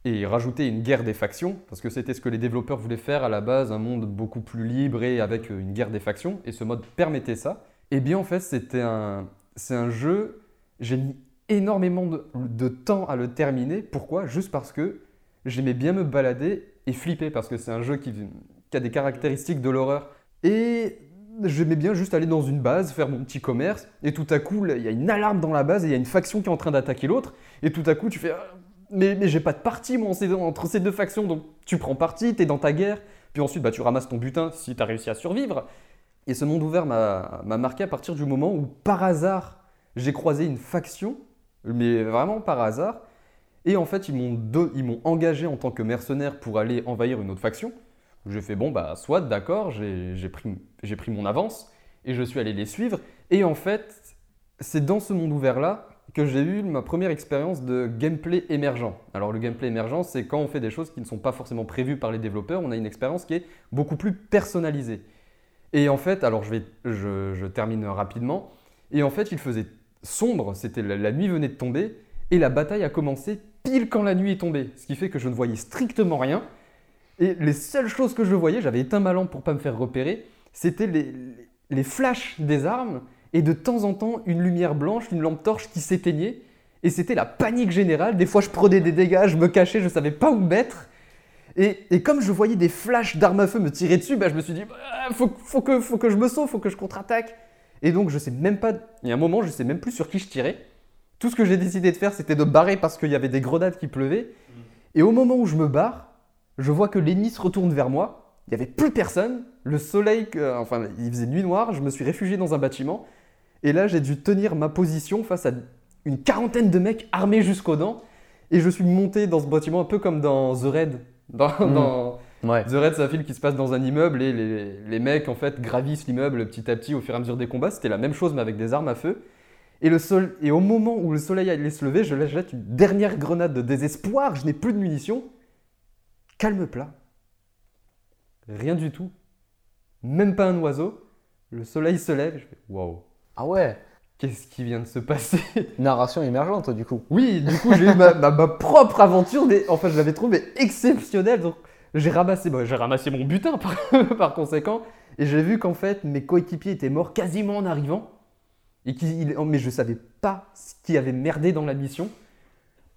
et rajouter une guerre des factions, parce que c'était ce que les développeurs voulaient faire à la base, un monde beaucoup plus libre et avec une guerre des factions, et ce mode permettait ça. Et bien en fait, c'était un, c'est un jeu, j'ai mis énormément de, de temps à le terminer. Pourquoi? Juste parce que j'aimais bien me balader et flipper, parce que c'est un jeu qui, qui a des caractéristiques de l'horreur. Et j'aimais bien juste aller dans une base, faire mon petit commerce, et tout à coup, il y a une alarme dans la base, et il y a une faction qui est en train d'attaquer l'autre, et tout à coup, tu fais Ah, mais, mais j'ai pas de parti, moi, entre ces deux factions, donc tu prends parti, t'es dans ta guerre, puis ensuite, bah, tu ramasses ton butin si t'as réussi à survivre. Et ce monde ouvert m'a m'a marqué à partir du moment où, par hasard, j'ai croisé une faction, mais vraiment par hasard, et en fait, ils m'ont engagé en tant que mercenaire pour aller envahir une autre faction. J'ai fait bon, bah, soit, d'accord, j'ai pris, mon avance et je suis allé les suivre. Et en fait, c'est dans ce monde ouvert-là que j'ai eu ma première expérience de gameplay émergent. Alors, le gameplay émergent, c'est quand on fait des choses qui ne sont pas forcément prévues par les développeurs, on a une expérience qui est beaucoup plus personnalisée. Et en fait, alors je, je, je termine rapidement. Et en fait, il faisait sombre, c'était la nuit venait de tomber, et la bataille a commencé pile quand la nuit est tombée. Ce qui fait que je ne voyais strictement rien. Et les seules choses que je voyais, j'avais éteint ma lampe pour pas me faire repérer, c'était les, les- flashs des armes et de temps en temps une lumière blanche, une lampe torche qui s'éteignait. Et c'était la panique générale. Des fois, je prenais des dégâts, je me cachais, je savais pas où me mettre. Et, et comme je voyais des flashs d'armes à feu me tirer dessus, bah, je me suis dit, bah, faut, faut, que, faut que je me sauve, faut que je contre-attaque. Et donc, je sais même pas. Il y a un moment, je sais même plus sur qui je tirais. Tout ce que j'ai décidé de faire, c'était de barrer parce qu'il y avait des grenades qui pleuvaient. Et au moment où je me barre, je vois que l'ennemi se retourne vers moi. Il n'y avait plus personne. Le soleil, enfin, il faisait nuit noire. Je me suis réfugié dans un bâtiment. Et là, j'ai dû tenir ma position face à une quarantaine de mecs armés jusqu'aux dents. Et je suis monté dans ce bâtiment un peu comme dans The Raid. Dans, Mm. dans- Ouais. The Raid, c'est un film qui se passe dans un immeuble et les, les mecs en fait gravissent l'immeuble petit à petit au fur et à mesure des combats. C'était la même chose mais avec des armes à feu. Et, le sol, et au moment où le soleil allait se lever, je jette une dernière grenade de désespoir. Je n'ai plus de munitions. Calme plat. Rien du tout. Même pas un oiseau. Le soleil se lève. Je fais waouh. Ah ouais Qu'est-ce qui vient de se passer? Narration émergente, du coup. Oui, du coup, j'ai eu ma, ma- ma propre aventure. Des... Enfin, je l'avais trouvée exceptionnelle. Donc, j'ai ramassé, j'ai ramassé mon butin par, par conséquent. Et j'ai vu qu'en fait, mes coéquipiers étaient morts quasiment en arrivant. Et qu'ils- mais je savais pas ce qui avait merdé dans la mission.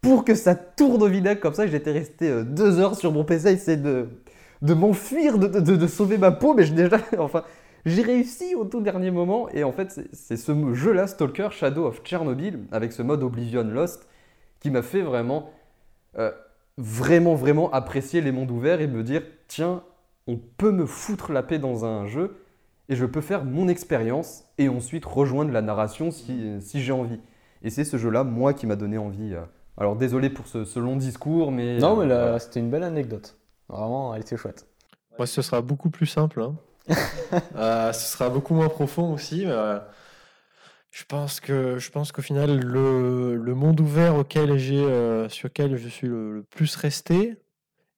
Pour que ça tourne au vinaigre comme ça, j'étais resté euh, deux heures sur mon PC à essayer de, de m'enfuir, de, de- de sauver ma peau. Mais je, déjà, enfin, j'ai réussi au tout dernier moment. Et en fait, c'est- ce jeu-là, Stalker Shadow of Chernobyl, avec ce mode Oblivion Lost, qui m'a fait vraiment, euh, vraiment, vraiment apprécier les mondes ouverts et me dire tiens, on peut me foutre la paix dans un jeu et je peux faire mon expérience et ensuite rejoindre la narration si, si j'ai envie. Et c'est ce jeu-là, moi, qui m'a donné envie. euh. Alors désolé pour ce, ce long discours, mais... Non, mais euh, là, voilà. c'était une belle anecdote. Vraiment, elle était chouette. Moi, ce sera beaucoup plus simple. hein. Euh, ce sera beaucoup moins profond aussi. mais, euh, je pense que je pense qu'au final, le, le monde ouvert auquel j'ai, euh, sur lequel je suis le, le plus resté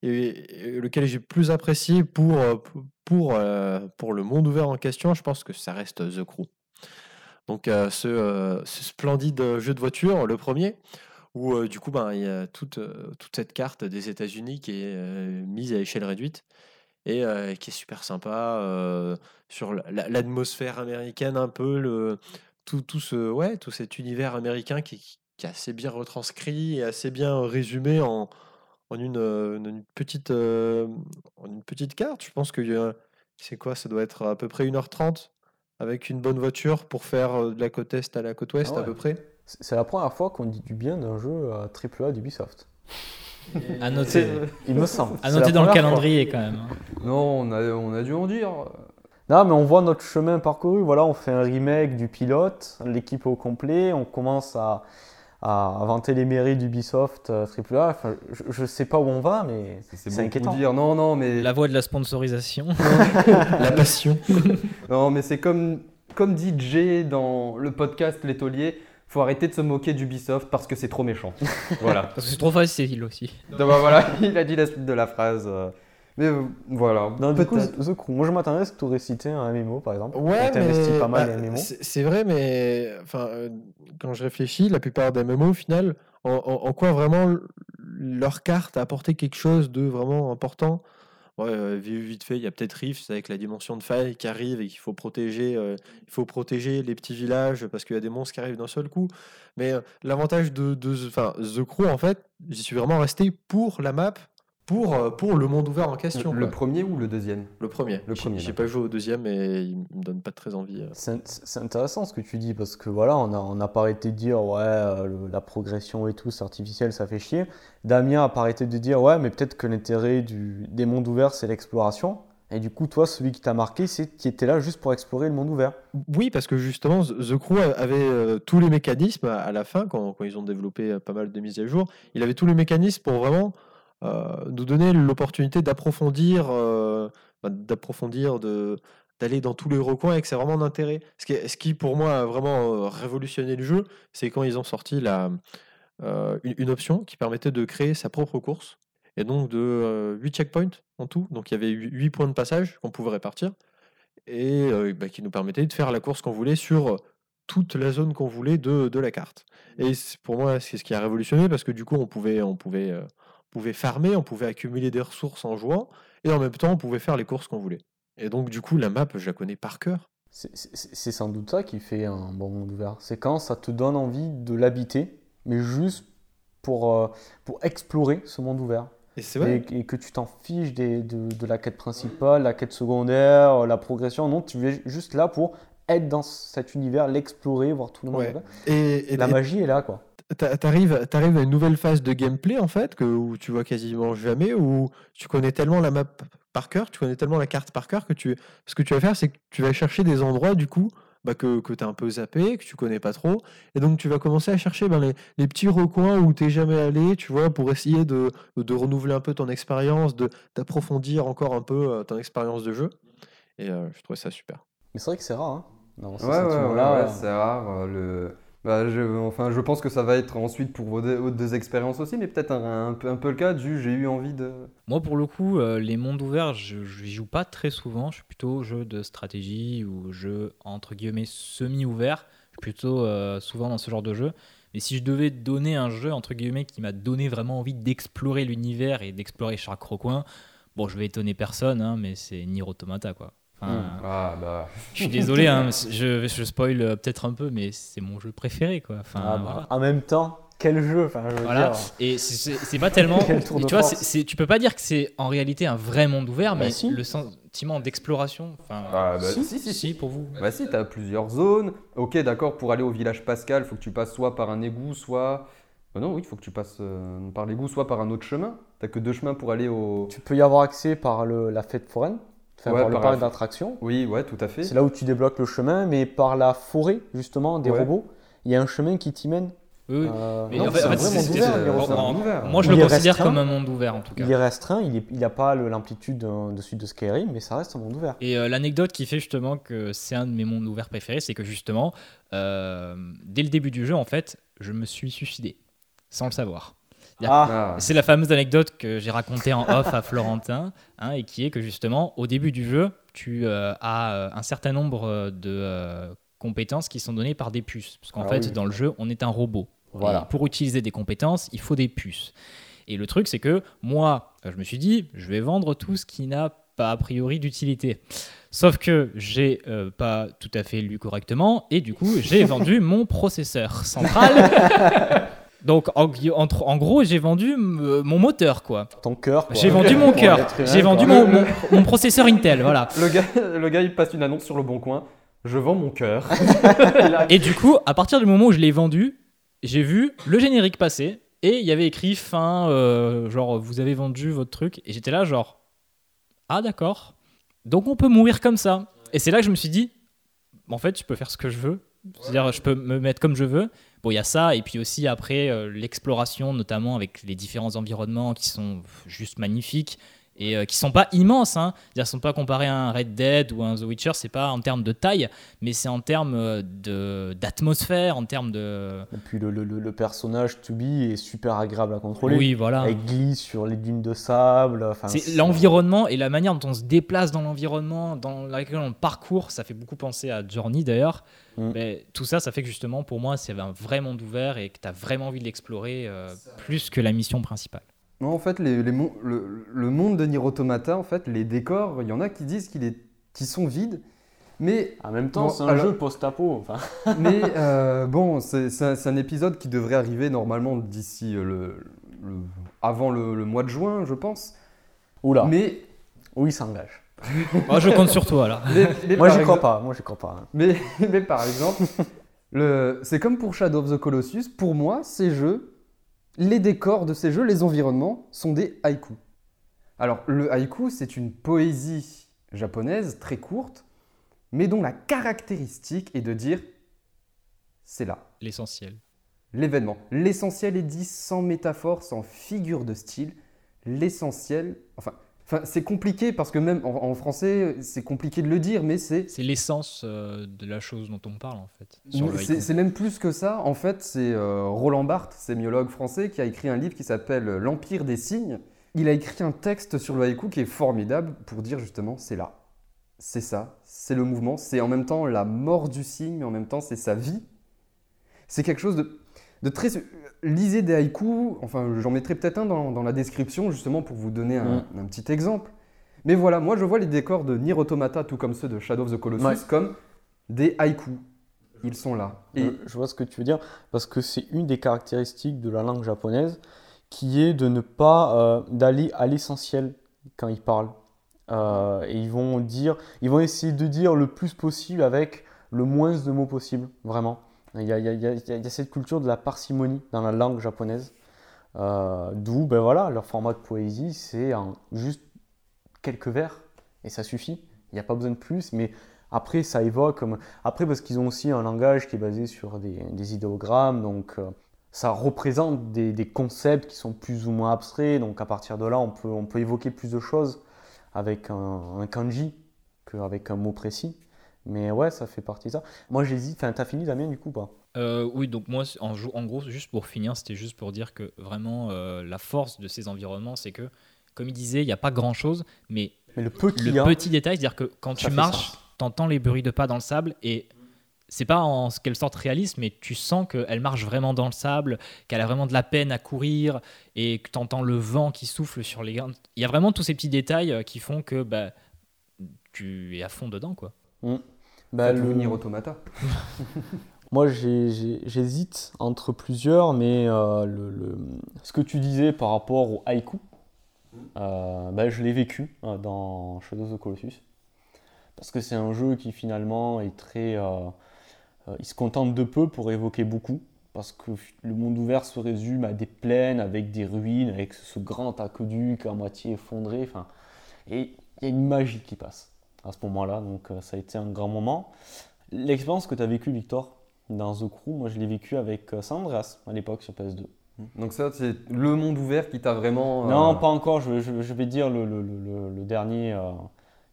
et, et lequel j'ai le plus apprécié pour, pour- pour, euh, pour le monde ouvert en question, je pense que ça reste The Crew. Donc euh, ce, euh, ce splendide jeu de voiture, le premier, où euh, du coup ben, il y a toute, euh, toute cette carte des États-Unis qui est euh, mise à échelle réduite et euh, qui est super sympa sur la- la- l'atmosphère américaine un peu, le, tout, tout, ce, ouais, tout cet univers américain qui, qui est assez bien retranscrit et assez bien résumé en, en une, une petite, en une petite carte. Je pense que y a- c'est quoi Ça doit être à peu près 1h30 avec une bonne voiture pour faire de la côte est à la côte ouest Ah à peu près. C'est la première fois qu'on dit du bien d'un jeu euh, AAA d'Ubisoft. À noter, Il me semble. à noter dans le fois. calendrier quand même. hein. Non, on a, on a dû en dire. Non, mais on voit notre chemin parcouru. Voilà, on fait un remake du pilote, l'équipe au complet. On commence à, à vanter les mérites d'Ubisoft euh, AAA. Enfin, je, je sais pas où on va, mais C'est inquiétant. dire. Non, non, mais La voie de la sponsorisation. La passion. Non, mais c'est comme, comme dit Jay dans le podcast Les Tauliers, faut arrêter de se moquer d'Ubisoft parce que c'est trop méchant. voilà. Parce que c'est trop facile aussi. Donc, bah, voilà, il a dit la suite de la phrase. euh. Mais euh, voilà. non, du coup, peut-être. The Crew. Moi, je m'attendais à ce que tu aurais cité un MMO, par exemple. Ouais, mais pas mal bah, c'est vrai, mais enfin, euh, quand je réfléchis, la plupart des MMO, au final, en, en- en quoi vraiment leur carte a apporté quelque chose de vraiment important Ouais, euh, vi- vite fait, il y a peut-être Rift avec la dimension de faille qui arrive et qu'il faut protéger. euh, il faut protéger les petits villages parce qu'il y a des monstres qui arrivent d'un seul coup. Mais euh, l'avantage de, de, The Crew, en fait, j'y suis vraiment resté pour la map, pour, euh, pour le monde ouvert en question. Le premier ou le deuxième? Le premier. Le J'ai- premier, J'ai pas joué au deuxième et il me donne pas très envie. euh. C'est intéressant ce que tu dis parce que voilà, on n'a on a pas arrêté de dire ouais, euh, le- la progression et tout, c'est artificiel, ça fait chier. Damien a pas arrêté de dire ouais, mais peut-être que l'intérêt du- des mondes ouverts c'est l'exploration. Et du coup, toi, celui qui t'a marqué, c'est qui était là juste pour explorer le monde ouvert. Oui, parce que justement, The Crew avait euh, tous les mécanismes à, à la fin, quand, quand ils ont développé pas mal de mises à jour, il avait tous les mécanismes pour vraiment euh, nous donner l'opportunité d'approfondir, euh, bah, d'approfondir, de d'aller dans tous les recoins et que c'est vraiment d'intérêt. Ce qui, ce qui, pour moi, a vraiment euh, révolutionné le jeu, c'est quand ils ont sorti la, euh, une, option qui permettait de créer sa propre course, et donc de 8 checkpoints en tout. Donc il y avait 8 points de passage qu'on pouvait répartir et euh, bah, qui nous permettait de faire la course qu'on voulait sur euh, toute la zone qu'on voulait de, de la carte. Et pour moi, c'est ce qui a révolutionné parce que du coup, on pouvait, on pouvait, euh, pouvait farmer, on pouvait accumuler des ressources en jouant, et en même temps, on pouvait faire les courses qu'on voulait. Et donc, du coup, la map, je la connais par cœur. C'est- sans doute ça qui fait un bon monde ouvert. C'est quand ça te donne envie de l'habiter, mais juste pour, euh, pour explorer ce monde ouvert. Et vrai. Et, et que tu t'en fiches des- de, de la quête principale, la quête secondaire, la progression. Non, tu es juste là pour être dans cet univers, l'explorer, voir tout le monde. Ouais. Et, et- La magie est là, quoi. T'a- t'arrives, t'arrives à une nouvelle phase de gameplay en fait que où tu vois quasiment jamais, où tu connais tellement la map par cœur, tu connais tellement la carte par cœur que tu, ce que tu vas faire, c'est que tu vas chercher des endroits du coup bah, que, que tu as un peu zappé, que tu connais pas trop, et donc tu vas commencer à chercher ben, les, les petits recoins où t'es jamais allé, tu vois, pour essayer de, de renouveler un peu ton expérience, de d'approfondir encore un peu euh, ton expérience de jeu. Et euh, je trouvais ça super. Mais c'est vrai que c'est rare. Hein, ce Ouais, ouais, ouais, ouais, c'est rare. euh, le... bah, je, enfin, je pense que ça va être ensuite pour vos deux, deux expériences aussi, mais peut-être un, peu, le cas du j'ai eu envie de. Moi, pour le coup, euh, les mondes ouverts, je je n'y joue pas très souvent. Je suis plutôt jeu de stratégie ou jeu entre guillemets semi-ouvert. Je suis plutôt euh, souvent dans ce genre de jeu. Mais si je devais donner un jeu entre guillemets qui m'a donné vraiment envie d'explorer l'univers et d'explorer chaque recoin, bon, je vais étonner personne, hein, mais c'est Nier Automata, quoi. Enfin, Ah, bah. Je suis désolé, hein, je, je spoil euh, peut-être un peu, mais c'est mon jeu préféré, quoi. Enfin, Ah, bah, voilà. En même temps, quel jeu enfin, je veux Voilà. dire. Et c'est- pas tellement. Tu vois, tu peux pas dire que c'est en réalité un vrai monde ouvert, Bah mais si. le sentiment d'exploration. Ah, bah, Si, si, si, si, pour vous. Bah si, t'as plusieurs zones. Ok, d'accord, pour aller au village Pascal, faut que tu passes soit par un égout, soit... Bah non, oui, il faut que tu passes euh, par l'égout, soit par un autre chemin. T'as que deux chemins pour aller au... Tu peux y avoir accès par le, la fête foraine, enfin, Ouais, par le par parc la- d'attractions. Oui, ouais, tout à fait. C'est là où tu débloques le chemin, mais par la forêt, justement, des Ouais. robots, il y a un chemin qui t'y mène. Oui. Euh, Mais non, en fait- c'est un vrai monde ouvert, en-. Moi, je Il le considère restreint. comme un monde ouvert, en tout cas. Il est restreint, il n'a pas l'amplitude de, de Skyrim, mais ça reste un monde ouvert. Et euh, l'anecdote qui fait justement que c'est un de mes mondes ouverts préférés, c'est que justement, euh, dès le début du jeu, en fait, je me suis suicidé, sans le savoir. Ah. C'est la fameuse anecdote que j'ai racontée en off à Florentin, hein, et qui est que justement, au début du jeu, tu euh, as euh, un certain nombre de euh, compétences qui sont données par des puces. Parce qu'en Ah fait, oui. dans le jeu, on est un robot. Voilà. Et pour utiliser des compétences, il faut des puces. Et le truc, c'est que moi, je me suis dit, je vais vendre tout ce qui n'a pas a priori d'utilité. Sauf que j'ai euh, pas tout à fait lu correctement et du coup j'ai vendu mon processeur central. Donc en, en- en gros j'ai vendu euh, mon moteur quoi. Ton cœur. J'ai vendu mon cœur. J'ai vendu mon- mon processeur Intel, voilà. Le gars, le gars, il passe une annonce sur le bon coin. Je vends mon cœur. Et du coup, à partir du moment où je l'ai vendu, j'ai vu le générique passer et il y avait écrit fin, euh, genre vous avez vendu votre truc. Et j'étais là, genre, ah d'accord. Donc on peut mourir comme ça. Et c'est là que je me suis dit, en fait, je peux faire ce que je veux. C'est-à-dire, je peux me mettre comme je veux. Bon, il y a ça, et puis aussi après, euh, l'exploration, notamment avec les différents environnements qui sont juste magnifiques et euh, qui sont pas immenses. Hein. C'est-à-dire, sont pas comparés à un Red Dead ou un The Witcher, c'est pas en termes de taille, mais c'est en termes euh, de- d'atmosphère, en termes de. Et puis le, le- le- personnage to be est super agréable à contrôler. Oui, voilà. Elle glisse sur les dunes de sable. Enfin, C'est l'environnement et la manière dont on se déplace dans l'environnement, dans laquelle on parcourt, ça fait beaucoup penser à Journey d'ailleurs. Mm. Mais tout ça, ça fait que justement, pour moi, c'est un vrai monde ouvert et que tu as vraiment envie de l'explorer euh, plus que la mission principale. Non, en fait, les, les mon- le, le monde de Nier Automata, en fait, les décors, il y en a qui disent qu'ils sont vides. Mais, En même temps, Bon, c'est un alors- jeu post-apo. Enfin, mais euh, bon, c'est c'est un, épisode qui devrait arriver normalement d'ici euh, le, le- avant le, le mois de juin, je pense. Oula, Mais, oui, il s'engage. Moi, je compte sur toi là. mais, mais Moi, j'y crois pas. Moi, j'y crois pas. hein. Mais, mais par exemple, le- c'est comme pour Shadow of the Colossus. Pour moi, ces jeux, les décors de ces jeux, les environnements, sont des haïkus. Alors, le haïku, c'est une poésie japonaise très courte, mais dont la caractéristique est de dire c'est là, L'essentiel. l'événement. L'essentiel est dit sans métaphore, sans figure de style. L'essentiel, enfin, enfin c'est compliqué parce que même en, en français, c'est compliqué de le dire, mais c'est C'est l'essence euh, de la chose dont on parle en fait. C'est même plus que ça. En fait, c'est euh, Roland Barthes, sémiologue français, qui a écrit un livre qui s'appelle L'Empire des signes. Il a écrit un texte sur le haïku qui est formidable pour dire justement c'est là, c'est ça, c'est le mouvement, c'est en même temps la mort du signe, mais en même temps c'est sa vie. C'est quelque chose de, de très. Lisez des haïkus, enfin j'en mettrai peut-être un dans, dans la description justement pour vous donner un, un petit exemple. Mais voilà, moi je vois les décors de Nier Automata, tout comme ceux de Shadow of the Colossus, Ouais. comme des haïkus. Ils sont là. Et Je, je vois ce que tu veux dire, parce que c'est une des caractéristiques de la langue japonaise, qui est de ne pas euh, d'aller à l'essentiel quand ils parlent. Euh, et ils vont dire, ils vont essayer de dire le plus possible avec le moins de mots possible, vraiment. Il y a, cette culture de la parcimonie dans la langue japonaise, Euh, d'où, ben voilà, leur format de poésie, c'est juste quelques vers et ça suffit. Il n'y a pas besoin de plus, mais après, ça évoque comme après, parce qu'ils ont aussi un langage qui est basé sur des, idéogrammes, donc euh, ça représente des, concepts qui sont plus ou moins abstraits. Donc à partir de là, on peut, on peut évoquer plus de choses avec un kanji qu'avec un mot précis. Mais ouais, ça fait partie de ça. Moi, j'hésite. Enfin, t'as fini, Damien, du coup, ou pas? Euh, oui, donc moi, en, en gros, juste pour finir, c'était juste pour dire que vraiment euh, la force de ces environnements, c'est que, comme il disait, il n'y a pas grand-chose, mais Mais le petit détail, c'est-à-dire que quand tu marches, t'entends les bruits de pas dans le sable et c'est pas en quelque sorte réaliste, mais tu sens qu'elle marche vraiment dans le sable, qu'elle a vraiment de la peine à courir et que t'entends le vent qui souffle sur les grains. Il y a vraiment tous ces petits détails euh, qui font que bah, tu es à fond dedans, quoi. Bah, le- Nier Automata. Moi, j'hésite entre plusieurs, mais euh, le, le- ce que tu disais par rapport au haïku, euh, bah, je l'ai vécu euh, dans Shadow of the Colossus. Parce que c'est un jeu qui finalement est très. il se contente de peu pour évoquer beaucoup. Parce que le monde ouvert se résume à des plaines avec des ruines, avec ce grand aqueduc à moitié effondré. Enfin, et il y a une magie qui passe à ce moment-là. Donc euh, ça a été un grand moment. L'expérience que tu as vécue, Victor, dans The Crew, moi je l'ai vécu avec euh, San Andreas à l'époque sur PS2. Donc ça, c'est le monde ouvert qui t'a vraiment... euh, Non, pas encore, je, je- je vais dire le, le- le- le- le dernier euh,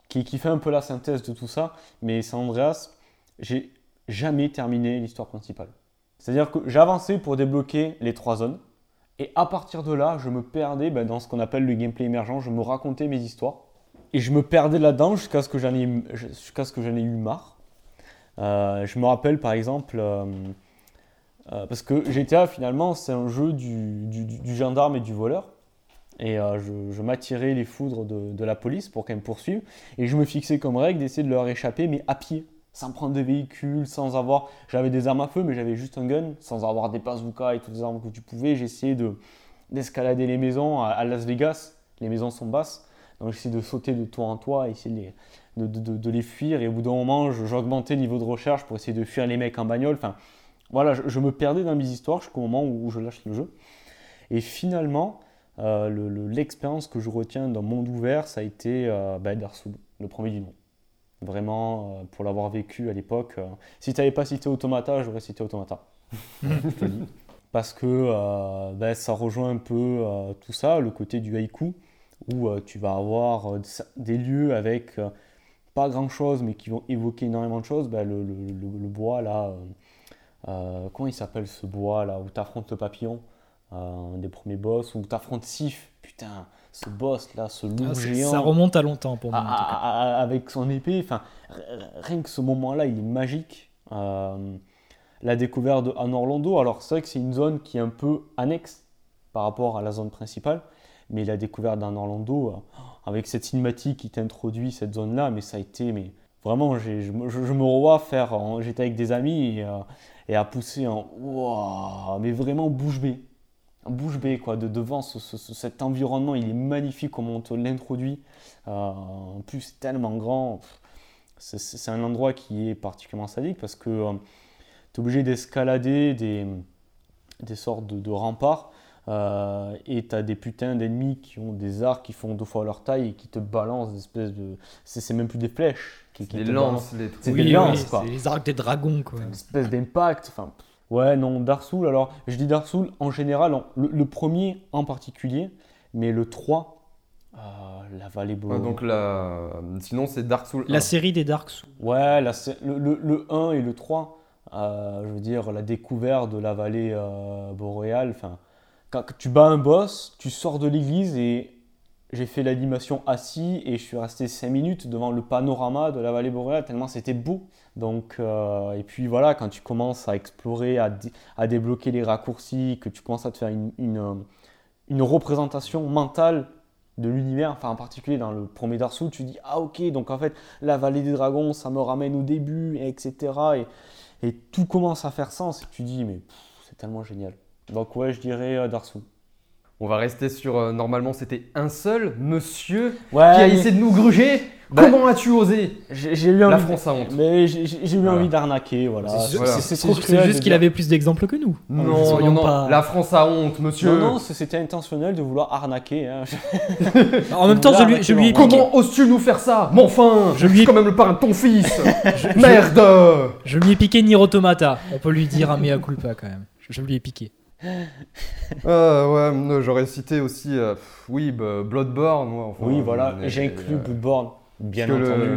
qui, qui fait un peu la synthèse de tout ça. Mais San Andreas, j'ai jamais terminé l'histoire principale. C'est-à-dire que avancé pour débloquer les trois zones Et à partir de là, je me perdais ben, dans ce qu'on appelle le gameplay émergent. Je me racontais mes histoires. Et je me perdais là-dedans jusqu'à ce que j'en ai, jusqu'à ce que j'en ai eu marre. Euh, je me rappelle par exemple, euh, euh, parce que GTA finalement c'est un jeu du, du, gendarme et du voleur. Et je, m'attirais les foudres de, la police pour qu'elle me poursuive. Et je me fixais comme règle d'essayer de leur échapper, mais à pied, sans prendre de véhicules, sans avoir. J'avais des armes à feu, mais j'avais juste un gun, sans avoir des bazookas et toutes les armes que tu pouvais. J'essayais de, d'escalader les maisons à Las Vegas. Les maisons sont basses. Donc j'essayais de sauter de toit en toit, essayer de les, de, de, de, les fuir. Et au bout d'un moment, j'augmentais le niveau de recherche pour essayer de fuir les mecs en bagnole. Enfin, voilà, je, me perdais dans mes histoires jusqu'au moment où, je lâche le jeu. Et finalement, euh, l'expérience que je retiens dans Monde ouvert, ça a été euh, bah, le premier du nom. Vraiment, euh, pour l'avoir vécu à l'époque. Euh, si tu n'avais pas cité Automata, j'aurais cité Automata. je te dis. Parce que bah, ça rejoint un peu tout ça, le côté du haïku, où tu vas avoir des lieux avec pas grand chose, mais qui vont évoquer énormément de choses, bah, le, le, le, bois là, euh, euh, comment il s'appelle ce bois là, où tu affrontes le papillon, euh, un des premiers boss, où tu affrontes Sif, putain, ce boss là, ce loup ah, géant. Ça remonte à longtemps pour moi. avec son épée, enfin, rien que ce moment-là, il est magique. la découverte de Orlando, alors c'est vrai que c'est une zone qui est un peu annexe par rapport à la zone principale, mais la découverte d'un Orlando, avec cette cinématique qui t'introduit cette zone-là, mais ça a été, mais vraiment, je, me revois faire, j'étais avec des amis et, euh, à pousser en, wow, mais vraiment bouche bée, bouche bée quoi, de devant cet environnement, il est magnifique comment on te l'introduit, euh, en plus tellement grand, c'est un endroit qui est particulièrement sadique parce que euh, tu es obligé d'escalader des, des sortes de remparts euh, et tu as des putains d'ennemis qui ont des arcs qui font deux fois leur taille et qui te balancent des espèces de. C'est même plus des flèches. Qui, qui des lances, les C'est des lances, quoi. C'est les arcs des dragons, quoi. Une espèce d'impact. Enfin, ouais, non, Dark Souls, alors, je dis Dark Souls en général, le, premier en particulier, mais le 3. Euh, la vallée bleue. donc la... sinon c'est Dark Souls. La série des Dark Souls. Ouais, la, le, le, le, 1 et le 3, euh, je veux dire la découverte de la vallée boréale, enfin tu bats un boss, tu sors de l'église et j'ai fait l'animation assis et je suis resté 5 minutes devant le panorama de la vallée boréale tellement c'était beau. Donc, euh, et puis voilà, quand tu commences à explorer, à, débloquer les raccourcis, que tu commences à te faire une, une, représentation mentale de l'univers, enfin en particulier dans le premier Dark Souls, tu dis ah ok, donc en fait la vallée des dragons ça me ramène au début, etc. Et, et tout commence à faire sens et tu dis mais c'est tellement génial. Donc ouais, je dirais euh, On va rester sur. Euh, normalement, c'était un seul monsieur qui a essayé de nous gruger. Bah, Comment as-tu osé J'ai eu envie. La France a honte. Mais j'ai eu envie d'arnaquer, voilà. C'est juste qu'il avait plus d'exemples que nous. Non, non, non. La France a honte, monsieur. Non, non, c'était intentionnel de vouloir arnaquer. Hein. en même temps, je lui, je lui ai Comment oses-tu nous faire ça? Mais enfin, je lui ai... quand même le parrain de ton fils. Merde Je lui ai piqué Nier Automata. On peut lui dire un mea culpa quand même. Je lui ai piqué. Euh, ouais, j'aurais cité aussi, euh, oui, bah, Bloodborne. oui, voilà, j'ai inclus euh, Bloodborne, bien entendu.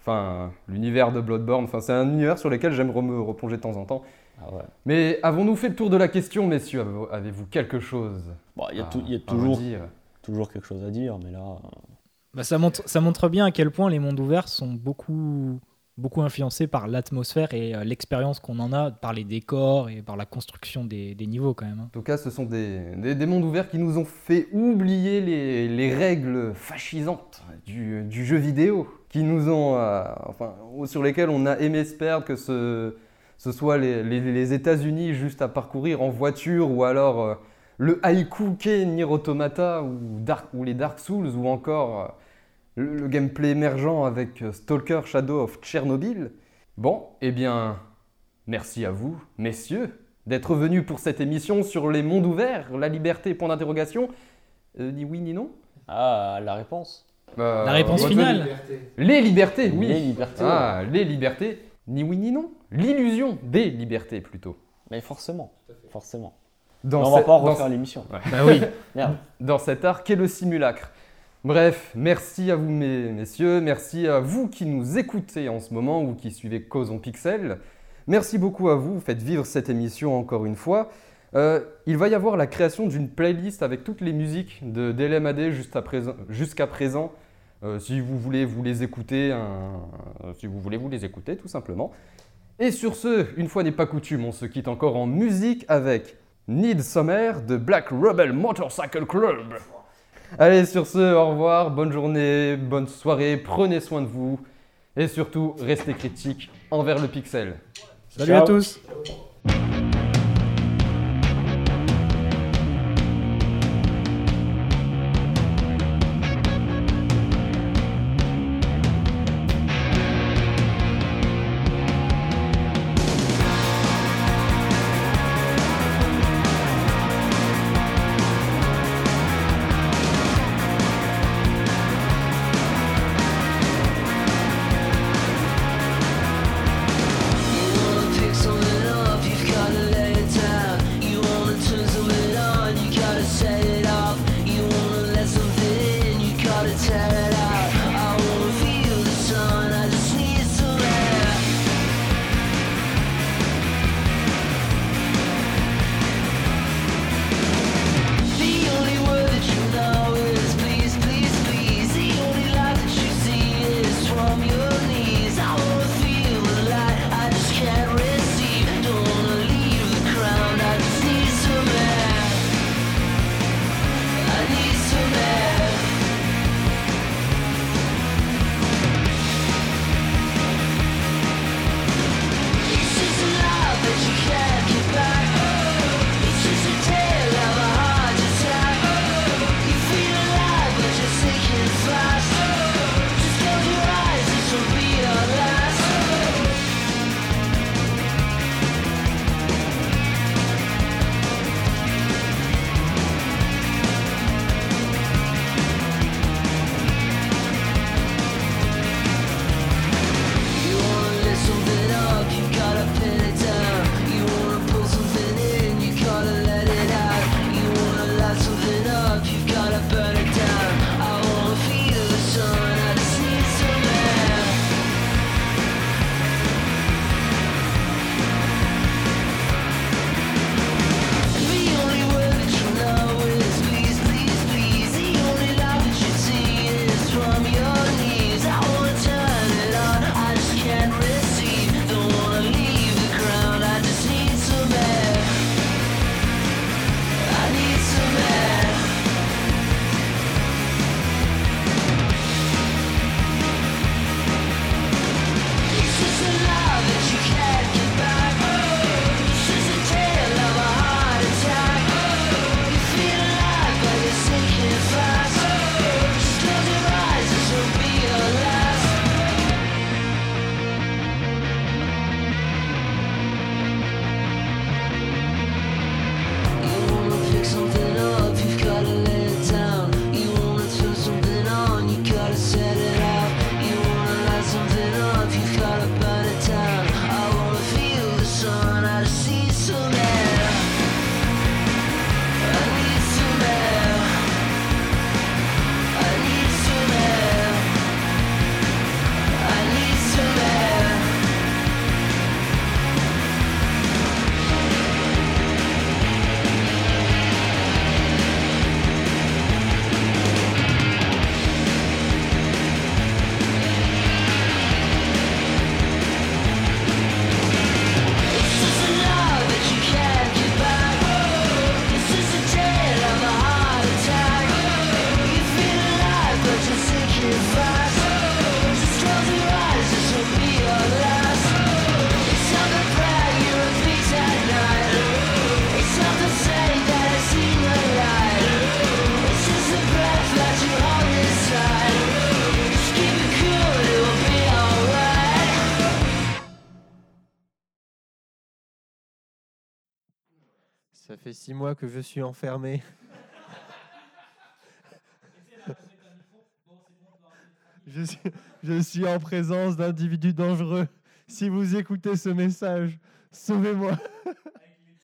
enfin, l'univers de Bloodborne, enfin, c'est un univers sur lequel j'aime me replonger de temps en temps. Ah Mais avons-nous fait le tour de la question, messieurs? Avez-vous quelque chose Il y a, y a toujours, toujours quelque chose à dire, mais là. Bah, ça, montre, ça montre bien à quel point les mondes ouverts sont beaucoup beaucoup influencé par l'atmosphère et euh, l'expérience qu'on en a, par les décors et par la construction des, niveaux quand même. Hein. En tout cas, ce sont des, des, mondes ouverts qui nous ont fait oublier les, les règles fascisantes du, jeu vidéo, qui nous ont, euh, enfin, sur lesquelles on a aimé se perdre, que ce, soit les, États-Unis juste à parcourir en voiture ou alors euh, le haïku Nier Automata ou, les Dark Souls ou encore le, gameplay émergent avec euh, Stalker Shadow of Chernobyl. Bon, eh bien, merci à vous, messieurs, d'être venus pour cette émission sur les mondes ouverts, la liberté, point d'interrogation. Euh, ni oui ni non Ah, la réponse. Euh, la réponse finale. Les libertés, oui. Les libertés. Ah, les libertés. Ni oui ni non. L'illusion des libertés plutôt. Mais forcément, forcément. Dans on va pas refaire l'émission. Bah oui. Dans cet art qu'est le simulacre? Bref, merci à vous mes messieurs, merci à vous qui nous écoutez en ce moment ou qui suivez Cause en Pixel. Merci beaucoup à vous, faites vivre cette émission encore une fois. Euh, il va y avoir la création d'une playlist avec toutes les musiques de DLMAD jusqu'à présent. Euh, si vous voulez, vous les écouter, si vous voulez, vous les tout simplement. Et sur ce, une fois n'est pas coutume, on se quitte encore en musique avec Need Summer de Black Rebel Motorcycle Club. Allez, sur ce, au revoir, bonne journée, bonne soirée, prenez soin de vous et surtout, restez critiques envers le pixel. Salut à tous moi que je suis enfermé. Je suis, je suis en présence d'individus dangereux. Si vous écoutez ce message, sauvez-moi.